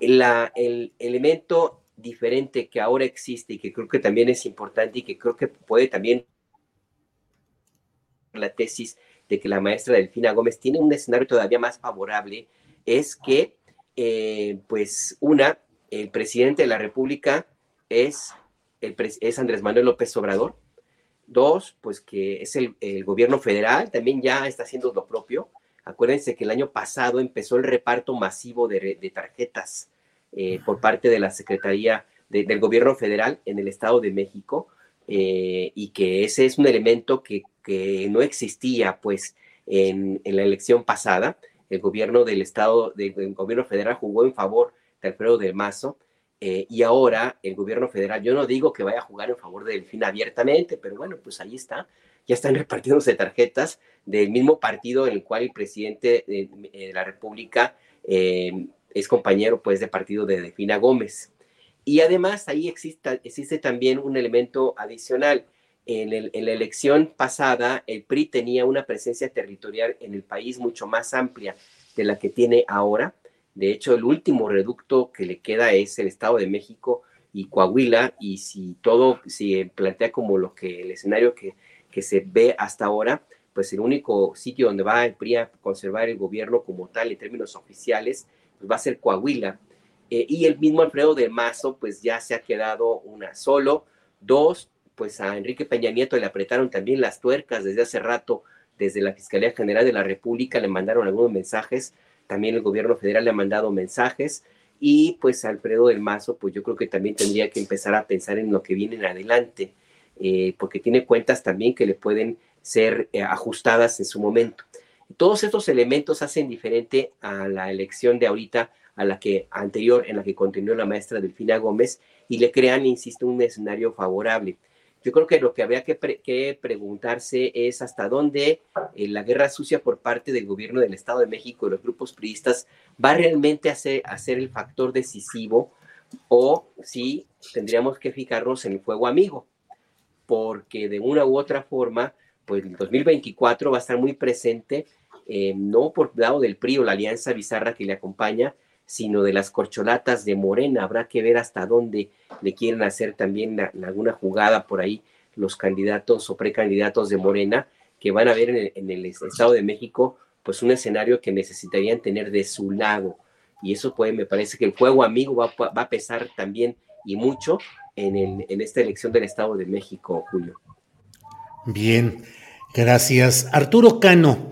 El elemento diferente que ahora existe y que creo que también es importante y que creo que puede también la tesis de que la maestra Delfina Gómez tiene un escenario todavía más favorable es que, eh, pues, una, el presidente de la República es, el, es Andrés Manuel López Obrador. Dos, pues que es el, el gobierno federal, también ya está haciendo lo propio. Acuérdense que el año pasado empezó el reparto masivo de, tarjetas eh, por parte de la Secretaría del Gobierno Federal en el Estado de México eh, y que ese es un elemento que, no existía pues en, la elección pasada. El gobierno del Estado, del, Gobierno Federal jugó en favor de Alfredo del Mazo eh, y ahora el Gobierno Federal, yo no digo que vaya a jugar en favor de Delfín abiertamente, pero bueno, pues ahí está ya están <laughs> repartiéndose tarjetas del mismo partido en el cual el presidente de, la República es compañero pues de partido de Defina Gómez. Y además ahí existe, existe también un elemento adicional. En, la elección pasada, el PRI tenía una presencia territorial en el país mucho más amplia de la que tiene ahora. De hecho, el último reducto que le queda es el Estado de México y Coahuila, y si todo se plantea como lo que el escenario que que se ve hasta ahora, pues el único sitio donde va el PRI a conservar el gobierno como tal en términos oficiales, pues va a ser Coahuila. Eh, y el mismo Alfredo de Mazo, pues ya se ha quedado una solo. Dos, pues a Enrique Peña Nieto le apretaron también las tuercas desde hace rato, desde la Fiscalía General de la República le mandaron algunos mensajes, también el gobierno federal le ha mandado mensajes, y pues Alfredo del Mazo, pues yo creo que también tendría que empezar a pensar en lo que viene en adelante. Eh, porque tiene cuentas también que le pueden ser eh, ajustadas en su momento. Todos estos elementos hacen diferente a la elección de ahorita, a la que anterior, en la que continuó la maestra Delfina Gómez, y le crean, insisto, un escenario favorable. Yo creo que lo que habría que, preguntarse es hasta dónde eh, la guerra sucia por parte del gobierno del Estado de México y los grupos priistas va realmente a ser, a ser el factor decisivo o si tendríamos que fijarnos en el fuego amigo porque de una u otra forma, pues el 2024 va a estar muy presente, eh, no por lado del PRI o la alianza bizarra que le acompaña, sino de las corcholatas de Morena. Habrá que ver hasta dónde le quieren hacer también alguna jugada por ahí los candidatos o precandidatos de Morena, que van a ver en el, Estado de México, pues un escenario que necesitarían tener de su lado. Y eso puede, me parece que el juego amigo va, va a pesar también y mucho en, esta elección del Estado de México, Julio. Bien, gracias. Arturo Cano,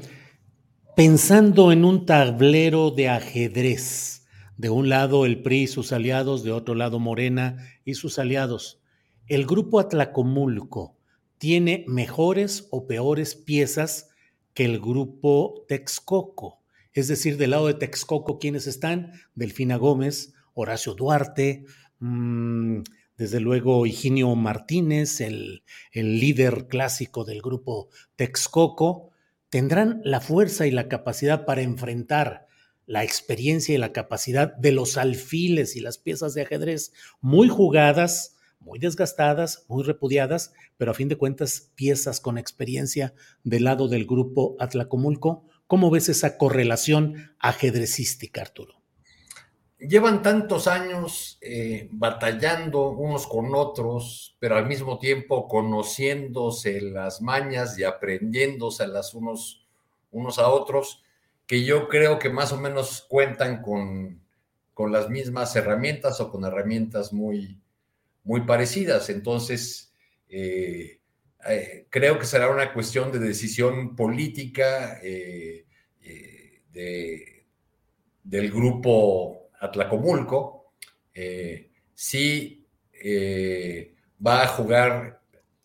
pensando en un tablero de ajedrez, de un lado el PRI y sus aliados, de otro lado Morena y sus aliados, ¿el grupo Atlacomulco tiene mejores o peores piezas que el grupo Texcoco? Es decir, del lado de Texcoco, ¿quiénes están? Delfina Gómez, Horacio Duarte, mmm, desde luego Higinio Martínez, el, líder clásico del grupo Texcoco, tendrán la fuerza y la capacidad para enfrentar la experiencia y la capacidad de los alfiles y las piezas de ajedrez muy jugadas, muy desgastadas, muy repudiadas, pero a fin de cuentas piezas con experiencia del lado del grupo Atlacomulco. ¿Cómo ves esa correlación ajedrecística, Arturo? Llevan tantos años eh, batallando unos con otros, pero al mismo tiempo conociéndose las mañas y aprendiéndose las unos, unos a otros, que yo creo que más o menos cuentan con, con las mismas herramientas o con herramientas muy, muy parecidas. Entonces, eh, eh, creo que será una cuestión de decisión política eh, del grupo Atlacomulco, si va a jugar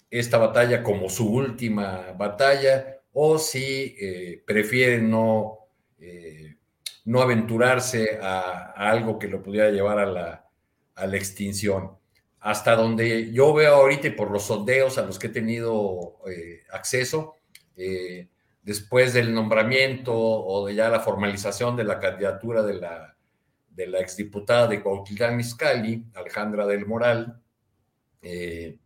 esta batalla como su última batalla o si prefiere no, no aventurarse a, algo que lo pudiera llevar a la, a la extinción. Hasta donde yo veo ahorita y por los sondeos a los que he tenido eh, acceso, eh, después del nombramiento o de ya la formalización de la candidatura de la, de la exdiputada de Cuautitlán Izcalli, Alejandra del Moral, eh,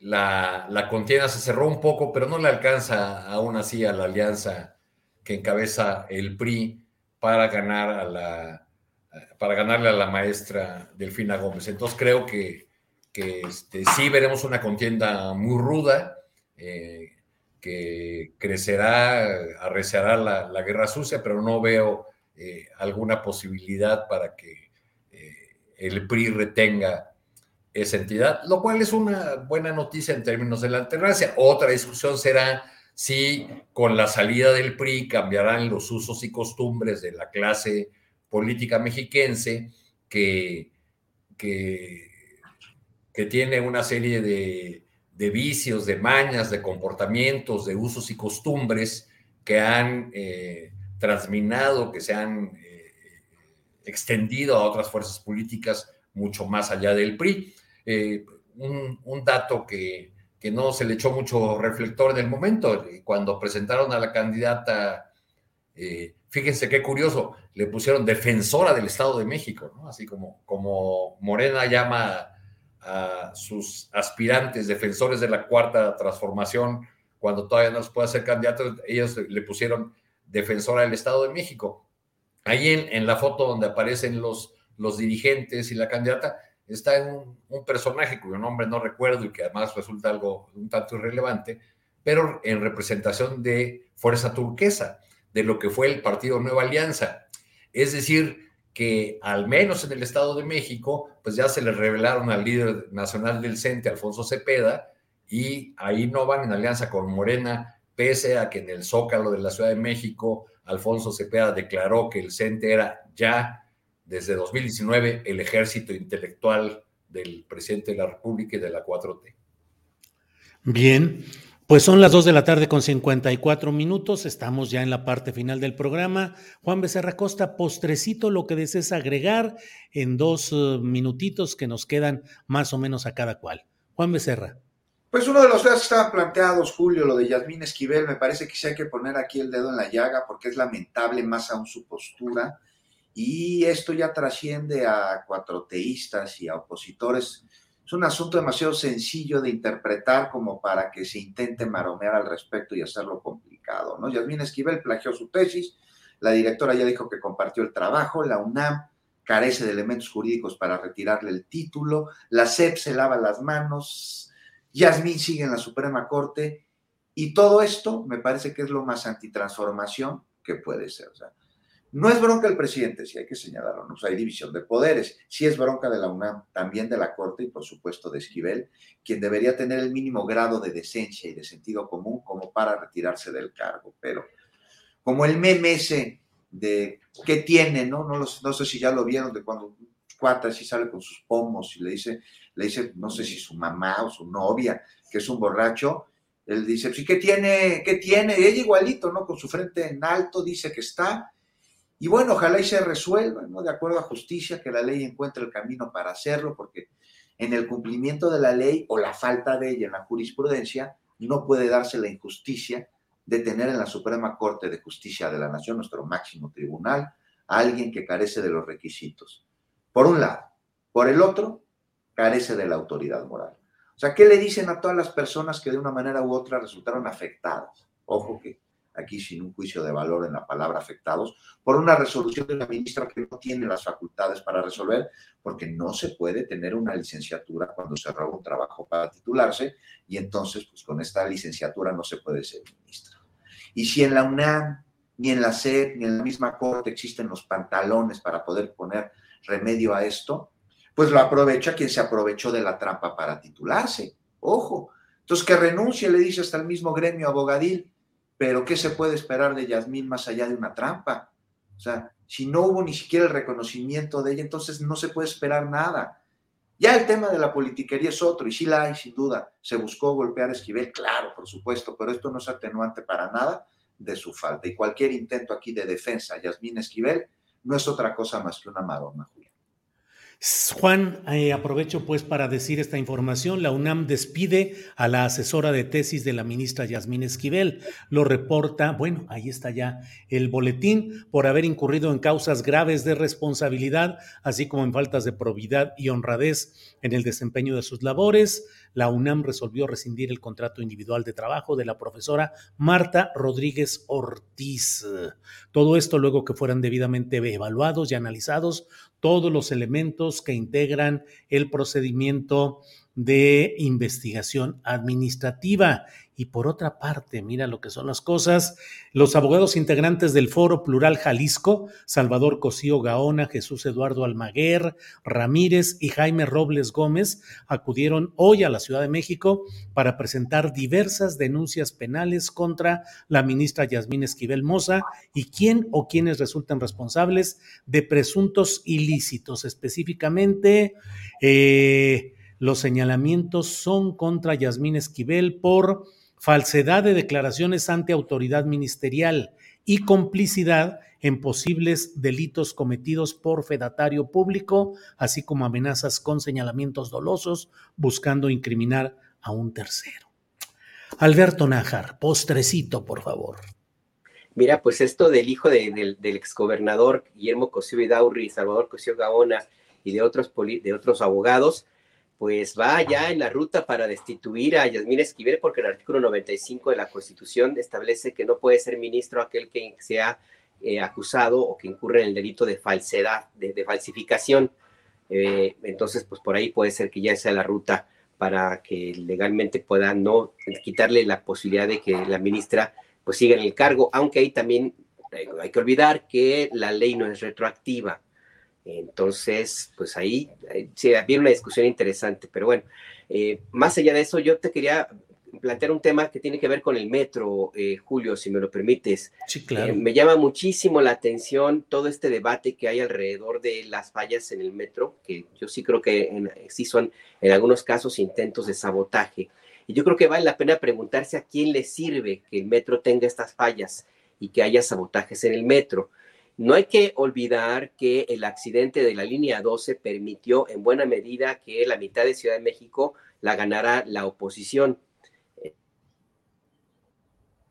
la, la, contienda se cerró un poco, pero no le alcanza aún así a la alianza que encabeza el PRI para ganar a la, para ganarle a la maestra Delfina Gómez. Entonces creo que, este, sí veremos una contienda muy ruda, eh, que crecerá, arreciará la, guerra sucia, pero no veo eh, alguna posibilidad para que eh, el PRI retenga esa entidad, lo cual es una buena noticia en términos de la alternancia. Otra discusión será si con la salida del PRI cambiarán los usos y costumbres de la clase política mexiquense que, que, tiene una serie de, vicios, de mañas, de comportamientos, de usos y costumbres que han eh, transminado, que se han eh, extendido a otras fuerzas políticas mucho más allá del PRI. Eh, un, dato que, que, no se le echó mucho reflector en el momento, cuando presentaron a la candidata Fíjense qué curioso, le pusieron defensora del Estado de México. Así como, como Morena llama a sus aspirantes defensores de la cuarta transformación cuando todavía no les puede hacer candidatos, ellos le pusieron defensora del Estado de México. Ahí en, la foto donde aparecen los, los dirigentes y la candidata, está un, personaje cuyo nombre no recuerdo y que además resulta algo un tanto irrelevante, pero en representación de Fuerza Turquesa de lo que fue el partido Nueva Alianza. Es decir, que al menos en el Estado de México, pues ya se le revelaron al líder nacional del CENTE, Alfonso Cepeda, y ahí no van en alianza con Morena, pese a que en el Zócalo de la Ciudad de México, Alfonso Cepeda declaró que el CENTE era ya desde 2019 el ejército intelectual del presidente de la República y de la 4T. Bien, pues son las 2 de la tarde con 54 minutos, estamos ya en la parte final del programa. Juan Becerra Costa, postrecito, lo que desees agregar en dos eh, minutitos que nos quedan más o menos a cada cual. Juan Becerra. Pues uno de los temas que estaban planteados, Julio, lo de Yasmín Esquivel, me parece que sí hay que poner aquí el dedo en la llaga porque es lamentable más aún su postura. Y esto ya trasciende a cuatroteístas y a opositores. Es un asunto demasiado sencillo de interpretar como para que se intente maromear al respecto y hacerlo complicado, ¿no? Yasmín Esquivel plagió su tesis, la directora ya dijo que compartió el trabajo, la UNAM carece de elementos jurídicos para retirarle el título, la SEP se lava las manos, Yasmín sigue en la Suprema Corte y todo esto me parece que es lo más antitransformación que puede ser. O sea, no es bronca del presidente, si hay que señalarlo, ¿no? hay división de poderes. Sí es bronca de la UNAM, también de la Corte y por supuesto de Esquivel, quien debería tener el mínimo grado de decencia y de sentido común como para retirarse del cargo. Pero como el meme ese de qué tiene, ¿no? No, no sé si ya lo vieron, de cuando cuata así sale con sus pomos y le dice, le dice, no sé si su mamá o su novia, que es un borracho, él dice, sí, ¿qué tiene? ¿Qué tiene? ella igualito, ¿no? Con su frente en alto dice que está y bueno, ojalá y se resuelva, ¿no? De acuerdo a justicia, que la ley encuentre el camino para hacerlo, porque en el cumplimiento de la ley o la falta de ella en la jurisprudencia, no puede darse la injusticia de tener en la Suprema Corte de Justicia de la Nación, nuestro máximo tribunal, a alguien que carece de los requisitos. Por un lado. Por el otro, carece de la autoridad moral. O sea, ¿qué le dicen a todas las personas que de una manera u otra resultaron afectadas? Ojo que aquí sin un juicio de valor en la palabra afectados, por una resolución de una ministra que no tiene las facultades para resolver, porque no se puede tener una licenciatura cuando se roba un trabajo para titularse, y entonces, pues con esta licenciatura no se puede ser ministra. Y si en la UNAM ni en la SED, ni en la misma corte existen los pantalones para poder poner remedio a esto, pues lo aprovecha quien se aprovechó de la trampa para titularse. Ojo. Entonces que renuncie, le dice hasta el mismo gremio abogadil, pero ¿qué se puede esperar de Yasmín más allá de una trampa? O sea, si no hubo ni siquiera el reconocimiento de ella, entonces no se puede esperar nada. Ya el tema de la politiquería es otro, y sí la hay, sin duda. Se buscó golpear a Esquivel, claro, por supuesto, pero esto no es atenuante para nada de su falta. Y cualquier intento aquí de defensa a Yasmín Esquivel no es otra cosa más que una maroma. Juan, eh, aprovecho pues para decir esta información. La UNAM despide a la asesora de tesis de la ministra Yasmín Esquivel. Lo reporta, bueno, ahí está ya el boletín, por haber incurrido en causas graves de responsabilidad, así como en faltas de probidad y honradez en el desempeño de sus labores la UNAM resolvió rescindir el contrato individual de trabajo de la profesora Marta Rodríguez Ortiz. Todo esto luego que fueran debidamente evaluados y analizados todos los elementos que integran el procedimiento de investigación administrativa. Y por otra parte, mira lo que son las cosas, los abogados integrantes del Foro Plural Jalisco, Salvador Cosío Gaona, Jesús Eduardo Almaguer, Ramírez y Jaime Robles Gómez, acudieron hoy a la Ciudad de México para presentar diversas denuncias penales contra la ministra Yasmín Esquivel Moza y quién o quienes resultan responsables de presuntos ilícitos, específicamente... Eh, los señalamientos son contra Yasmín Esquivel por falsedad de declaraciones ante autoridad ministerial y complicidad en posibles delitos cometidos por fedatario público, así como amenazas con señalamientos dolosos buscando incriminar a un tercero. Alberto Nájar, postrecito, por favor. Mira, pues esto del hijo del exgobernador Guillermo Cosío Vidaurri, Salvador Cosío Gaona y de otros, de otros abogados, pues va ya en la ruta para destituir a Yasmín Esquivel, porque el artículo 95 de la Constitución establece que no puede ser ministro aquel que sea eh, acusado o que incurre en el delito de falsedad, de, falsificación. Eh, entonces, pues por ahí puede ser que ya sea la ruta para que legalmente pueda no quitarle la posibilidad de que la ministra pues siga en el cargo, aunque ahí también hay que olvidar que la ley no es retroactiva. Entonces, pues ahí sí, había una discusión interesante, pero bueno, eh, más allá de eso, yo te quería plantear un tema que tiene que ver con el metro, eh, Julio, si me lo permites. Sí, claro. Eh, me llama muchísimo la atención todo este debate que hay alrededor de las fallas en el metro, que yo sí creo que sí son en algunos casos intentos de sabotaje. Y yo creo que vale la pena preguntarse a quién le sirve que el metro tenga estas fallas y que haya sabotajes en el metro. No hay que olvidar que el accidente de la línea 12 permitió en buena medida que la mitad de Ciudad de México la ganara la oposición.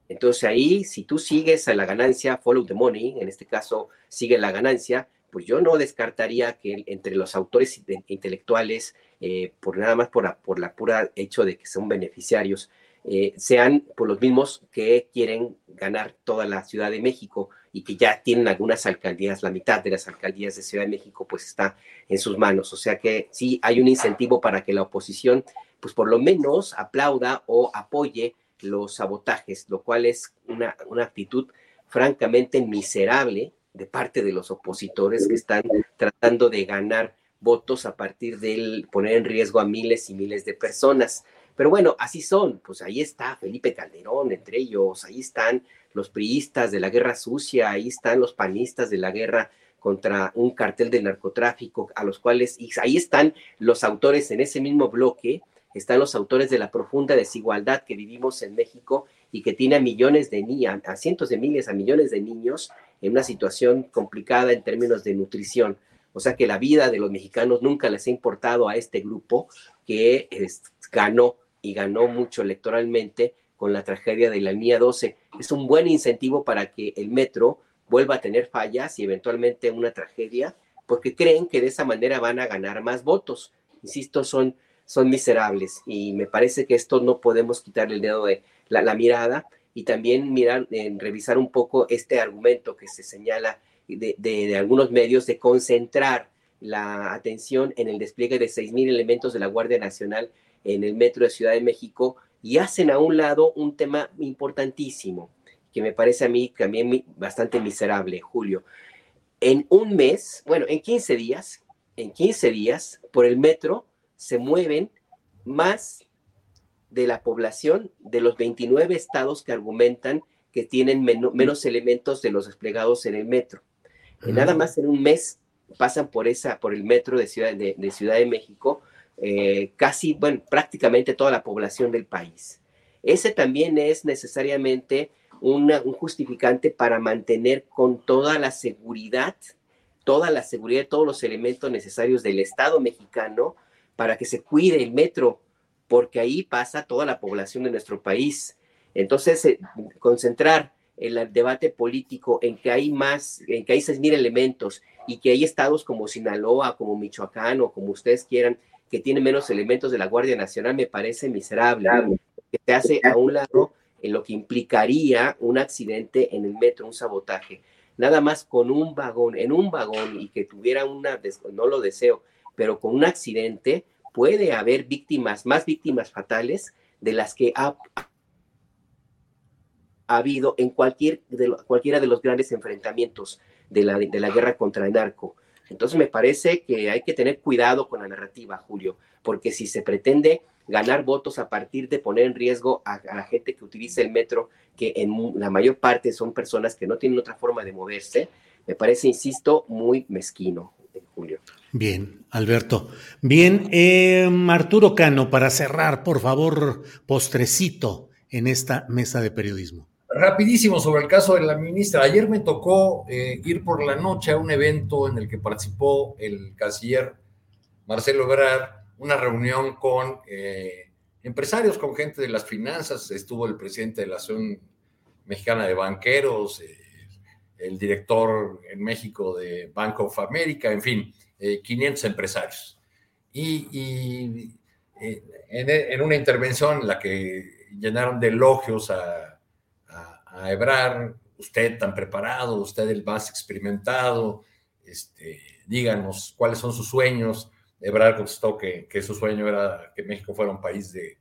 Entonces ahí, si tú sigues a la ganancia, follow the money, en este caso sigue la ganancia, pues yo no descartaría que entre los autores intelectuales, eh, por nada más por la, pura hecho de que son beneficiarios, eh, sean por los mismos que quieren ganar toda la Ciudad de México y que ya tienen algunas alcaldías, la mitad de las alcaldías de Ciudad de México pues está en sus manos. O sea que sí hay un incentivo para que la oposición pues por lo menos aplauda o apoye los sabotajes, lo cual es una, una actitud francamente miserable de parte de los opositores que están tratando de ganar votos a partir de poner en riesgo a miles y miles de personas. Pero bueno, así son, pues ahí está Felipe Calderón, entre ellos, ahí están los priistas de la guerra sucia, ahí están los panistas de la guerra contra un cartel de narcotráfico, a los cuales, ahí están los autores en ese mismo bloque, están los autores de la profunda desigualdad que vivimos en México y que tiene a millones de niños, a cientos de miles, a millones de niños en una situación complicada en términos de nutrición. O sea que la vida de los mexicanos nunca les ha importado a este grupo que ganó y ganó mucho electoralmente con la tragedia de la línea 12. Es un buen incentivo para que el metro vuelva a tener fallas y eventualmente una tragedia, porque creen que de esa manera van a ganar más votos. Insisto, son, son miserables y me parece que esto no podemos quitarle el dedo de la, mirada y también mirar, en revisar un poco este argumento que se señala de, de, algunos medios de concentrar la atención en el despliegue de 6.000 elementos de la Guardia Nacional en el metro de Ciudad de México y hacen a un lado un tema importantísimo, que me parece a mí también bastante miserable, Julio. En un mes, bueno, en 15 días, en 15 días, por el metro se mueven más de la población de los 29 estados que argumentan que tienen menos elementos de los desplegados en el metro. Nada más en un mes pasan por esa, por el metro de Ciudad de, Ciudad de México, eh, casi, bueno, prácticamente toda la población del país. Ese también es necesariamente un justificante para mantener con toda la seguridad, toda la seguridad, todos los elementos necesarios del Estado mexicano para que se cuide el metro, porque ahí pasa toda la población de nuestro país. Entonces, eh, concentrar el debate político en que hay más, en que hay seis mil elementos y que hay estados como Sinaloa, como Michoacán o como ustedes quieran, que tienen menos elementos de la Guardia Nacional, me parece miserable. Que se hace a un lado en lo que implicaría un accidente en el metro, un sabotaje. Nada más con un vagón, en un vagón y que tuviera una, no lo deseo, pero con un accidente puede haber víctimas, más víctimas fatales de las que ha, ha habido en cualquier de, cualquiera de los grandes enfrentamientos de la, de la guerra contra el narco. Entonces me parece que hay que tener cuidado con la narrativa, Julio, porque si se pretende ganar votos a partir de poner en riesgo a, la gente que utiliza el metro, que en la mayor parte son personas que no tienen otra forma de moverse, me parece, insisto, muy mezquino, Julio. Bien, Alberto. Bien, eh, Arturo Cano, para cerrar, por favor, postrecito en esta mesa de periodismo. Rapidísimo sobre el caso de la ministra. Ayer me tocó eh, ir por la noche a un evento en el que participó el canciller Marcelo Ebrard, una reunión con eh, empresarios, con gente de las finanzas. Estuvo el presidente de la Asociación Mexicana de Banqueros, eh, el director en México de Bank of America, en fin, 500 empresarios. Y, en, en una intervención en la que llenaron de elogios a a Ebrar, usted tan preparado, usted el más experimentado, este, díganos cuáles son sus sueños. Ebrar contestó que, que, su sueño era que México fuera un país de,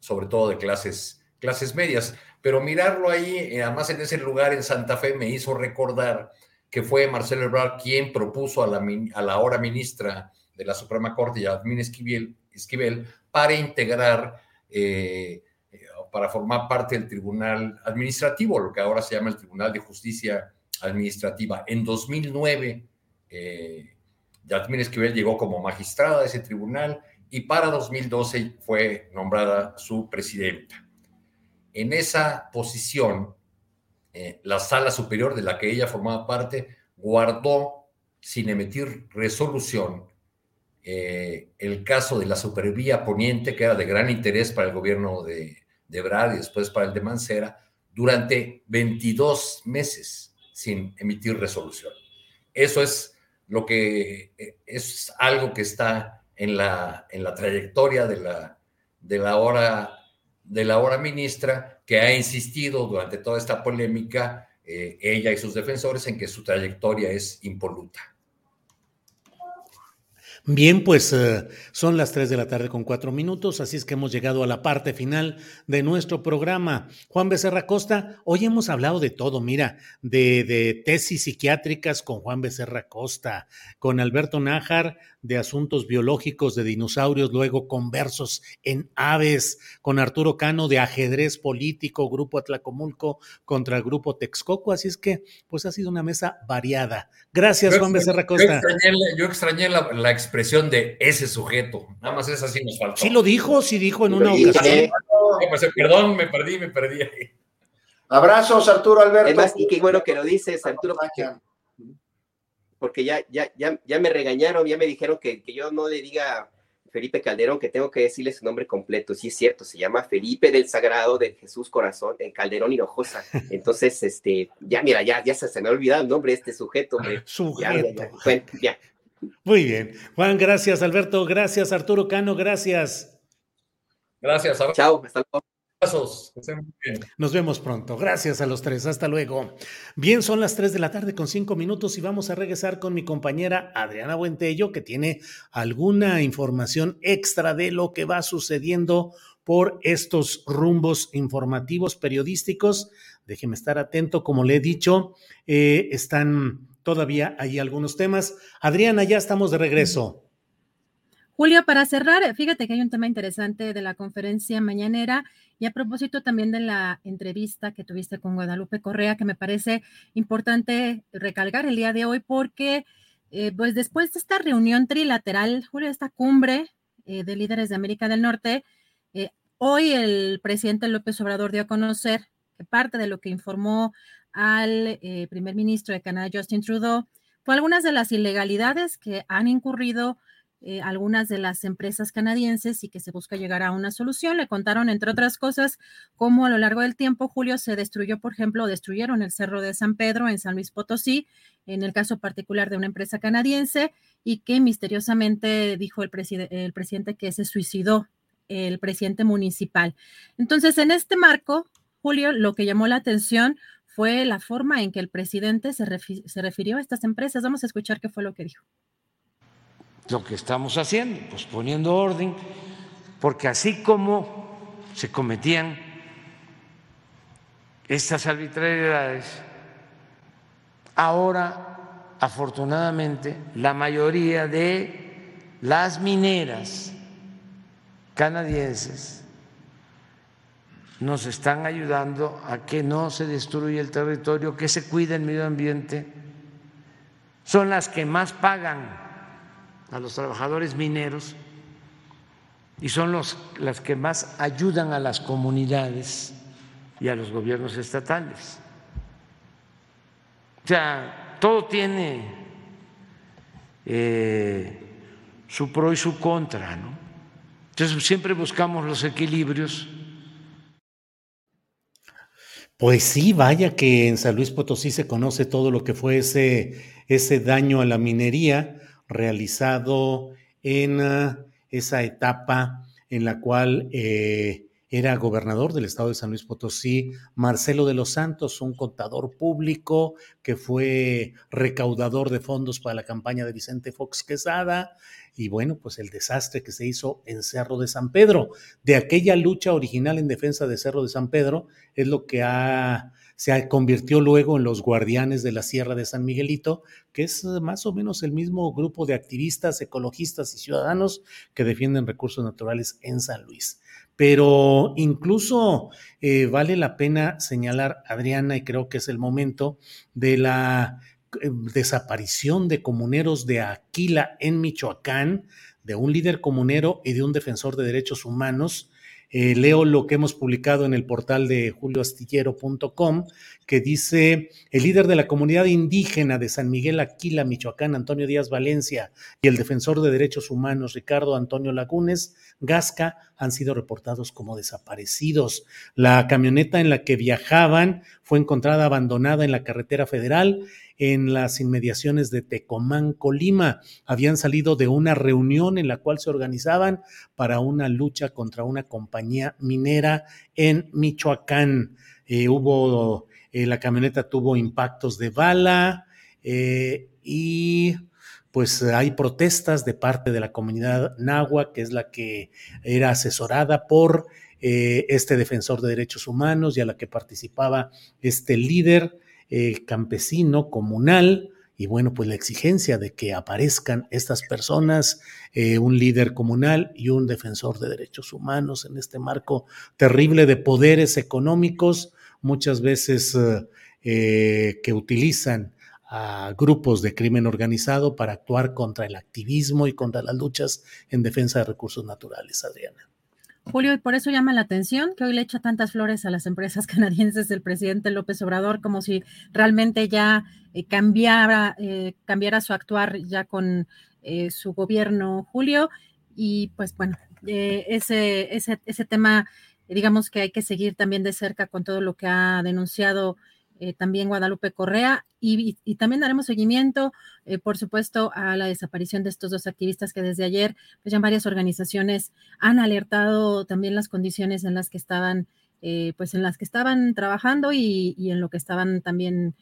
sobre todo de clases, clases medias. Pero mirarlo ahí, eh, además en ese lugar en Santa Fe, me hizo recordar que fue Marcelo Ebrard quien propuso a la, a la ahora ministra de la Suprema Corte, Yasmín Esquivel, Esquivel para integrar eh, para formar parte del Tribunal Administrativo, lo que ahora se llama el Tribunal de Justicia Administrativa. En 2009, eh, Yasmín Esquivel llegó como magistrada de ese tribunal y para 2012 fue nombrada su presidenta. En esa posición, eh, la sala superior de la que ella formaba parte guardó sin emitir resolución eh, el caso de la supervía poniente, que era de gran interés para el gobierno de, de Brad y después para el de Mancera, durante 22 meses sin emitir resolución. Eso es lo que eh, es algo que está en la, en la trayectoria de la, de, la hora, de la hora ministra, que ha insistido durante toda esta polémica, eh, ella y sus defensores, en que su trayectoria es impoluta. Bien, pues eh, son las 3 de la tarde con cuatro minutos, así es que hemos llegado a la parte final de nuestro programa. Juan Becerra Costa, hoy hemos hablado de todo, mira, de, de tesis psiquiátricas con Juan Becerra Costa, con Alberto Nájar de asuntos biológicos de dinosaurios, luego conversos en aves, con Arturo Cano de ajedrez político, Grupo Atlacomulco contra el Grupo Texcoco, así es que pues ha sido una mesa variada. Gracias, Juan Becerra Costa. Yo extrañé, la, expresión de ese sujeto, nada más esa sí nos faltó. Sí lo dijo, sí dijo en una ocasión. Pues, perdón, me perdí, me perdí. Abrazos, Arturo Alberto. Además, y qué bueno que lo dices, Arturo porque ya, ya, ya, ya me regañaron, ya me dijeron que, que yo no le diga Felipe Calderón, que tengo que decirle su nombre completo. Sí, es cierto, se llama Felipe del Sagrado de Jesús Corazón, en Calderón Hinojosa. Entonces, este, ya, mira, ya, ya se, me ha olvidado el nombre de este sujeto. <laughs> Sujeto. Ya, Muy bien. Juan, gracias, Alberto. Gracias, Arturo Cano, gracias. Gracias. Chao, hasta luego. Nos vemos pronto. Gracias a los tres. Hasta luego. Bien, son las tres de la tarde con cinco minutos y vamos a regresar con mi compañera Adriana Buentello, que tiene alguna información extra de lo que va sucediendo por estos rumbos informativos periodísticos déjeme estar atento, como le he dicho, eh, están todavía ahí algunos temas. Adriana, ya estamos de regreso. Julio, para cerrar, fíjate que hay un tema interesante de la conferencia mañanera y a propósito también de la entrevista que tuviste con Guadalupe Correa, que me parece importante recalcar el día de hoy porque, eh, pues después de esta reunión trilateral, Julio, esta cumbre eh, de líderes de América del Norte, eh, hoy el presidente López Obrador dio a conocer que parte de lo que informó al primer ministro de Canadá, Justin Trudeau, fue algunas de las ilegalidades que han incurrido eh, algunas de las empresas canadienses y que se busca llegar a una solución. Le contaron, entre otras cosas, cómo a lo largo del tiempo, Julio, se destruyó, por ejemplo, destruyeron el Cerro de San Pedro en San Luis Potosí, en el caso particular de una empresa canadiense, y que misteriosamente dijo el, el presidente que se suicidó el presidente municipal. Entonces, en este marco, Julio, lo que llamó la atención fue la forma en que el presidente se, se refirió a estas empresas. Vamos a escuchar qué fue lo que dijo lo que estamos haciendo, pues poniendo orden, porque así como se cometían estas arbitrariedades, ahora afortunadamente la mayoría de las mineras canadienses nos están ayudando a que no se destruya el territorio, que se cuide el medio ambiente, son las que más pagan a los trabajadores mineros y son los, las que más ayudan a las comunidades y a los gobiernos estatales. O sea, todo tiene eh, su pro y su contra, ¿no? Entonces siempre buscamos los equilibrios. Pues sí, vaya que en San Luis Potosí se conoce todo lo que fue ese, ese daño a la minería realizado en ah, esa etapa en la cual eh, era gobernador del estado de San Luis Potosí, Marcelo de los Santos, un contador público que fue recaudador de fondos para la campaña de Vicente Fox Quesada, y bueno, pues el desastre que se hizo en Cerro de San Pedro. De aquella lucha original en defensa de Cerro de San Pedro es lo que ha se convirtió luego en los guardianes de la Sierra de San Miguelito, que es eh, más o menos el mismo grupo de activistas, ecologistas y ciudadanos que defienden recursos naturales en San Luis. Pero incluso eh, vale la pena señalar, Adriana, y creo que es el momento de la eh, desaparición de comuneros de Aquila en Michoacán, de un líder comunero y de un defensor de derechos humanos eh, leo lo que hemos publicado en el portal de julioastillero.com, que dice el líder de la comunidad indígena de San Miguel Aquila, Michoacán, Antonio Díaz Valencia, y el defensor de derechos humanos, Ricardo Antonio Lagunes Gasca, han sido reportados como desaparecidos. La camioneta en la que viajaban fue encontrada abandonada en la carretera federal en las inmediaciones de Tecomán, Colima. Habían salido de una reunión en la cual se organizaban para una lucha contra una compañía minera en Michoacán. Eh, hubo, eh, la camioneta tuvo impactos de bala eh, y pues hay protestas de parte de la comunidad nahua, que es la que era asesorada por este defensor de derechos humanos y a la que participaba este líder eh, campesino, comunal, y bueno, pues la exigencia de que aparezcan estas personas, eh, un líder comunal y un defensor de derechos humanos en este marco terrible de poderes económicos, muchas veces eh, que utilizan a grupos de crimen organizado para actuar contra el activismo y contra las luchas en defensa de recursos naturales, Adriana. Julio, y por eso llama la atención que hoy le echa tantas flores a las empresas <laughs> canadienses del presidente López Obrador, como si realmente ya eh, cambiara, eh, cambiara su actuar ya con eh, su gobierno, Julio. Y pues bueno, ese, ese, ese tema, digamos que hay que seguir también de cerca con todo lo que ha denunciado eh, también Guadalupe Correa, y, también daremos seguimiento, eh, por supuesto, a la desaparición de estos dos activistas que desde ayer, pues ya varias organizaciones han alertado también las condiciones en las que estaban, eh, pues en las que estaban trabajando y, y en lo que estaban también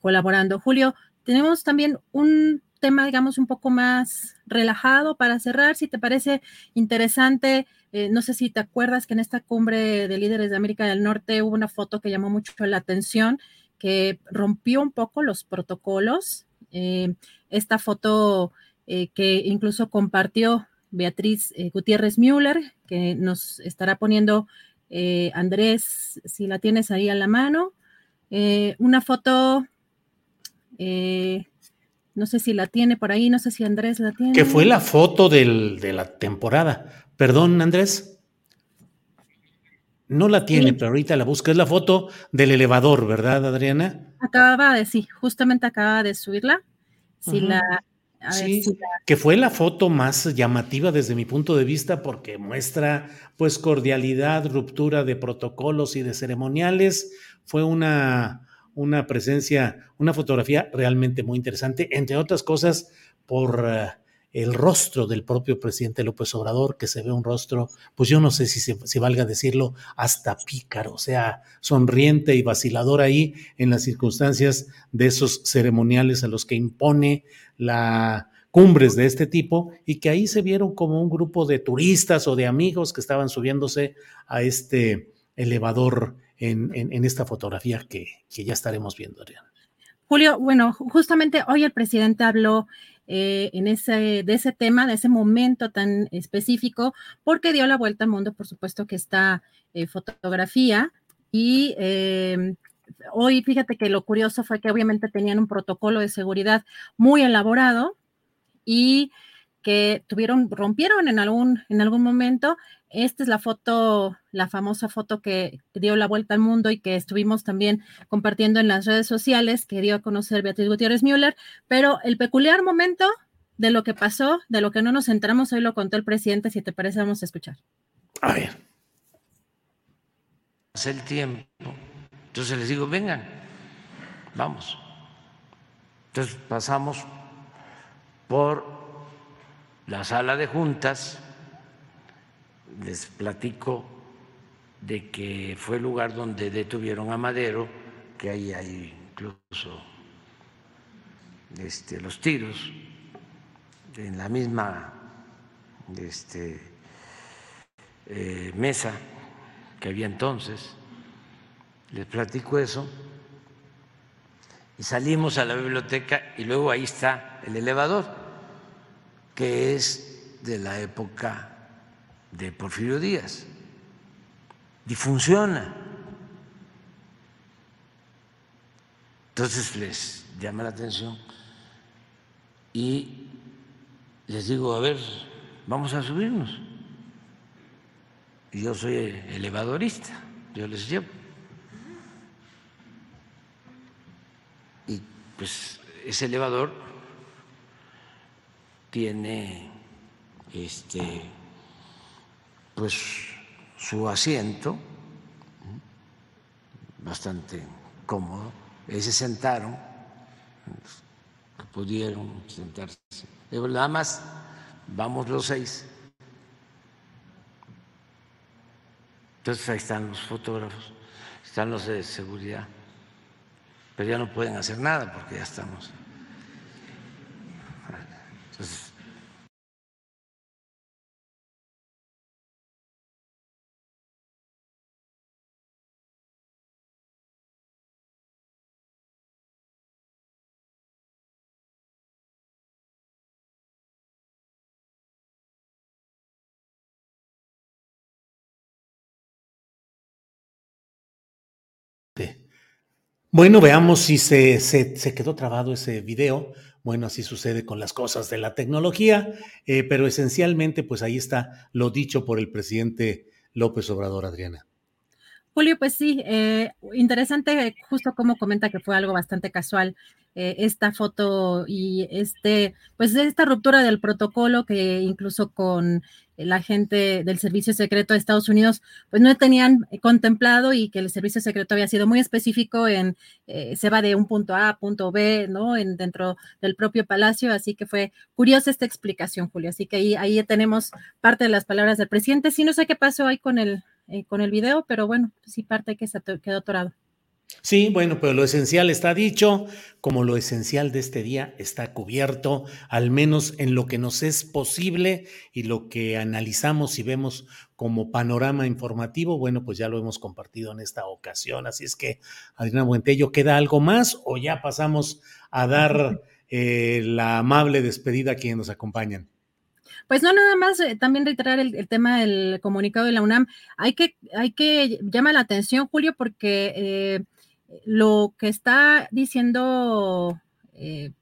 colaborando. Julio, tenemos también un tema, digamos, un poco más relajado para cerrar, si te parece interesante eh, no sé si te acuerdas que en esta cumbre de líderes de América del Norte hubo una foto que llamó mucho la atención, que rompió un poco los protocolos. Eh, esta foto que incluso compartió Beatriz Gutiérrez Müller, que nos estará poniendo Andrés, si la tienes ahí a la mano. una foto no sé si la tiene por ahí, no sé si Andrés la tiene. Que fue la foto del, de la temporada. Perdón, Andrés. No la tiene, pero ahorita la busca. Es la foto del elevador, ¿verdad, Adriana? Acababa de, sí, justamente acaba de subirla. Si la, sí, que fue la foto más llamativa desde mi punto de vista porque muestra pues cordialidad, ruptura de protocolos y de ceremoniales. Fue una, una presencia, una fotografía realmente muy interesante, entre otras cosas por eh, el rostro del propio presidente López Obrador, que se ve un rostro, pues yo no sé si, si valga decirlo, hasta pícaro, o sea, sonriente y vacilador ahí en las circunstancias de esos ceremoniales a los que impone la cumbres de este tipo y que ahí se vieron como un grupo de turistas o de amigos que estaban subiéndose a este elevador en, esta fotografía que, ya estaremos viendo, Adriana. Julio, bueno, justamente hoy el presidente habló eh, en ese, de ese tema, de ese momento tan específico, porque dio la vuelta al mundo, por supuesto, que esta eh, fotografía. Y eh, hoy, fíjate que lo curioso fue que obviamente tenían un protocolo de seguridad muy elaborado y que tuvieron, rompieron en algún, en algún momento. Esta es la foto, la famosa foto que dio la vuelta al mundo y que estuvimos también compartiendo en las redes sociales, que dio a conocer Beatriz Gutiérrez Müller, pero el peculiar momento de lo que pasó, de lo que no nos entramos, hoy lo contó el presidente, si te parece, vamos a escuchar. A ver. Hace el tiempo. Entonces les digo, vengan, vamos. Entonces pasamos por la sala de juntas, les platico de que fue el lugar donde detuvieron a Madero, que ahí hay incluso este, los tiros, en la misma este, eh, mesa que había entonces. Les platico eso. Y salimos a la biblioteca y luego ahí está el elevador que es de la época de Porfirio Díaz. Y funciona. Entonces les llama la atención y les digo, a ver, vamos a subirnos. Yo soy elevadorista, yo les llevo. Y pues ese elevador tiene este pues su asiento bastante cómodo. Ahí se sentaron, pudieron sentarse. nada más vamos los seis. Entonces ahí están los fotógrafos, están los de seguridad, pero ya no pueden hacer nada porque ya estamos. Bueno, veamos si se, se, quedó trabado ese video. Bueno, así sucede con las cosas de la tecnología, eh, pero esencialmente, pues ahí está lo dicho por el presidente López Obrador, Adriana. Julio, pues sí, eh, interesante justo como comenta que fue algo bastante casual eh, esta foto y este, pues esta ruptura del protocolo que incluso con la gente del Servicio Secreto de Estados Unidos, pues no tenían contemplado y que el Servicio Secreto había sido muy específico en, eh, se va de un punto A a punto B, ¿no? En, dentro del propio palacio, así que fue curiosa esta explicación, Julio. Así que ahí, ahí tenemos parte de las palabras del presidente. Sí, no sé qué pasó ahí con el, eh, con el video, pero bueno, sí parte que se quedó atorado. Sí, bueno, pero lo esencial está dicho, como lo esencial de este día está cubierto, al menos en lo que nos es posible y lo que analizamos y vemos como panorama informativo, bueno, pues ya lo hemos compartido en esta ocasión. Así es que, Adriana Buentello, ¿queda algo más o ya pasamos a dar eh, la amable despedida a quienes nos acompañan? Pues no, nada más eh, también reiterar el, tema del comunicado de la UNAM. Hay que, hay que llamar la atención, Julio, porque eh, lo que está diciendo eh,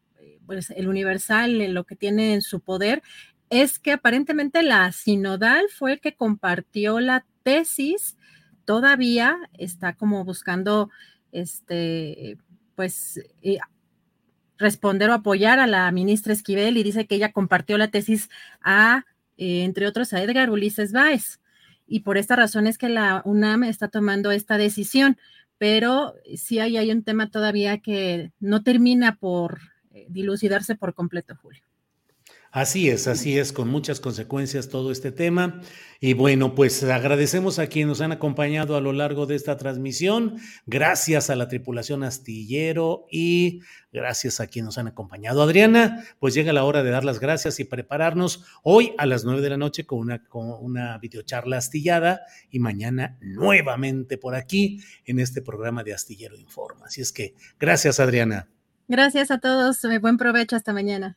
pues el Universal, lo que tiene en su poder, es que aparentemente la sinodal fue el que compartió la tesis, todavía está como buscando, este, pues, eh, responder o apoyar a la ministra Esquivel y dice que ella compartió la tesis a, eh, entre otros, a Edgar Ulises Báez. Y por esta razón es que la UNAM está tomando esta decisión pero sí hay, hay un tema todavía que no termina por eh, dilucidarse por completo, Julio. Así es, así es, con muchas consecuencias todo este tema. Y bueno, pues agradecemos a quienes nos han acompañado a lo largo de esta transmisión. Gracias a la tripulación astillero y gracias a quienes nos han acompañado. Adriana, pues llega la hora de dar las gracias y prepararnos hoy a las nueve de la noche con una, con una videocharla astillada y mañana nuevamente por aquí en este programa de Astillero Informa. Así es que gracias, Adriana. Gracias a todos. Buen provecho. Hasta mañana.